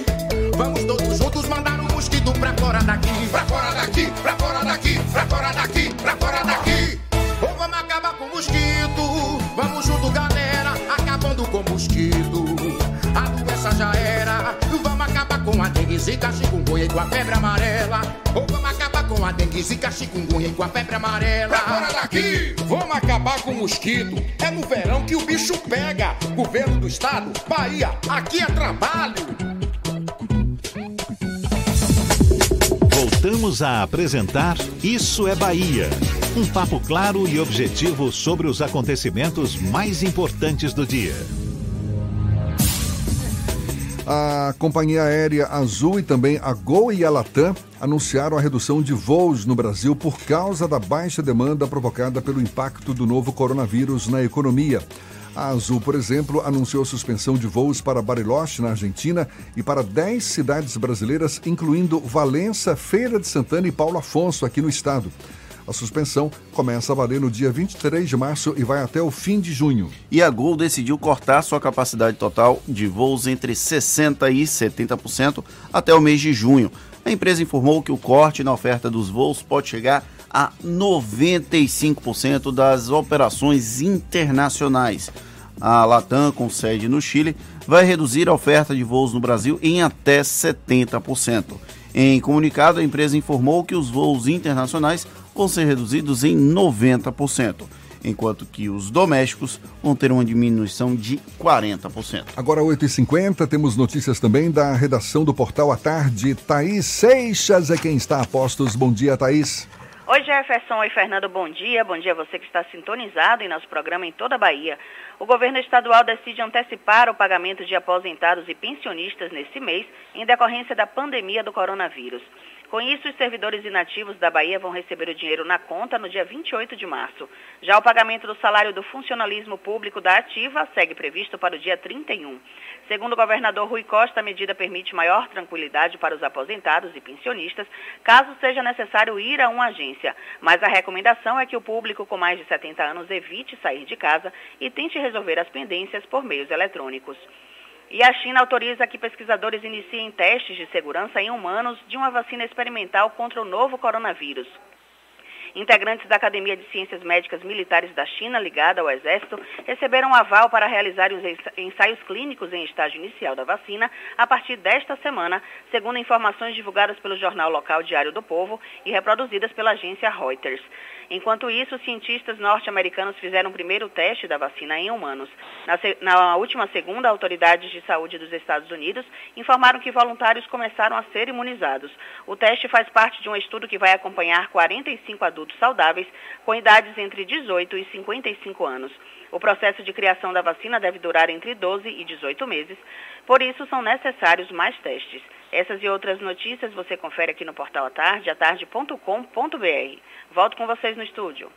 Dengue, zika, chikungunya e com a febre amarela. Ou vamos acabar com a dengue, zika, chikungunya e com a febre amarela. Pra fora daqui! Vamos acabar com o mosquito. É no verão que o bicho pega. Governo do estado, Bahia, aqui é trabalho. Voltamos a apresentar Isso é Bahia. Um papo claro e objetivo sobre os acontecimentos mais importantes do dia. A companhia aérea Azul e também a Gol e a Latam anunciaram a redução de voos no Brasil por causa da baixa demanda provocada pelo impacto do novo coronavírus na economia. A Azul, por exemplo, anunciou suspensão de voos para Bariloche, na Argentina, e para 10 cidades brasileiras, incluindo Valença, Feira de Santana e Paulo Afonso, aqui no estado. A suspensão começa a valer no dia 23 de março e vai até o fim de junho. E a Gol decidiu cortar sua capacidade total de voos entre 60% e 70% até o mês de junho. A empresa informou que o corte na oferta dos voos pode chegar a 95% das operações internacionais. A Latam, com sede no Chile, vai reduzir a oferta de voos no Brasil em até 70%. Em comunicado, a empresa informou que os voos internacionais vão ser reduzidos em 90%, enquanto que os domésticos vão ter uma diminuição de 40%. Agora, 8h50, temos notícias também da redação do Portal à Tarde. Thaís Seixas é quem está a postos. Bom dia, Thaís. Oi, Jefferson. Oi, Fernando. Bom dia. Bom dia a você que está sintonizado em nosso programa em toda a Bahia. O governo estadual decide antecipar o pagamento de aposentados e pensionistas nesse mês, em decorrência da pandemia do coronavírus. Com isso, os servidores inativos da Bahia vão receber o dinheiro na conta no dia 28 de março. Já o pagamento do salário do funcionalismo público da ativa segue previsto para o dia 31. Segundo o governador Rui Costa, a medida permite maior tranquilidade para os aposentados e pensionistas, caso seja necessário ir a uma agência. Mas a recomendação é que o público com mais de 70 anos evite sair de casa e tente resolver as pendências por meios eletrônicos. E a China autoriza que pesquisadores iniciem testes de segurança em humanos de uma vacina experimental contra o novo coronavírus. Integrantes da Academia de Ciências Médicas Militares da China, ligada ao Exército, receberam aval para realizar os ensaios clínicos em estágio inicial da vacina a partir desta semana, segundo informações divulgadas pelo jornal local Diário do Povo e reproduzidas pela agência Reuters. Enquanto isso, cientistas norte-americanos fizeram o primeiro teste da vacina em humanos. Na, na, última segunda, autoridades de saúde dos Estados Unidos informaram que voluntários começaram a ser imunizados. O teste faz parte de um estudo que vai acompanhar 45 adultos saudáveis com idades entre 18 e 55 anos. O processo de criação da vacina deve durar entre 12 e 18 meses, por isso são necessários mais testes. Essas e outras notícias você confere aqui no portal Atarde, atarde.com.br. Volto com vocês no estúdio.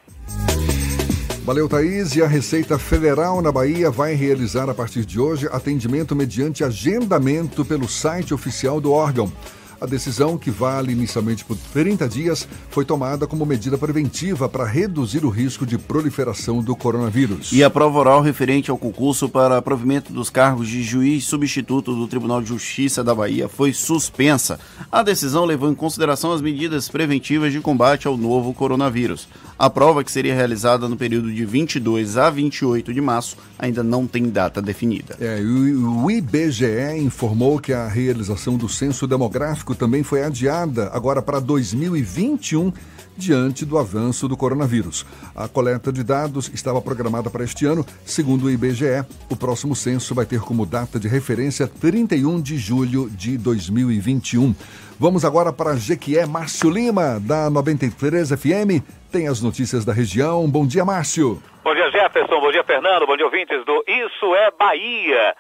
Valeu, Thaís. E a Receita Federal na Bahia vai realizar a partir de hoje atendimento mediante agendamento pelo site oficial do órgão. A decisão, que vale inicialmente por 30 dias, foi tomada como medida preventiva para reduzir o risco de proliferação do coronavírus. E a prova oral referente ao concurso para provimento dos cargos de juiz substituto do Tribunal de Justiça da Bahia foi suspensa. A decisão levou em consideração as medidas preventivas de combate ao novo coronavírus. A prova, que seria realizada no período de 22 a 28 de março, ainda não tem data definida. É, o IBGE informou que a realização do censo demográfico também foi adiada agora para 2021 diante do avanço do coronavírus. A coleta de dados estava programada para este ano. Segundo o IBGE, o próximo censo vai ter como data de referência 31 de julho de 2021. Vamos agora para Jequié, Márcio Lima, da 93 FM. Tem as notícias da região. Bom dia, Márcio. Bom dia, Jefferson. Bom dia, Fernando. Bom dia, ouvintes do Isso é Bahia.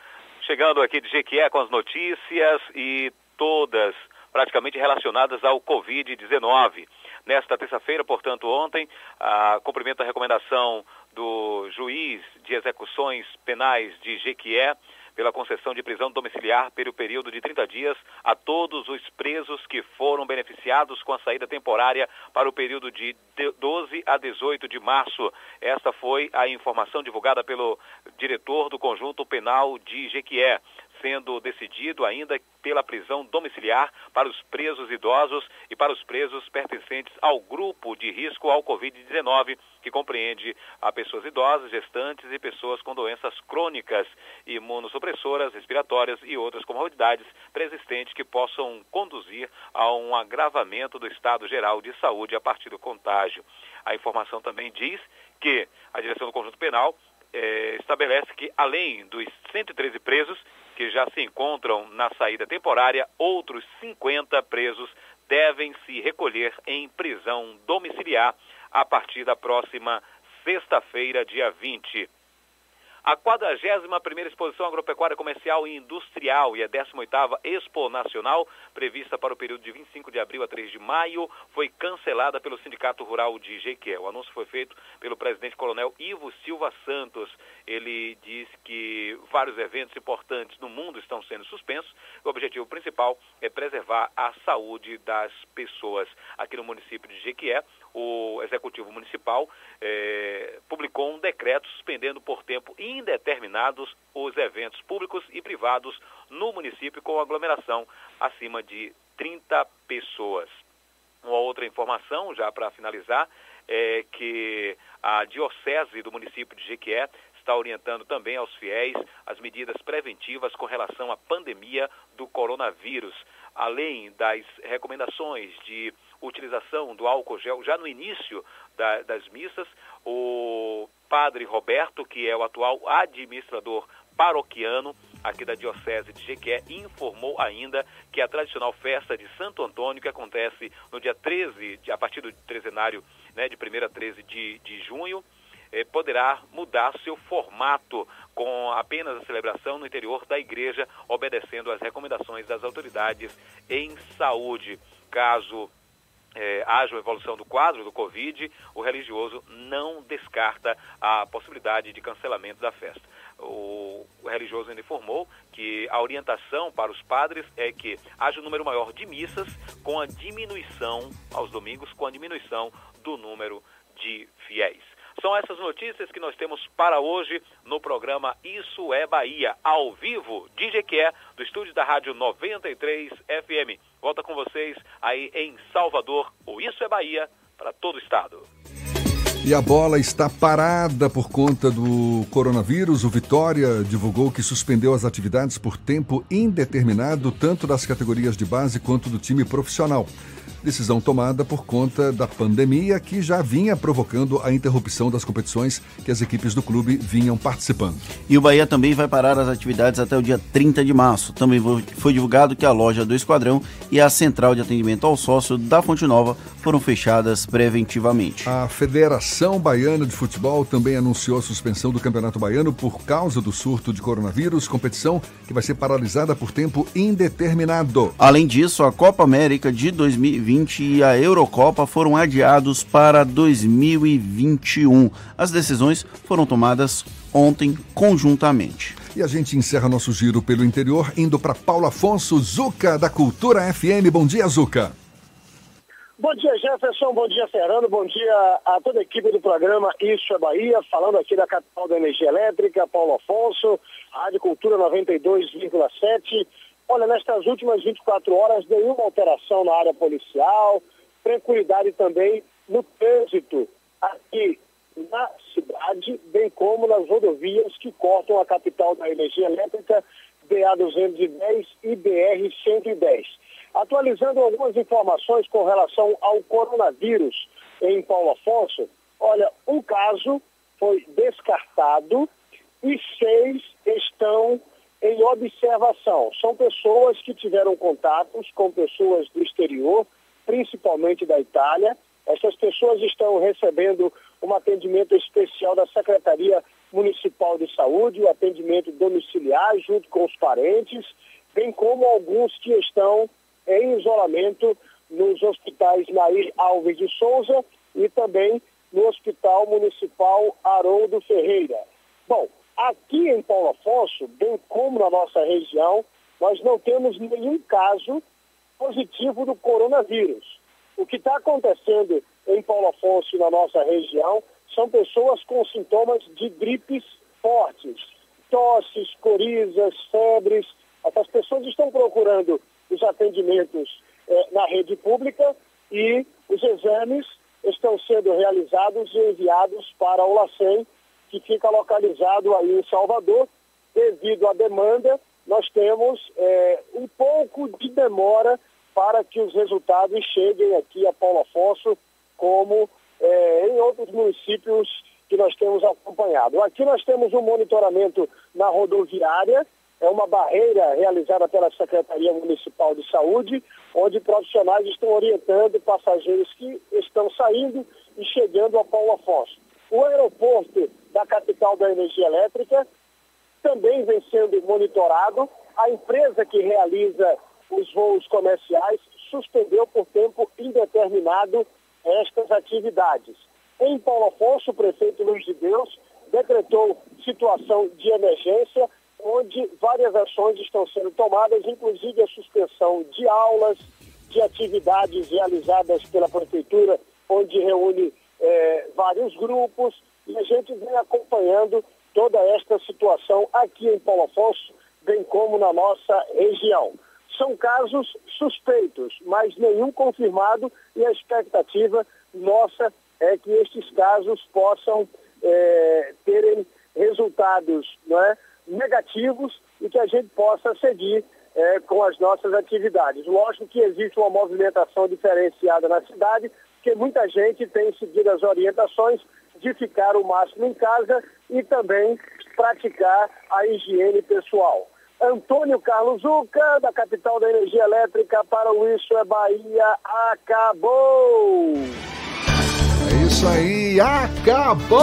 Chegando aqui de Jequié com as notícias e todas praticamente relacionadas ao Covid-19. Nesta terça-feira, portanto, ontem, a cumprimento a recomendação do juiz de execuções penais de Jequié, pela concessão de prisão domiciliar pelo período de 30 dias a todos os presos que foram beneficiados com a saída temporária para o período de 12 a 18 de março. Esta foi a informação divulgada pelo diretor do Conjunto Penal de Jequié sendo decidido ainda pela prisão domiciliar para os presos idosos e para os presos pertencentes ao grupo de risco ao Covid-19, que compreende a pessoas idosas, gestantes e pessoas com doenças crônicas, imunossupressoras, respiratórias e outras comorbidades preexistentes que possam conduzir a um agravamento do estado geral de saúde a partir do contágio. A informação também diz que a direção do Conjunto Penal eh, estabelece que, além dos 113 presos que já se encontram na saída temporária, outros 50 presos devem se recolher em prisão domiciliar a partir da próxima sexta-feira, dia 20. A 41ª Exposição Agropecuária Comercial e Industrial e a 18ª Expo Nacional, prevista para o período de 25 de abril a 3 de maio, foi cancelada pelo Sindicato Rural de Jequié. O anúncio foi feito pelo presidente coronel Ivo Silva Santos. Ele diz que vários eventos importantes no mundo estão sendo suspensos. O objetivo principal é preservar a saúde das pessoas. Aqui no município de Jequié, o Executivo Municipal eh, publicou um decreto suspendendo por tempo indeterminado os eventos públicos e privados no município com aglomeração acima de 30 pessoas. Uma outra informação, já para finalizar, é que a Diocese do município de Jequié está orientando também aos fiéis as medidas preventivas com relação à pandemia do coronavírus, além das recomendações de utilização do álcool gel já no início da, das missas. O padre Roberto, que é o atual administrador paroquiano aqui da Diocese de Jequié, informou ainda que a tradicional festa de Santo Antônio, que acontece no dia 13, a partir do trezenário né, de 1 a 13 de, de junho, eh, poderá mudar seu formato com apenas a celebração no interior da igreja, obedecendo às recomendações das autoridades em saúde. Caso é, haja uma evolução do quadro do Covid, o religioso não descarta a possibilidade de cancelamento da festa. O, religioso ainda informou que a orientação para os padres é que haja um número maior de missas com a diminuição, aos domingos, com a diminuição do número de fiéis. São essas notícias que nós temos para hoje no programa Isso é Bahia, ao vivo, de Jequié, do estúdio da Rádio 93 FM. Volta com vocês aí em Salvador, o Isso é Bahia, para todo o estado. E a bola está parada por conta do coronavírus. O Vitória divulgou que suspendeu as atividades por tempo indeterminado, tanto das categorias de base quanto do time profissional. Decisão tomada por conta da pandemia que já vinha provocando a interrupção das competições que as equipes do clube vinham participando. E o Bahia também vai parar as atividades até o dia 30 de março. Também foi divulgado que a loja do Esquadrão e a central de atendimento ao sócio da Fonte Nova foram fechadas preventivamente. A Federação Baiana de Futebol também anunciou a suspensão do Campeonato Baiano por causa do surto de coronavírus, competição que vai ser paralisada por tempo indeterminado. Além disso, a Copa América de 2020 2020 e a Eurocopa foram adiados para 2021. As decisões foram tomadas ontem conjuntamente. E a gente encerra nosso giro pelo interior indo para Paulo Afonso Zuca da Cultura FM. Bom dia, Zuca. Bom dia, Jefferson. Bom dia, Fernando. Bom dia a toda a equipe do programa Isso é Bahia, falando aqui da capital da energia elétrica, Paulo Afonso, Rádio Cultura 92,7. Olha, nestas últimas 24 horas, nenhuma alteração na área policial, tranquilidade também no trânsito aqui na cidade, bem como nas rodovias que cortam a capital da energia elétrica, BA-210 e BR-110. Atualizando algumas informações com relação ao coronavírus em Paulo Afonso, olha, um caso foi descartado e seis estão em observação. São pessoas que tiveram contatos com pessoas do exterior, principalmente da Itália. Essas pessoas estão recebendo um atendimento especial da Secretaria Municipal de Saúde, o atendimento domiciliar junto com os parentes, bem como alguns que estão em isolamento nos hospitais Nair Alves de Souza e também no Hospital Municipal Haroldo Ferreira. Bom, aqui em Paulo Afonso, bem como na nossa região, nós não temos nenhum caso positivo do coronavírus. O que está acontecendo em Paulo Afonso e na nossa região são pessoas com sintomas de gripes fortes, tosses, corizas, febres. Essas pessoas estão procurando os atendimentos eh, na rede pública e os exames estão sendo realizados e enviados para o LACEN, que fica localizado aí em Salvador. Devido à demanda, nós temos eh, um pouco de demora para que os resultados cheguem aqui a Paulo Afonso, como eh, em outros municípios que nós temos acompanhado. Aqui nós temos um monitoramento na rodoviária, é uma barreira realizada pela Secretaria Municipal de Saúde, onde profissionais estão orientando passageiros que estão saindo e chegando a Paulo Afonso. O aeroporto da capital da energia elétrica também vem sendo monitorado. A empresa que realiza os voos comerciais suspendeu por tempo indeterminado estas atividades. Em Paulo Afonso, o prefeito Luiz de Deus decretou situação de emergência, onde várias ações estão sendo tomadas, inclusive a suspensão de aulas, de atividades realizadas pela prefeitura, onde reúne eh, vários grupos, e a gente vem acompanhando toda esta situação aqui em Paulo Afonso, bem como na nossa região. São casos suspeitos, mas nenhum confirmado, e a expectativa nossa é que estes casos possam é, terem resultados é, negativos e que a gente possa seguir é, com as nossas atividades. Lógico que existe uma movimentação diferenciada na cidade, porque muita gente tem seguido as orientações de ficar o máximo em casa e também praticar a higiene pessoal. Antônio Carlos Zuca, da capital da energia elétrica, para o Isso é Bahia, acabou! É isso aí, acabou!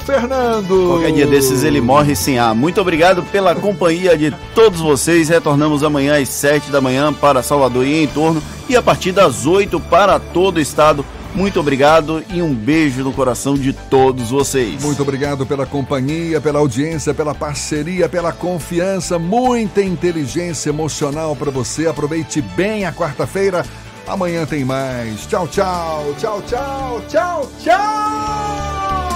Fernando! Qualquer dia desses ele morre sem ar. Muito obrigado pela companhia de todos vocês. Retornamos amanhã às 7 da manhã para Salvador e em torno e a partir das 8 para todo o estado. Muito obrigado e um beijo no coração de todos vocês. Muito obrigado pela companhia, pela audiência, pela parceria, pela confiança, muita inteligência emocional para você. Aproveite bem a quarta-feira. Amanhã tem mais. Tchau, tchau, tchau, tchau, tchau, tchau.